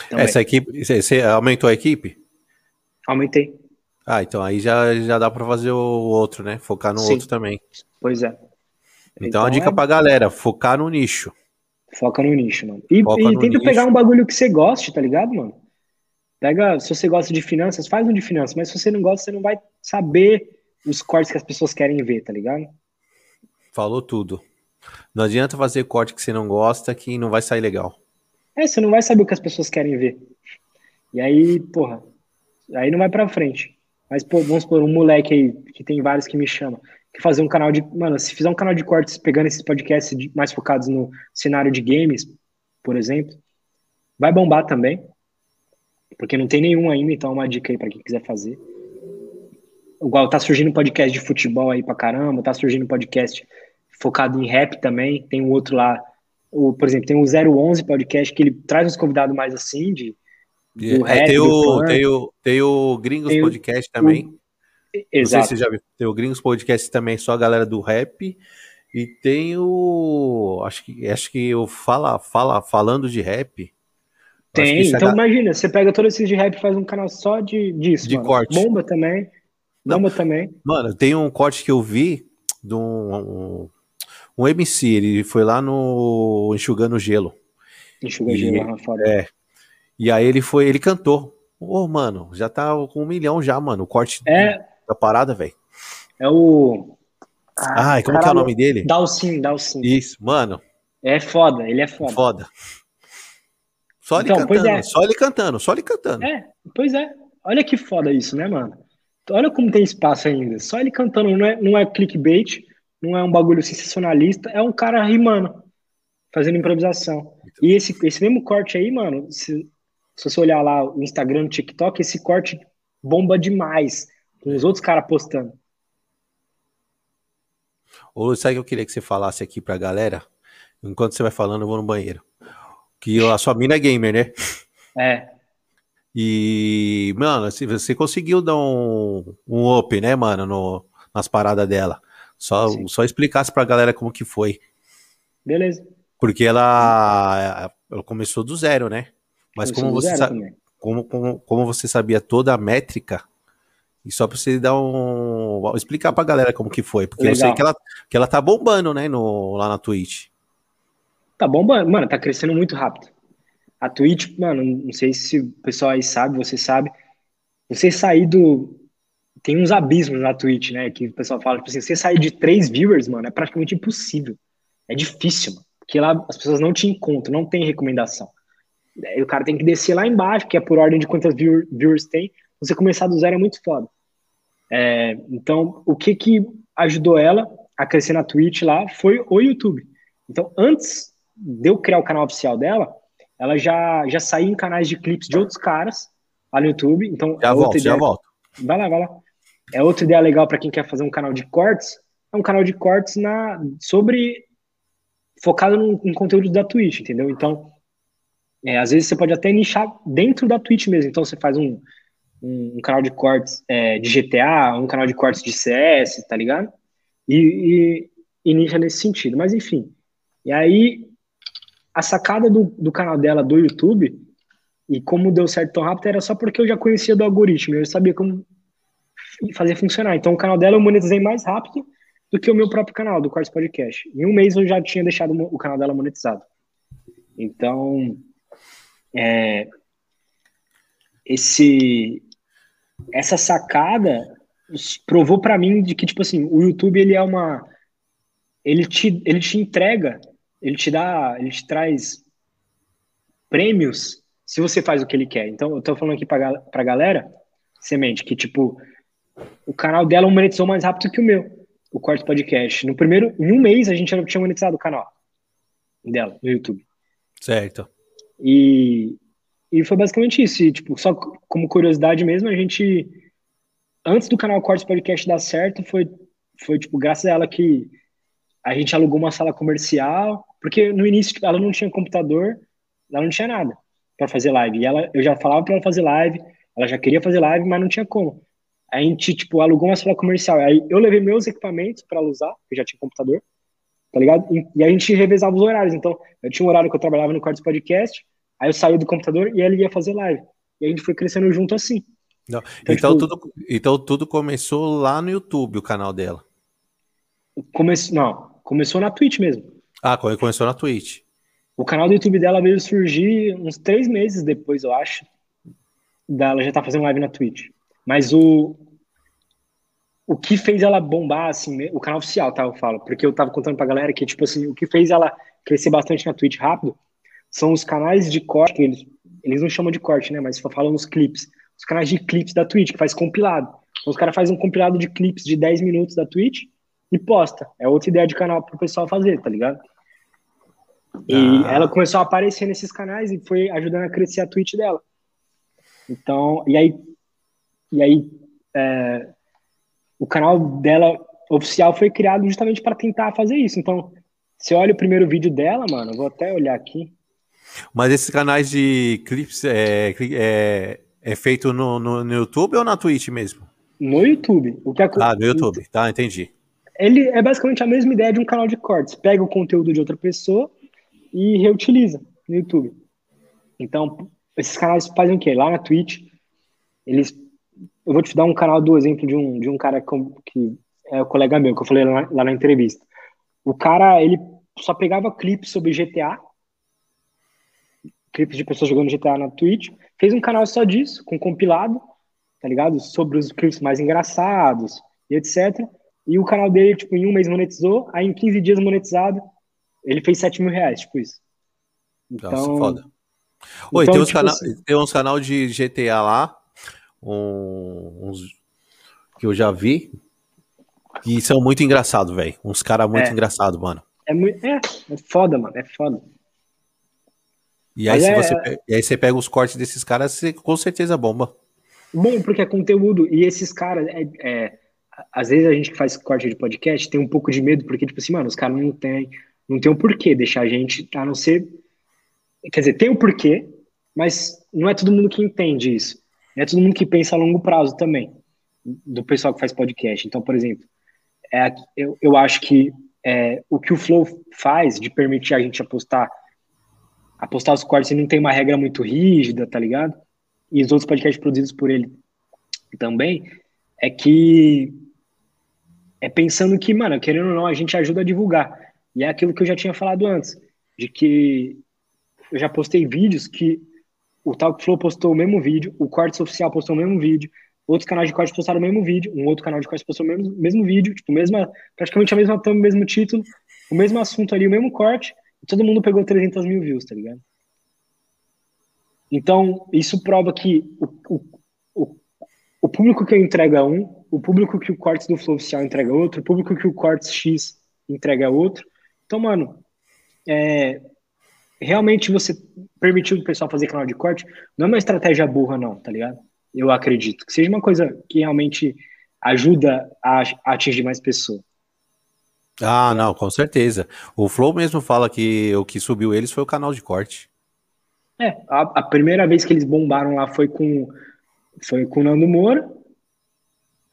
Então, Essa é. equipe, você aumentou a equipe? Aumentei. Ah, então aí já, já dá para fazer o outro, né? Focar no Sim. outro também. Pois é. Então, então a dica é... pra galera, focar no nicho. Foca no nicho, mano. E, e tenta pegar um bagulho que você goste, tá ligado, mano? Pega, se você gosta de finanças, faz um de finanças, mas se você não gosta, você não vai saber os cortes que as pessoas querem ver, tá ligado? Falou tudo. Não adianta fazer corte que você não gosta que não vai sair legal. É, você não vai saber o que as pessoas querem ver. E aí, porra, aí não vai pra frente. Mas, pô, vamos supor, um moleque aí, que tem vários que me chamam, que fazer um canal de. Mano, se fizer um canal de cortes pegando esses podcasts mais focados no cenário de games, por exemplo, vai bombar também. Porque não tem nenhum ainda, então é uma dica aí para quem quiser fazer. Igual tá surgindo podcast de futebol aí pra caramba, tá surgindo podcast focado em rap também. Tem um outro lá, o, por exemplo, tem o 011 podcast que ele traz uns convidados mais assim, de. Do é, rap, tem, o, tem, o, tem o Gringos tem Podcast o, também. O, exato. Não sei se você já viu. Tem o Gringos Podcast também, só a galera do rap. E tem o. Acho que acho que eu fala, fala, falando de rap. Tem, então imagina, você pega todos esses de rap e faz um canal só de, disso. De mano. corte. Bomba também. Bomba Não, também. Mano, tem um corte que eu vi de um, um, um MC, ele foi lá no Enxugando Gelo. Enxugando Gelo. É. E aí ele foi, ele cantou. Ô, oh, mano, já tá com um milhão já, mano. O corte é... da parada, velho. É o. Ah, Ai, como caralho. que é o nome dele? Dalcin, Dalcin. Isso, mano. É foda, ele é foda. Foda. Só ele então, cantando, é. só ele cantando, só ele cantando. É, pois é. Olha que foda isso, né, mano? Olha como tem espaço ainda. Só ele cantando, não é, não é clickbait, não é um bagulho sensacionalista, é um cara rimando, fazendo improvisação. E esse, esse mesmo corte aí, mano, se, se você olhar lá o Instagram, o TikTok, esse corte bomba demais. Com os outros caras postando. Ô, sabe o que eu queria que você falasse aqui pra galera? Enquanto você vai falando, eu vou no banheiro. Que a sua mina é gamer, né? É. E, mano, você conseguiu dar um, um up, né, mano, no, nas paradas dela. Só, só explicasse pra galera como que foi. Beleza. Porque ela, ela começou do zero, né? Mas como você, como, como, como você sabia toda a métrica, e só pra você dar um. explicar pra galera como que foi. Porque Legal. eu sei que ela, que ela tá bombando, né, no, lá na Twitch. Tá bombando, mano, tá crescendo muito rápido. A Twitch, mano, não sei se o pessoal aí sabe, você sabe. Você sair do. Tem uns abismos na Twitch, né? Que o pessoal fala, tipo assim, você sair de três viewers, mano, é praticamente impossível. É difícil, mano. Porque lá as pessoas não te encontram, não tem recomendação. Aí o cara tem que descer lá embaixo, que é por ordem de quantas viewers tem. Você começar do zero é muito foda. É, então, o que que ajudou ela a crescer na Twitch lá foi o YouTube. Então, antes de eu criar o canal oficial dela, ela já, já saía em canais de clipes de outros caras lá no YouTube. Então, já é volto, já volto. Vai lá, vai lá. É outra ideia legal para quem quer fazer um canal de cortes. É um canal de cortes na sobre focado no, em conteúdo da Twitch, entendeu? Então, é, às vezes você pode até nichar dentro da Twitch mesmo. Então, você faz um, um, um canal de cortes é, de GTA, um canal de cortes de CS, tá ligado? E, e, e nicha nesse sentido. Mas, enfim. E aí, a sacada do, do canal dela do YouTube e como deu certo tão rápido era só porque eu já conhecia do algoritmo, eu sabia como fazer funcionar. Então, o canal dela eu monetizei mais rápido do que o meu próprio canal, do Quartz Podcast. Em um mês eu já tinha deixado o canal dela monetizado. Então, é, esse, essa sacada provou para mim de que, tipo assim, o YouTube, ele é uma... Ele te, ele te entrega ele te dá, ele te traz prêmios se você faz o que ele quer. Então, eu tô falando aqui pra, pra galera, semente, que tipo, o canal dela monetizou mais rápido que o meu, o Quarto Podcast. No primeiro, em um mês, a gente já tinha monetizado o canal dela, no YouTube. Certo. E, e foi basicamente isso. E, tipo, só como curiosidade mesmo, a gente, antes do canal Quarto Podcast dar certo, foi, foi tipo, graças a ela que a gente alugou uma sala comercial, porque no início tipo, ela não tinha computador, ela não tinha nada para fazer live. E ela, eu já falava para ela fazer live, ela já queria fazer live, mas não tinha como. A gente, tipo, alugou uma sala comercial. Aí eu levei meus equipamentos para ela usar, eu já tinha computador, tá ligado? E, e a gente revezava os horários. Então, eu tinha um horário que eu trabalhava no quarto podcast, aí eu saí do computador e ela ia fazer live. E a gente foi crescendo junto assim. Então, então, tipo, tudo, então tudo começou lá no YouTube, o canal dela. Não, começou na Twitch mesmo. Ah, começou na Twitch. O canal do YouTube dela veio surgir uns três meses depois, eu acho. Dela já tá fazendo live na Twitch. Mas o. O que fez ela bombar, assim, o canal oficial, tá? Eu falo, porque eu tava contando pra galera que, tipo assim, o que fez ela crescer bastante na Twitch rápido são os canais de corte, eles, eles não chamam de corte, né? Mas só falam nos clipes. Os canais de clipes da Twitch, que faz compilado. Então os caras fazem um compilado de clipes de 10 minutos da Twitch e posta. É outra ideia de canal pro pessoal fazer, tá ligado? E ah. ela começou a aparecer nesses canais e foi ajudando a crescer a Twitch dela. Então, e aí, e aí é, o canal dela oficial foi criado justamente para tentar fazer isso. Então, você olha o primeiro vídeo dela, mano, vou até olhar aqui. Mas esses canais de clips é, é, é feito no, no, no, YouTube ou na Twitch mesmo? No YouTube. O que é, ah, no YouTube, tá, entendi ele é basicamente a mesma ideia de um canal de cortes. Pega o conteúdo de outra pessoa e reutiliza no YouTube. Então, esses canais fazem o quê? Lá na Twitch, eles. Eu vou te dar um canal do exemplo de um, de um cara que é o colega meu, que eu falei lá, lá na entrevista. O cara, ele só pegava clipes sobre GTA, clipes de pessoas jogando GTA na Twitch, fez um canal só disso, com compilado, tá ligado? Sobre os clipes mais engraçados e etc. E o canal dele, tipo, em um mês monetizou, aí em 15 dias monetizado, ele fez 7 mil reais, tipo isso. Então, Nossa, foda. Oi, então, tem, uns tipo canal, assim, tem uns canal de GTA lá, um, uns que eu já vi, que são muito engraçados, velho. Uns caras muito é. engraçados, mano. É, muito, é, é foda, mano, é foda. E aí, se é, você, e aí você pega os cortes desses caras, você com certeza bomba. Bom, porque é conteúdo, e esses caras, é, é às vezes a gente que faz corte de podcast tem um pouco de medo, porque, tipo assim, mano, os caras não tem, não tem um porquê deixar a gente, a não ser. Quer dizer, tem o um porquê, mas não é todo mundo que entende isso. É todo mundo que pensa a longo prazo também, do pessoal que faz podcast. Então, por exemplo, é, eu, eu acho que é, o que o Flow faz de permitir a gente apostar, apostar os cortes e não tem uma regra muito rígida, tá ligado? E os outros podcasts produzidos por ele também, é que é pensando que, mano, querendo ou não, a gente ajuda a divulgar. E é aquilo que eu já tinha falado antes, de que eu já postei vídeos que o Talkflow postou o mesmo vídeo, o Cortes Oficial postou o mesmo vídeo, outros canais de cortes postaram o mesmo vídeo, um outro canal de cortes postou o mesmo, mesmo vídeo, tipo, mesma, praticamente a mesma thumb, o mesmo título, o mesmo assunto ali, o mesmo corte, e todo mundo pegou 300 mil views, tá ligado? Então, isso prova que o, o, o, público que eu entrego é um, o público que o Cortes do Flow Oficial entrega outro, o público que o Cortes X entrega outro. Então, mano, é, realmente você permitiu o pessoal fazer canal de corte, não é uma estratégia burra, não, tá ligado? Eu acredito que seja uma coisa que realmente ajuda a, a atingir mais pessoas. Ah, não, com certeza. O Flow mesmo fala que o que subiu eles foi o canal de corte. É, a, a primeira vez que eles bombaram lá foi com foi com o Nando Moura,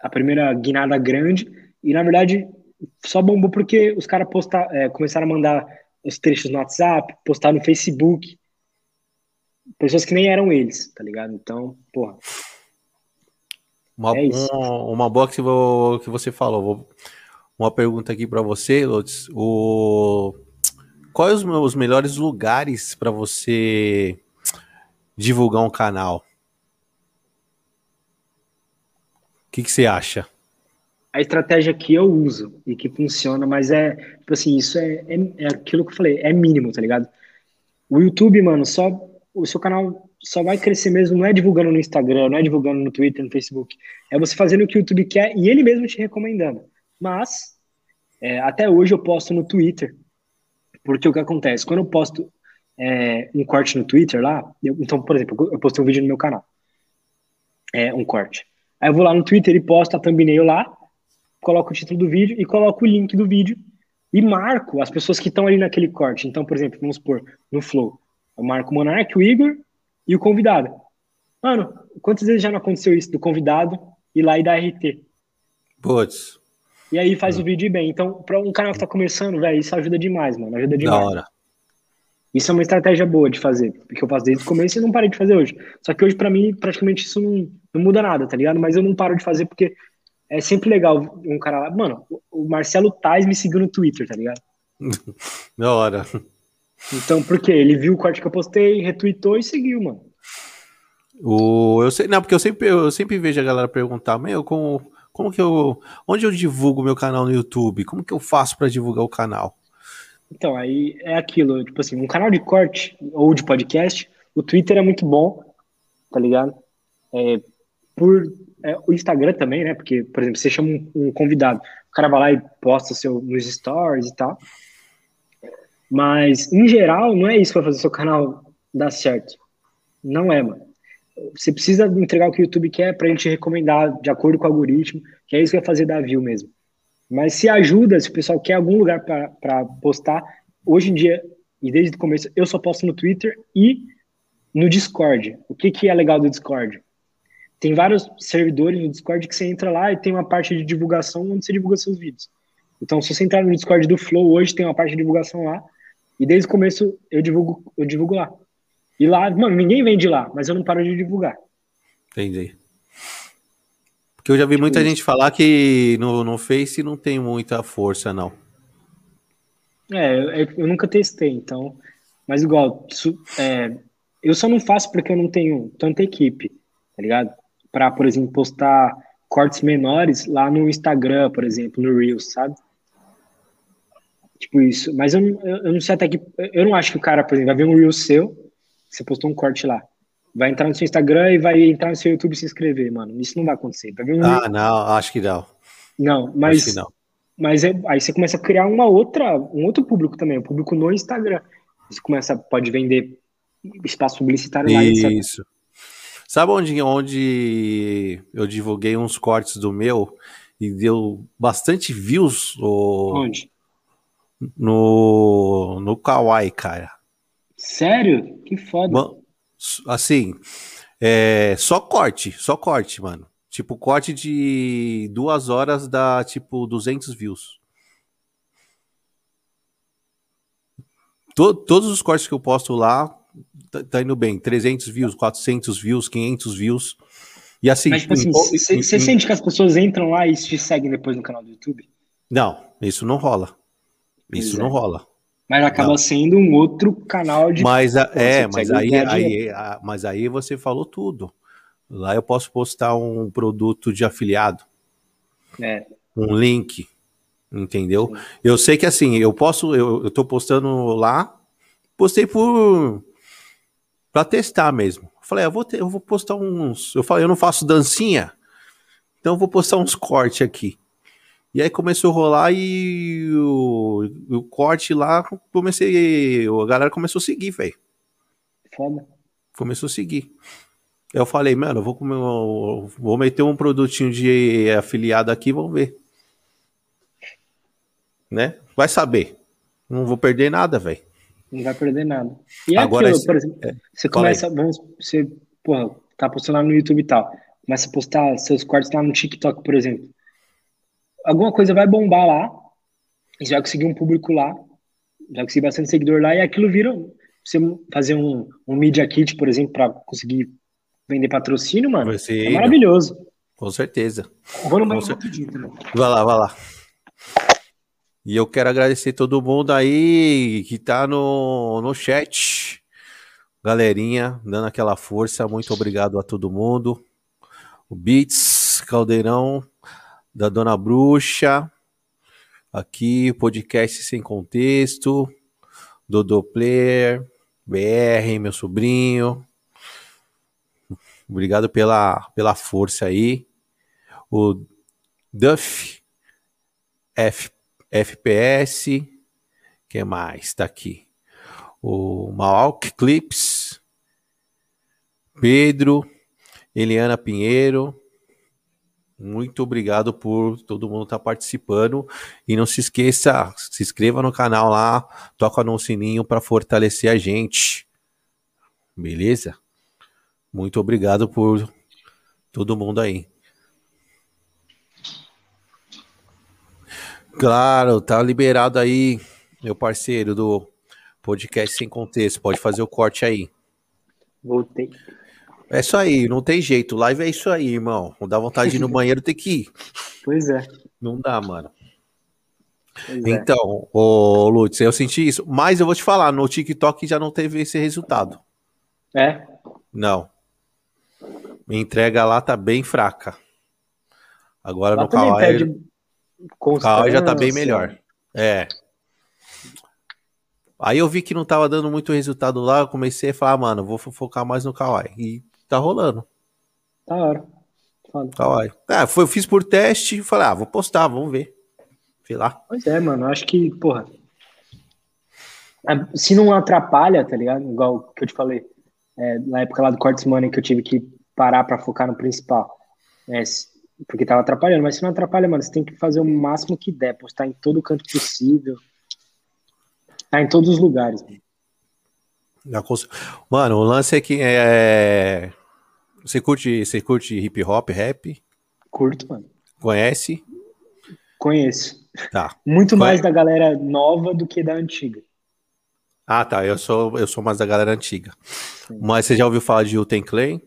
a primeira guinada grande, e na verdade só bombou porque os caras é, começaram a mandar os trechos no WhatsApp, postar no Facebook, pessoas que nem eram eles, tá ligado? Então, porra. Uma, é um, uma boa que, que você falou. Uma pergunta aqui para você, Lotes. O... Quais os, os melhores lugares para você divulgar um canal? O que, que você acha? A estratégia que eu uso e que funciona, mas é, tipo assim, isso é, é, é aquilo que eu falei, é mínimo, tá ligado? O YouTube, mano, só o seu canal só vai crescer mesmo, não é divulgando no Instagram, não é divulgando no Twitter, no Facebook. É você fazendo o que o YouTube quer e ele mesmo te recomendando. Mas, é, até hoje eu posto no Twitter. Porque o que acontece? Quando eu posto é, um corte no Twitter lá, eu, então, por exemplo, eu postei um vídeo no meu canal. É, um corte. Aí eu vou lá no Twitter e posto a thumbnail lá, coloco o título do vídeo e coloco o link do vídeo e marco as pessoas que estão ali naquele corte. Então, por exemplo, vamos supor, no Flow, eu marco o Monark, o Igor e o convidado. Mano, quantas vezes já não aconteceu isso do convidado ir lá e dar RT? Putz. E aí faz hum. o vídeo bem. Então, para um canal que tá começando, velho, isso ajuda demais, mano. Ajuda demais. Da hora. Isso é uma estratégia boa de fazer, porque eu faço desde o começo e não parei de fazer hoje. Só que hoje, para mim, praticamente isso não, não muda nada, tá ligado? Mas eu não paro de fazer porque é sempre legal um cara lá. Mano, o Marcelo Tais me seguiu no Twitter, tá ligado? da hora. Então, por quê? Ele viu o corte que eu postei, retweetou e seguiu, mano. O, eu sei, não, porque eu sempre, eu sempre vejo a galera perguntar, meu, como, como que eu. Onde eu divulgo meu canal no YouTube? Como que eu faço para divulgar o canal? Então, aí é aquilo, tipo assim, um canal de corte ou de podcast, o Twitter é muito bom, tá ligado? É, por é, o Instagram também, né? Porque, por exemplo, você chama um, um, convidado, o cara vai lá e posta seu, nos stories e tal. Mas, em geral, não é isso vai fazer seu canal dar certo. Não é, mano. Você precisa entregar o que o YouTube quer pra gente recomendar de acordo com o algoritmo, que é isso que vai fazer dar view mesmo. Mas se ajuda, se o pessoal quer algum lugar para postar, hoje em dia, e desde o começo, eu só posto no Twitter e no Discord. O que, que é legal do Discord? Tem vários servidores no Discord que você entra lá e tem uma parte de divulgação onde você divulga seus vídeos. Então, se você entrar no Discord do Flow hoje, tem uma parte de divulgação lá. E desde o começo eu divulgo, eu divulgo lá. E lá, mano, ninguém vende lá, mas eu não paro de divulgar. Entendi. Porque eu já vi muita gente falar que no, no Face não tem muita força, não. É, eu, eu nunca testei, então. Mas igual, é, eu só não faço porque eu não tenho tanta equipe, tá ligado? Pra, por exemplo, postar cortes menores lá no Instagram, por exemplo, no Reels, sabe? Tipo isso. Mas eu, eu, não sei até que. Eu não acho que o cara, por exemplo, vai ver um Reels seu, você postou um corte lá vai entrar no seu Instagram e vai entrar no seu YouTube e se inscrever, mano. Isso não vai acontecer. Vai ver um... Ah, não, acho que não. Não, mas. Não. Mas é, aí você começa a criar uma outra, um outro público também, o um público no Instagram. Você começa, pode vender espaço publicitário lá. Isso. Sabe onde, onde eu divulguei uns cortes do meu e deu bastante views? O... Onde? No, no Kawaii, cara. Sério? Que foda. Assim, é, só corte, só corte, mano. Tipo, corte de duas horas dá, tipo, 200 views. todos os cortes que eu posto lá, tá, tá, indo bem. 300 views, 400 views, 500 views. E assim... Mas, tipo assim, você sente que as pessoas entram lá e te seguem depois no canal do YouTube? Não, isso não rola. Isso não rola. Mas acaba não. sendo um outro canal de. Mas a, é, mas aí, aí, a, mas aí você falou tudo. Lá eu posso postar um produto de afiliado. É. Um link. Entendeu? Sim. Eu sei que assim, eu posso, eu, eu tô postando lá, postei por. Pra testar mesmo. Falei, ah, eu vou, ter, eu vou postar uns. Eu falei, eu não faço dancinha, então eu vou postar uns cortes aqui. E aí começou a rolar e o, o corte lá, comecei. A galera começou a seguir, velho. Foda. Começou a seguir. Eu falei, mano, eu vou comer, vou meter um produtinho de afiliado aqui, vamos ver. Né? Vai saber. Não vou perder nada, velho. Não vai perder nada. E é Agora, aquilo, por exemplo, é, você começa, vamos, você, porra, tá postando lá no YouTube e tal, começa a postar seus cortes lá no TikTok, por exemplo. Alguma coisa vai bombar lá, e você vai conseguir um público lá, vai conseguir bastante seguidor lá, e aquilo vira, você fazer um, um Media Kit, por exemplo, para conseguir vender patrocínio, mano, ser, é maravilhoso. Com certeza. Vou no banheiro rapidinho também. Vai lá, vai lá. E eu quero agradecer todo mundo aí que tá no, no chat. Galerinha, dando aquela força. Muito obrigado a todo mundo. O Beats, Caldeirão, da Dona Bruxa. Aqui, podcast sem contexto. Dodô Player, BR, meu sobrinho. Obrigado pela, pela força aí. O Duff F FPS, que mais? Está aqui. O Malk Clips, Pedro, Eliana Pinheiro. Muito obrigado por todo mundo estar tá participando. E não se esqueça, se inscreva no canal lá, toca no sininho para fortalecer a gente. Beleza? Muito obrigado por todo mundo aí. Claro, tá liberado aí, meu parceiro do podcast Sem Contexto. Pode fazer o corte aí. Voltei. É isso aí, não tem jeito. Live é isso aí, irmão. Não dá vontade de ir no banheiro, tem que ir. Pois é. Não dá, mano. Pois é. então, é. ô Lutz, eu senti isso. Mas eu vou te falar, no TikTok já não teve esse resultado. É? Não. Minha entrega lá tá bem fraca. Agora lá no Kawaii. Kawaii já tá bem melhor. É. Aí eu vi que não tava dando muito resultado lá, eu comecei a falar, mano, vou focar mais no Kawaii. E tá rolando. Da hora. Kawaii. Ah, foi, eu fiz por teste e falei, ah, vou postar, vamos ver. Fui lá. Pois é, mano, acho que, porra. É, se não atrapalha, tá ligado? Igual que eu te falei, é, na época lá do Cortes Money que eu tive que parar pra focar no principal. É, porque tava atrapalhando, mas se não atrapalha, mano, você tem que fazer o máximo que der, postar em todo canto possível. Tá em todos os lugares. Mano, o lance é que é... você curte, você curte hip hop, rap? Curto, mano. Conhece? Conheço. Tá. Muito mais da galera nova do que da antiga. Ah, tá. Eu sou, eu sou mais da galera antiga. Sim. Mas você já ouviu falar de Uten Clan?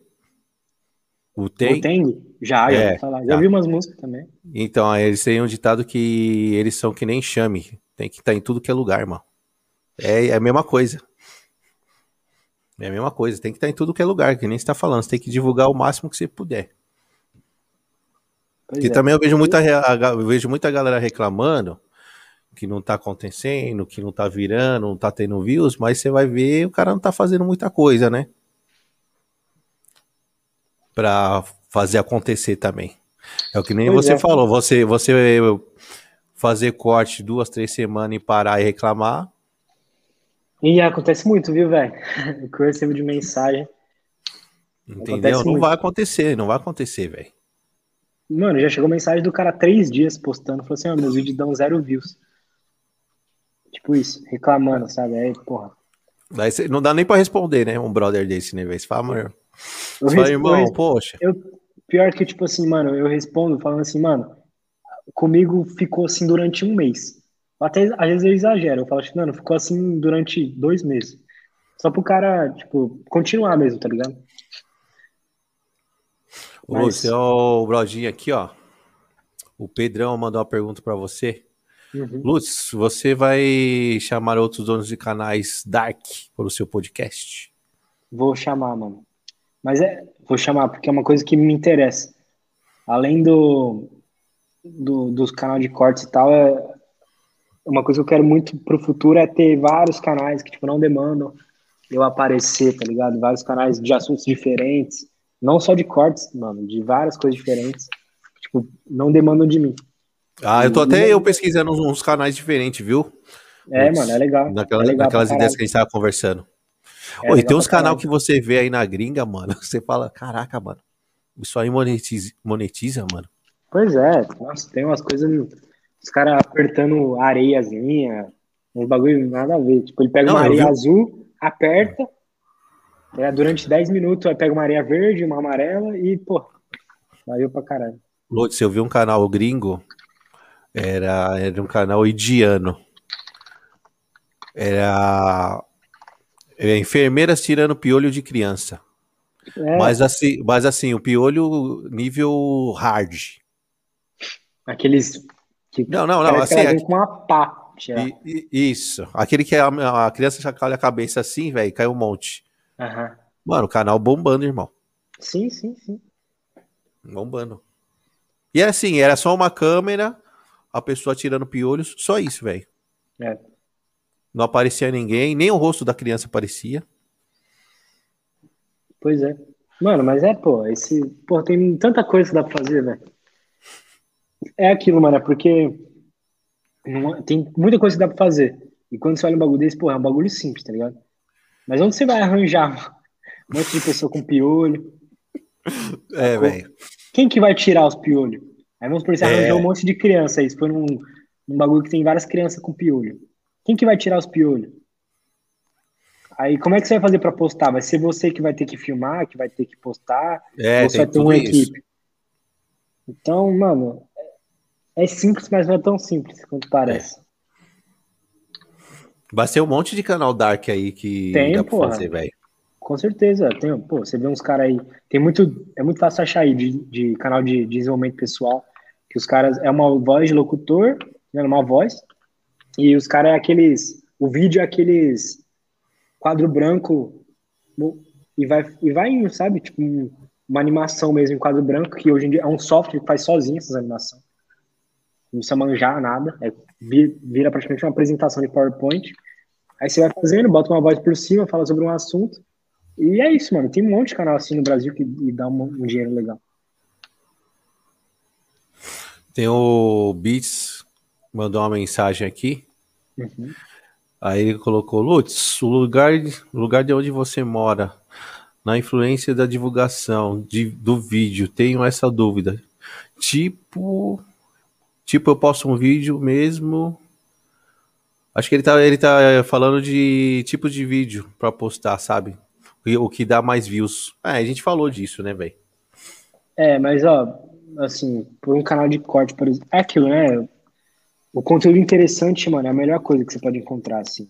O Tem? O Tem? Já, já, é, falar. já tá. vi umas músicas também. Então, eles têm um ditado que eles são que nem chame. Tem que estar tá em tudo que é lugar, irmão. É, é a mesma coisa. É a mesma coisa. Tem que estar tá em tudo que é lugar, que nem você está falando. Você tem que divulgar o máximo que você puder. Pois e é. também eu vejo muita, eu vejo muita galera reclamando que não tá acontecendo, que não tá virando, não tá tendo views, mas você vai ver, o cara não tá fazendo muita coisa, né? Para fazer acontecer também. É o que nem pois você é. falou, você, você fazer corte duas, três semanas e parar e reclamar. E acontece muito, viu, velho? O que eu recebo de mensagem. Entendeu? Não muito. vai acontecer, não vai acontecer, velho. Mano, já chegou mensagem do cara três dias postando, falou assim, ó, oh, meus vídeos dão zero views. Tipo isso, reclamando, sabe? Aí, porra. Daí não dá nem pra responder, né? Um brother desse, né, velho? Você fala, mano, eu Só irmão, eu, poxa. Eu, pior que, tipo assim, mano, eu respondo falando assim, mano, comigo ficou assim durante um mês. Até às vezes eu exagero, eu falo assim, mano, ficou assim durante dois meses. Só pro cara, tipo, continuar mesmo, tá ligado? Mas... O seu brodinho aqui, ó. O Pedrão mandou uma pergunta para você. Uhum. Lutz, você vai chamar outros donos de canais Dark para o seu podcast? Vou chamar, mano. Mas é, vou chamar porque é uma coisa que me interessa. Além do, do dos canais de cortes e tal, é uma coisa que eu quero muito pro futuro é ter vários canais que tipo não demandam eu aparecer, tá ligado? Vários canais de assuntos diferentes, não só de cortes, mano, de várias coisas diferentes, que, tipo, não demandam de mim. Ah, eu tô até eu pesquisando uns, uns canais diferentes, viu? É, mano, é legal. Naquela, é legal naquelas ideias que a gente tava conversando. É Oi, legal tem uns canal que você vê aí na gringa, mano. Você fala, caraca, mano. Isso aí monetiza, monetiza mano. Pois é, nossa, tem umas coisas. Os caras apertando areiazinha, uns bagulho nada a ver. Tipo, ele pega Não, uma areia vi- azul, aperta, é, durante 10 minutos, aí pega uma areia verde, uma amarela e, pô, valeu pra caralho. Lutz, eu vi um canal gringo, era, era um canal indiano. Era enfermeiras tirando piolho de criança. É, Mas assim, mas assim, o piolho nível hard. aqueles que Não, não, não, assim, com uma pá. E- e- isso. Aquele que a, a criança chacoalha a cabeça assim, velho, cai um monte. Aham. Mano, o canal bombando, irmão. Sim, sim, sim. Bombando. E assim, era só uma câmera, a pessoa tirando piolhos, só isso, velho. É. Não aparecia ninguém, nem o rosto da criança aparecia. Pois é. Mano, mas é, pô, esse. Pô, tem tanta coisa que dá pra fazer, velho. É aquilo, mano, é porque não- tem muita coisa que dá pra fazer. E quando você olha um bagulho desse, pô, é um bagulho simples, tá ligado? Mas onde você vai arranjar um monte de pessoa com piolho? É, velho. Quem que vai tirar os piolhos? Aí vamos por isso, É. arranjou um monte de criança aí. Se for num, num bagulho que tem várias crianças com piolho. Quem que vai tirar os piolhos? Aí como é que você vai fazer pra postar? Vai ser você que vai ter que filmar, que vai ter que postar? É, ou você vai ter uma isso. equipe? Então, mano, é simples, mas não é tão simples quanto parece. Vai ser um monte de canal dark aí que Tem, dá pra porra. fazer, velho. Com certeza. Tem, pô, você vê uns caras aí. Tem muito. É muito fácil achar aí de, de canal de, de desenvolvimento pessoal. Que os caras. É uma voz de locutor, né, uma voz. E os caras é aqueles. O vídeo é aqueles. Quadro branco. E vai, e vai indo, sabe? Tipo, um- uma animação mesmo em quadro branco, que hoje em dia é um software que faz sozinho essas animações. Não precisa manjar nada. É, vi- vira praticamente uma apresentação de PowerPoint. Aí você vai fazendo, bota uma voz por cima, fala sobre um assunto. E é isso, mano. Tem um monte de canal assim no Brasil que dá um, um dinheiro legal. Tem o Beats, mandou uma mensagem aqui. Uhum. Aí ele colocou, Lutz, o lugar, o lugar de onde você mora, na influência da divulgação de, do vídeo, tenho essa dúvida. Tipo, tipo, eu posto um vídeo mesmo. Acho que ele tá, ele tá é, falando de tipo de vídeo pra postar, sabe? O, o que dá mais views. É, a gente falou disso, né, velho? É, mas ó, assim, por um canal de corte, por exemplo, é aquilo, né? O conteúdo interessante, mano, é a melhor coisa que você pode encontrar, assim.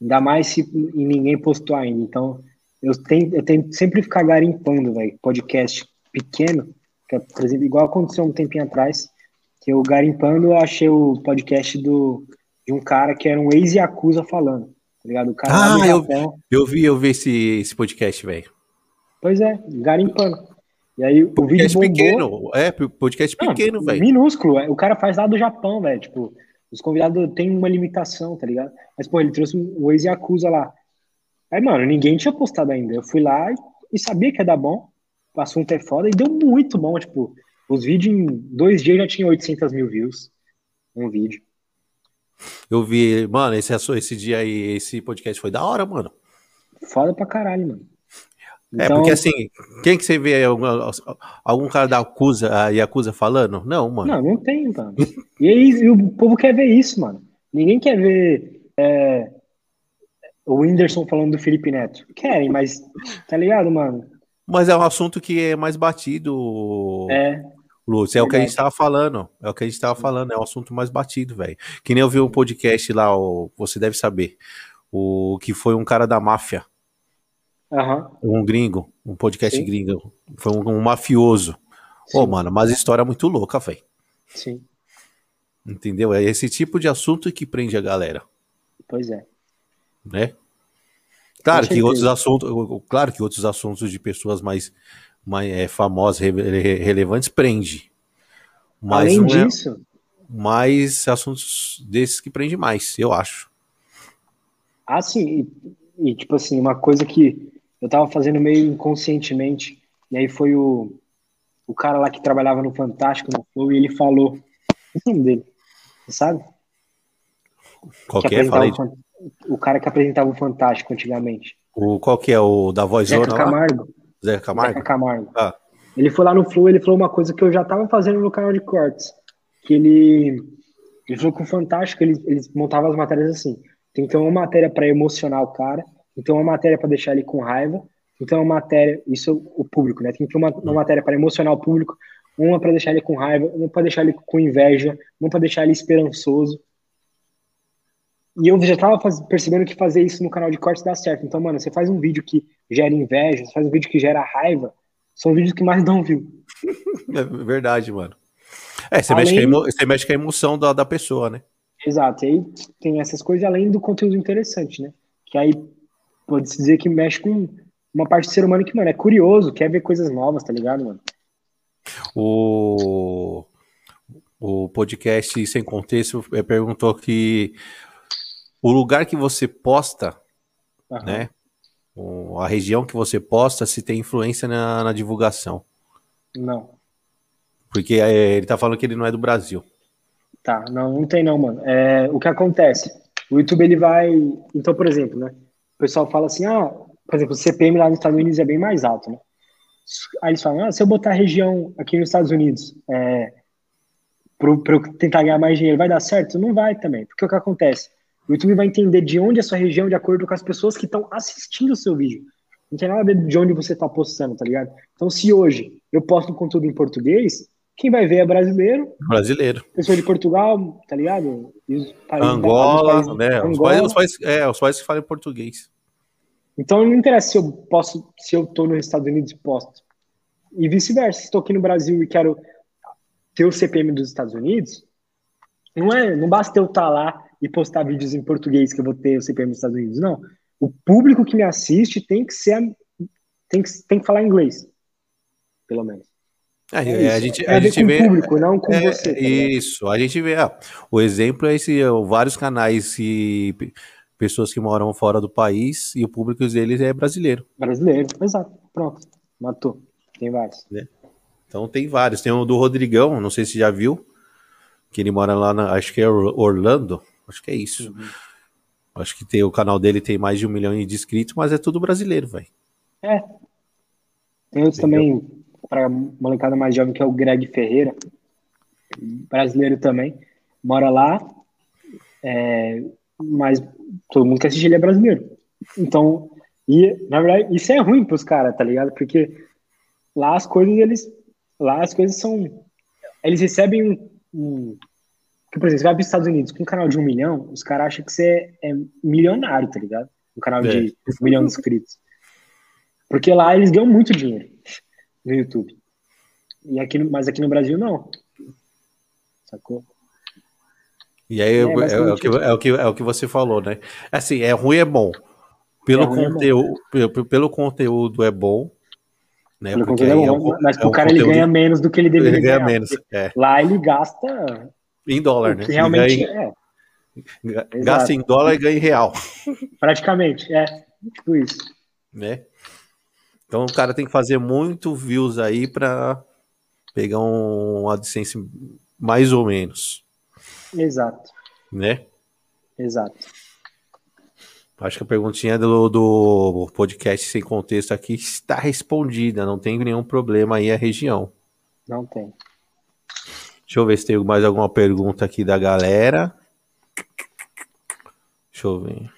Ainda mais se e ninguém postou ainda. Então, eu tenho, eu tenho sempre ficar garimpando, velho, podcast pequeno, que é, por exemplo, igual aconteceu um tempinho atrás, que eu garimpando, eu achei o podcast do, de um cara que era um ex-Yakuza falando, tá ligado? O cara Ah, eu- Japão. Eu vi, eu vi esse, esse podcast, velho. Pois é, garimpando. E aí o vídeo Podcast bombou. pequeno, é, podcast Não, pequeno, velho. Minúsculo. é, O cara faz lá do Japão, velho. Tipo, os convidados têm uma limitação, tá ligado? Mas, pô, ele trouxe o ex Yakuza lá. Aí, mano, ninguém tinha postado ainda. Eu fui lá e, e sabia que ia dar bom. O assunto é foda e deu muito bom. Tipo, os vídeos em dois dias já tinham 800 mil views. Um vídeo. Eu vi, mano, esse, esse dia aí, esse podcast foi da hora, mano. Foda pra caralho, mano. É, Então, porque assim, quem que você vê aí, algum, algum cara da Yakuza, a Yakuza falando? Não, mano. Não, não tem, mano. E, aí, e o povo quer ver isso, mano. Ninguém quer ver é, o Whindersson falando do Felipe Neto. Querem, mas, tá ligado, mano? Mas é um assunto que é mais batido, É, Lúcio. É o que a gente tava falando. É o que a gente tava falando, é um assunto mais batido, velho. Que nem eu vi um podcast lá, o, você deve saber. O que foi um cara da máfia, aham. um gringo, um podcast Sim. gringo. Foi um, um mafioso. Ô, sim, mano, mas história muito louca, velho. sim, Entendeu? É esse tipo de assunto que prende a galera, pois é. né? Claro que outros assuntos, claro que outros assuntos de pessoas mais, mais é, famosas, re- re- relevantes prende. Mas Além é disso, mais assuntos desses que prende mais, eu acho. assim, e, e, tipo assim, uma coisa que eu tava fazendo meio inconscientemente, e aí foi o, o cara lá que trabalhava no Fantástico, no Flow, e ele falou o nome dele, você sabe? Qual que, que é? Fala aí. O, o cara que apresentava o Fantástico antigamente. O, qual que é? O da voz Zeca Camargo. Zé Camargo? Zeca Camargo. Ah. Ele foi lá no Flow, ele falou uma coisa que eu já tava fazendo no canal de cortes. Que ele, ele falou que o Fantástico, ele, ele montava as matérias assim. Tem que ter uma matéria para emocionar o cara, que ter uma matéria para deixar ele com raiva, que ter uma matéria, isso é o público, né? Tem que ter uma, uma matéria para emocionar o público, uma para deixar ele com raiva, uma para deixar ele com inveja, uma para deixar ele esperançoso. E eu já tava faz, percebendo que fazer isso no canal de cortes dá certo. Então, mano, você faz um vídeo que gera inveja, você faz um vídeo que gera raiva, são vídeos que mais dão view. É verdade, mano. É, você, além... mexe, com a você mexe com a emoção da, da pessoa, né? Exato. E aí tem essas coisas além do conteúdo interessante, né? Que aí pode-se dizer que mexe com uma parte do ser humano que, mano, é curioso, quer ver coisas novas, tá ligado, mano? O, o podcast Sem Contexto eh, perguntou que o lugar que você posta, uhum. né? A região que você posta, se tem influência na, na divulgação. Não. Porque é, ele tá falando que ele não é do Brasil. Tá, não, não tem não, mano. É, o que acontece? O YouTube, ele vai... Então, por exemplo, né? O pessoal fala assim, ah, por exemplo, o CPM lá nos Estados Unidos é bem mais alto, né? Aí eles falam, ah, se eu botar a região aqui nos Estados Unidos, é, para eu tentar ganhar mais dinheiro, vai dar certo? Não vai também, porque o que acontece? O YouTube vai entender de onde é a sua região de acordo com as pessoas que estão assistindo o seu vídeo. Não tem nada a ver de onde você está postando, tá ligado? Então, se hoje eu posto um conteúdo em português, quem vai ver é brasileiro. Brasileiro. Pessoa de Portugal, tá ligado? Angola, países, né? Angola. Os, países, os, países, é, os países que falam português. Então não interessa se eu posso, se eu tô nos Estados Unidos e posto. E vice-versa, se estou aqui no Brasil e quero ter o CPM dos Estados Unidos, não é, não basta eu estar tá lá e postar vídeos em português que eu vou ter o CPM dos Estados Unidos, não. O público que me assiste tem que ser tem que, tem que falar inglês, pelo menos. É, é a gente, a, a gente vê público, não com é, você. Tá isso, a gente vê. Ah, o exemplo é esse, vários canais e pessoas que moram fora do país e o público deles é brasileiro. Brasileiro, exato. Pronto, matou. Tem vários. É. Então tem vários. Tem o do Rodrigão, não sei se já viu, que ele mora lá, na, acho que é Orlando, acho que é isso. Uhum. Acho que tem o canal dele tem mais de um milhão de inscritos, mas é tudo brasileiro, velho. É. Tem outros também, para molecada mais jovem, que é o Greg Ferreira, brasileiro também, mora lá. É, mas todo mundo que assiste ele é brasileiro. Então, e na verdade, isso é ruim pros caras, tá ligado? Porque lá as coisas, eles. Lá as coisas são. Eles recebem um. um que, por exemplo, você vai para os Estados Unidos com um canal de um milhão, os caras acham que você é, milionário, tá ligado? Um canal é. de um milhão de inscritos. Porque lá eles ganham muito dinheiro no YouTube. E aqui, mas aqui no Brasil não. Sacou? E aí é, é, é, o que, é, o que, é o que você falou, né? Assim, é ruim é bom. Pelo, é conteúdo, é pelo, pelo, conteúdo é bom. Né? Pelo Porque é bom, mas pro cara conteúdo... ele ganha menos do que ele deveria ele ganha ganhar. menos. Lá ele gasta. Em dólar, né? Realmente é. Gasta em dólar e ganha em real. Praticamente, é. Tipo isso. Né? Então o cara tem que fazer muito views aí para pegar um AdSense mais ou menos. Exato. Né? Exato. Acho que a perguntinha do, do podcast sem contexto aqui está respondida. Não tem nenhum problema aí a região. Não tem. Deixa eu ver se tem mais alguma pergunta aqui da galera. Deixa eu ver.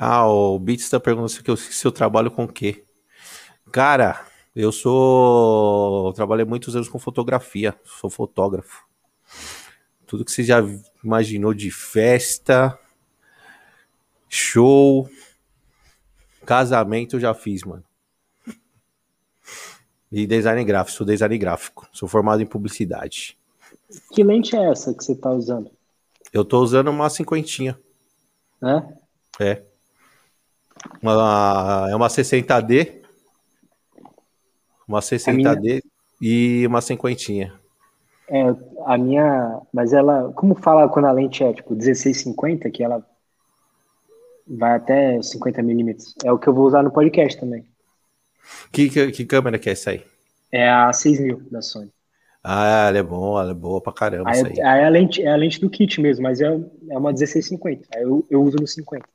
Ah, o Beats está perguntando se eu, se eu trabalho com o quê. Cara, eu sou. Eu trabalhei muitos anos com fotografia, sou fotógrafo. Tudo que você já imaginou de festa, show, casamento, eu já fiz, mano. E design gráfico, sou design gráfico, sou formado em publicidade. Que lente é essa que você tá usando? Eu tô usando uma cinquentinha. É? É. Uma, é uma 60D uma 60D minha... e uma cinquentinha. É, a minha. Mas ela. Como fala quando a lente é tipo 1650, que ela vai até 50 milímetros? É o que eu vou usar no podcast também. Que, que, que, câmera que é essa aí? É a 6000 da Sony. Ah, ela é boa, ela é boa pra caramba. Aí, isso aí. aí é, a lente, é a lente do kit mesmo, mas é, é uma 1650. Aí eu, eu uso no 50.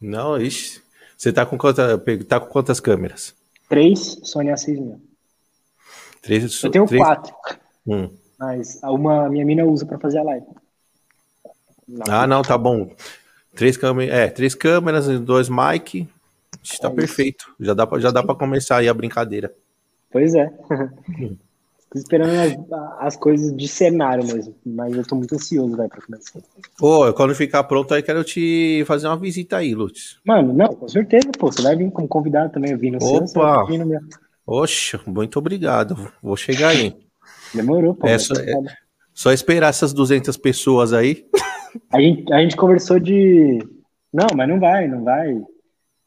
Não, ixi. Você tá com, quanta, tá com quantas câmeras? Três Sony A6000. Três, Eu tenho três... quatro, Hum. mas uma minha mina usa pra fazer a live. Ah, não, tá bom. Três câmeras, é, três câmeras dois mic. Está É isso. perfeito. Já dá, pra, já dá pra começar aí a brincadeira. Pois é. Tô esperando as, as coisas de cenário mesmo, mas eu tô muito ansioso, vai, pra começar. Ô, quando ficar pronto aí, quero te fazer uma visita aí, Lutz. Mano, não, com certeza, pô, você vai vir como convidado também, eu vim no seu, Opa! vir no meu. Oxe, muito obrigado. Vou chegar aí. Demorou, pô. Vai ser é-. Só esperar essas 200 pessoas aí. A gente, a gente conversou de. Não, mas não vai, não vai.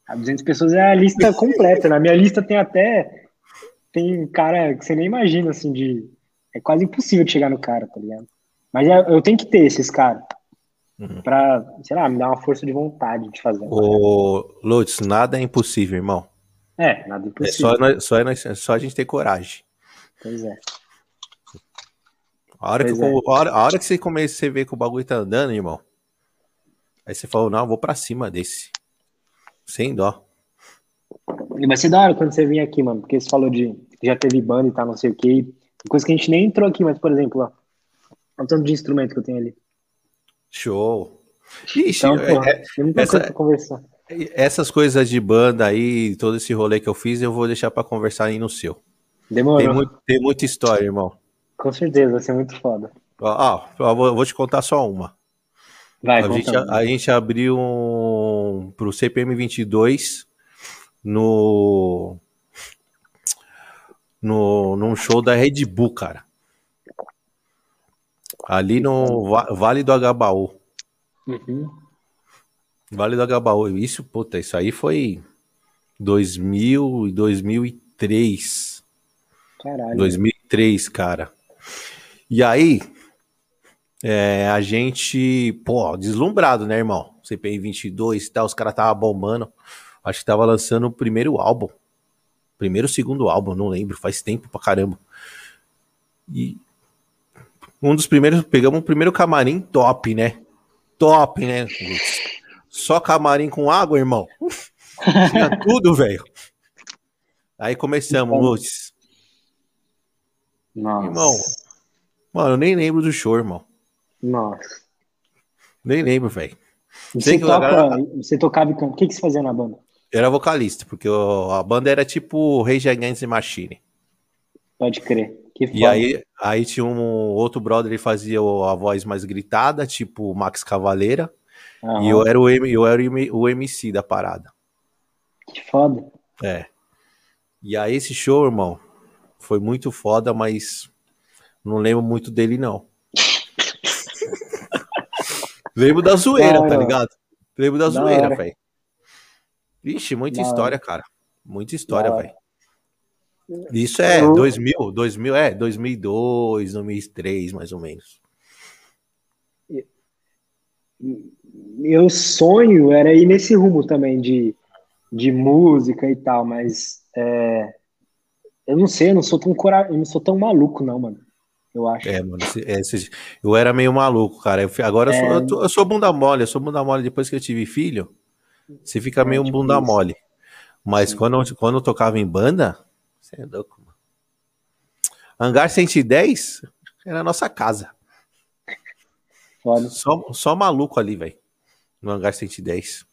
A 200 pessoas é a lista completa. Na minha lista tem até. Tem cara que você nem imagina, assim, de. É quase impossível de chegar no cara, tá ligado? Mas é- eu tenho que ter esses caras. Pra, sei lá, me dar uma força de vontade de fazer. Ô, Lutz, nada é impossível, irmão. É, nada É impossível. só, nós- só, nós- é só a gente ter coragem. Pois é. A hora, que, é. a hora, a hora que você começa a ver que o bagulho tá andando, irmão. Aí você falou, não, eu vou pra cima desse. Sem dó. E vai ser da hora quando você vir aqui, mano, porque você falou de já teve banda e tal, não sei o quê. Coisa que a gente nem entrou aqui, mas, por exemplo, ó. Olha o tanto de instrumento que eu tenho ali. Show. Ixi, Então, é- porra, é- tem muita essa- coisa pra conversar. essas coisas de banda aí, todo esse rolê que eu fiz, eu vou deixar pra conversar aí no seu. Demorou. Tem, muito, tem muita história, irmão. Com certeza, vai ser muito foda. Ó, ó, eu vou, te contar só uma. Vai, a, gente, mano. a gente abriu um, pro CPM 22 no, no num show da Red Bull, cara. Ali no Va- Vale do Agabaú. Uhum. Vale do Agabaú. Isso, puta, isso aí foi 2000 e 2003. Caralho. 2003, cara. E aí, é, a gente, pô, deslumbrado, né, irmão? CPI 22 e tal, os caras tava bombando. Acho que tava lançando o primeiro álbum. Primeiro, segundo álbum, não lembro, faz tempo pra caramba. E um dos primeiros, pegamos o primeiro camarim top, né? Top, né? Só camarim com água, irmão. Tinha tudo, velho. Aí começamos, Lutz. Nossa. Irmão. Mano, eu nem lembro do show, irmão. Nossa. Nem lembro, velho. Você, toca, cara- você tocava e. O que, que você fazia na banda? Eu era vocalista, porque a banda era tipo Rage Against the Machine. Pode crer. Que foda. E aí, aí tinha um outro brother, ele fazia a voz mais gritada, tipo Max Cavaleira. Aham. E eu era, o, eu era o MC da parada. Que foda. É. E aí esse show, irmão, foi muito foda, mas não lembro muito dele, não. lembro da zoeira, tá ligado? Lembro da Da zoeira, velho. Vixe, muita história, cara. Muita história, velho. Isso é Eu- 2000, 2000, é, 2002, 2003, mais ou menos. Meu sonho era ir nesse rumo também de, de música e tal, mas é, eu não sei, eu não sou tão cora... eu não sou tão maluco, não, mano. Eu acho. É, mano, esse- esse- eu era meio maluco, cara. Eu agora eu, sou, É. eu, tô- eu sou bunda mole, eu sou bunda mole depois que eu tive filho. Você fica É, meio tipo bunda mole. Mas Sim. quando, quando eu tocava em banda, você é louco, mano. Hangar 110 era a nossa casa. Foda. Só, só maluco ali, velho. No Hangar 110.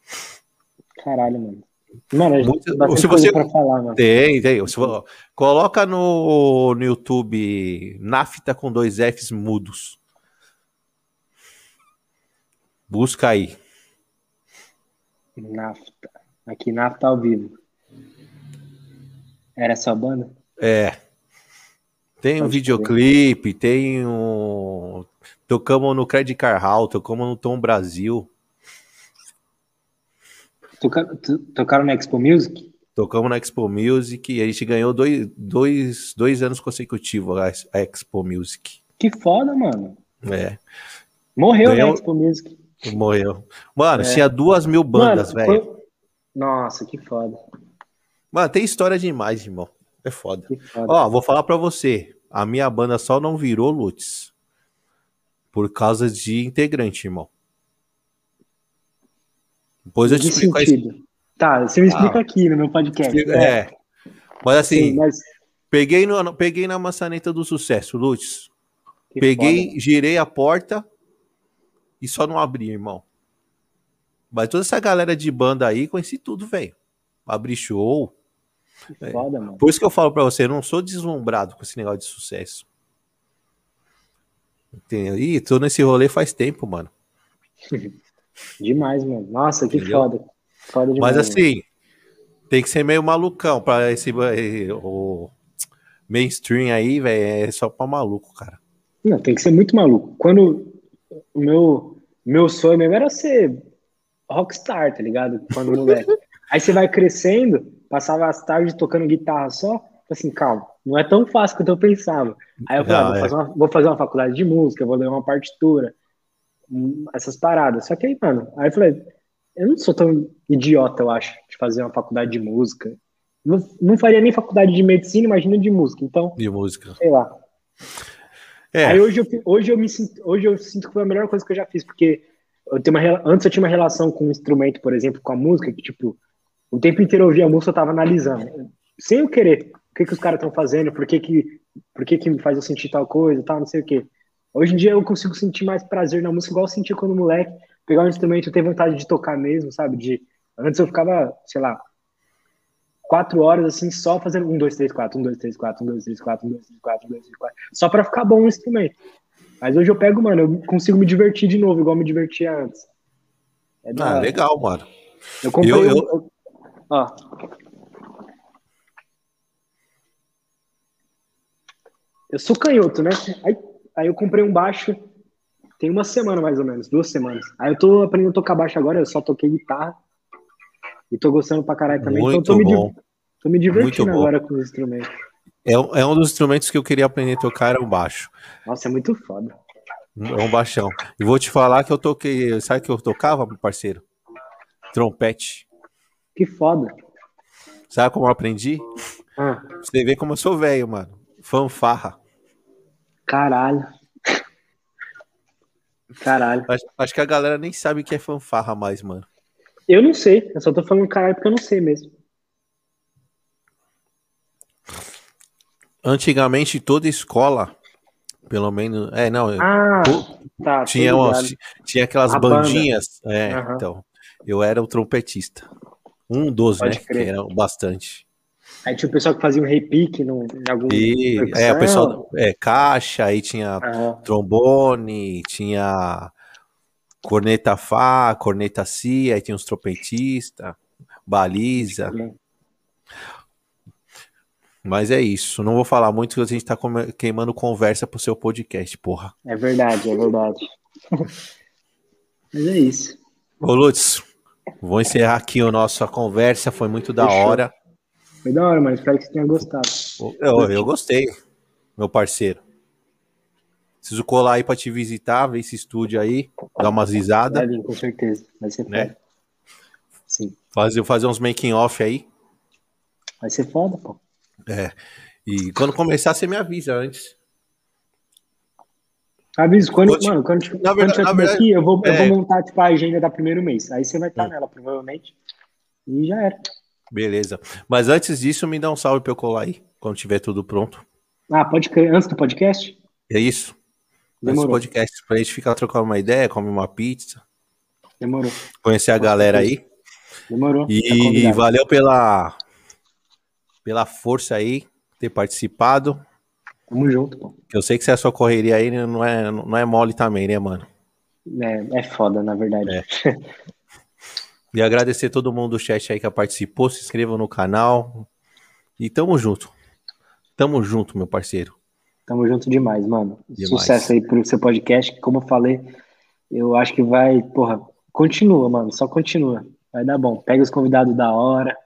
Caralho, mano. Mano, Muito- se você- pra falar, mano. Tem, tem. For- Coloca no, no YouTube Nafta com dois Fs mudos. Busca aí. Nafta. Aqui, Nafta ao vivo. Era essa banda? É. Tem um videoclipe, tem um. Tocamos no Credit Car Hall, tocamos no Tom Brasil, Toca... Tocaram na Expo Music? tocamos na Expo Music e a gente ganhou dois, dois, dois anos consecutivos a a Expo Music. Que foda, mano. É, Morreu Ganhou- na Expo Music. Morreu. Mano, É. tinha duas mil bandas, velho. foi- Nossa, que foda. Mano, tem história demais, irmão. É foda. Que foda. Ó, vou falar pra você. a minha banda só não virou Lutz por causa de integrante, irmão. Depois eu te explico sentido? Tá, você me explica ah, aqui no meu podcast. É. é. Mas assim, Sim, mas... Peguei, no, peguei na maçaneta do sucesso, Lutz. Peguei, foda. girei a porta e só não abri, irmão. Mas toda essa galera de banda aí, conheci tudo, velho. Abri show. Que foda, mano. Por isso que eu falo pra você, eu não sou deslumbrado com esse negócio de sucesso. Entendeu? Ih, tô nesse rolê faz tempo, mano. demais, mano. Nossa, que Entendeu? foda. foda demais, Mas assim, mano. tem que ser meio malucão pra esse o mainstream aí, velho, é só pra maluco, cara. Não, tem que ser muito maluco. Quando meu, meu sonho mesmo era ser rockstar, tá ligado? Quando moleque. Aí você vai crescendo, passava as tardes tocando guitarra só, assim, calma, não é tão fácil quanto eu pensava. Aí eu falei, ah, vou, é. fazer uma, vou, fazer uma, faculdade de música, vou ler uma partitura, essas paradas. Só que aí, mano, aí eu falei, eu não sou tão idiota, eu acho, de fazer uma faculdade de música. Não, não faria nem faculdade de medicina, imagina de música. Então, de música. Sei lá. É. Aí hoje eu, hoje, eu me sinto, hoje eu sinto que foi a melhor coisa que eu já fiz, porque eu tenho uma, antes eu tinha uma relação com o instrumento, por exemplo, com a música, que tipo, o tempo inteiro eu ouvia a música, eu tava analisando, sem eu querer, o que que os caras estão fazendo, por que que, por que que me faz eu sentir tal coisa, tal, não sei o quê. Hoje em dia eu consigo sentir mais prazer na música, igual eu sentia quando moleque, pegar um instrumento, ter vontade de tocar mesmo, sabe, de, antes eu ficava, sei lá, quatro horas assim, só fazendo um, dois, três, quatro, um, dois, três, quatro, um, dois, três, quatro, um, dois, três, quatro, um, dois, três, quatro, só pra ficar bom o instrumento. Mas hoje eu pego, mano, eu consigo me divertir de novo, igual me divertia antes. É ah, legal, mano. Eu comprei. Eu, eu... eu... Ó. Eu sou canhoto, né? Aí, aí eu comprei um baixo tem uma semana mais ou menos, duas semanas. Aí eu tô aprendendo a tocar baixo agora, eu só toquei guitarra. E tô gostando pra caralho também. Muito então tô bom. Tô me divertindo agora com os instrumentos. É, é um dos instrumentos que eu queria aprender a tocar, era o baixo. Nossa, é muito foda. É um baixão. E vou te falar que eu toquei. Sabe que eu tocava, meu parceiro? Trompete. Que foda. Sabe como eu aprendi? Ah. Você vê como eu sou velho, mano. Fanfarra. Caralho. Caralho. Acho, acho, que a galera nem sabe o que é fanfarra mais, mano. Eu não sei. Eu só tô falando caralho porque eu não sei mesmo. Antigamente, toda escola, pelo menos. É, não. Ah, tá, tinha, umas, tinha aquelas a bandinhas. Banda. É, uhum. então. Eu era o trompetista. Um dos, Pode né? Crer. Que era bastante. Aí tinha o pessoal que fazia um repique no, em algum. E, é, o pessoal. É, caixa, aí tinha trombone, tinha corneta Fá, corneta Si, aí tinha uns trompetistas, baliza. Mas é isso. Não vou falar muito que a gente tá queimando conversa pro seu podcast, porra. É verdade, é verdade. Mas é isso. Ô, Lutz, vou encerrar aqui a nossa conversa. Foi muito da Fechou. hora. Foi da hora, mas espero que você tenha gostado. Eu, eu gostei, meu parceiro. Preciso colar aí pra te visitar, ver esse estúdio aí, dar umas risadas. Vai com certeza. Vai ser né? foda. Sim. Fazer, fazer uns making off aí. Vai ser foda, pô. É. E quando começar, você me avisa antes. Aviso, quando, quando, mano, quando, na quando verdade, verdade, aqui, eu vou, é... eu vou montar tipo, a agenda da primeiro mês. Aí você vai estar hum. nela, provavelmente. E já era. Beleza. Mas antes disso, me dá um salve pra eu colar aí, quando tiver tudo pronto. Ah, pode crer. Antes do podcast? É isso. Demorou. Antes do podcast, pra gente ficar trocando uma ideia, comer uma pizza. Demorou. Conhecer a galera aí. Demorou. E tá valeu pela, pela força aí, ter participado. Tamo junto, pô. Eu sei que se a sua correria aí não é, não é mole também, né, mano? É, é foda, na verdade. É. e agradecer todo mundo do chat aí que participou, se inscrevam no canal. E tamo junto. Tamo junto, meu parceiro. Tamo junto demais, mano. Demais. Sucesso aí pro seu podcast, que como eu falei, eu acho que vai, porra, continua, mano, só continua. Vai dar bom. Pega os convidados da hora,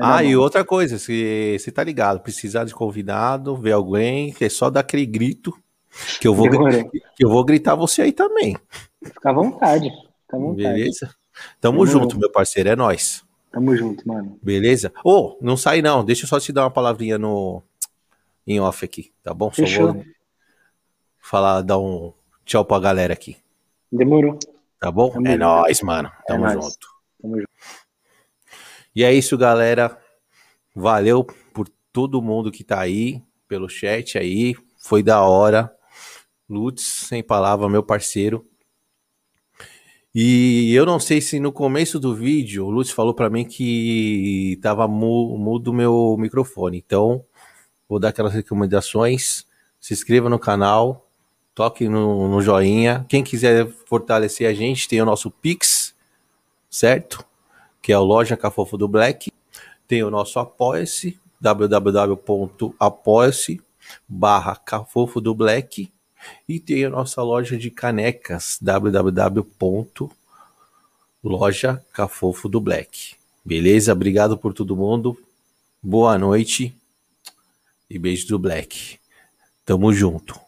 ah, e outra coisa, se você tá ligado, precisar de convidado, ver alguém, que é só dar aquele grito, que eu vou, que eu vou gritar você aí também. Fica à vontade. Fica à vontade. Beleza? Tamo Demorou. junto, meu parceiro, é nós. Tamo junto, mano. Beleza? Ô, oh, não sai não, deixa eu só te dar uma palavrinha no, em off aqui, tá bom? Fechou. Só vou falar, dar um tchau pra galera aqui. Demorou. Tá bom? Tamo é junto. nóis, mano. Tamo nóis. junto. Tamo junto. E é isso, galera. Valeu por todo mundo que tá aí, pelo chat aí. Foi da hora. Lutz, sem palavra, meu parceiro. E eu não sei se no começo do vídeo o Lutz falou pra mim que tava mu- mudo meu microfone. Então, vou dar aquelas recomendações. Se inscreva no canal, toque no, no joinha. Quem quiser fortalecer a gente, tem o nosso Pix, certo? Que é o Loja Cafofo do Black. Tem o nosso Apoia-se, www.apoia-se barra Cafofo do Black. E tem a nossa loja de canecas, www.loja Cafofo do Black. Beleza? Obrigado por todo mundo. Boa noite e beijo do Black. Tamo junto.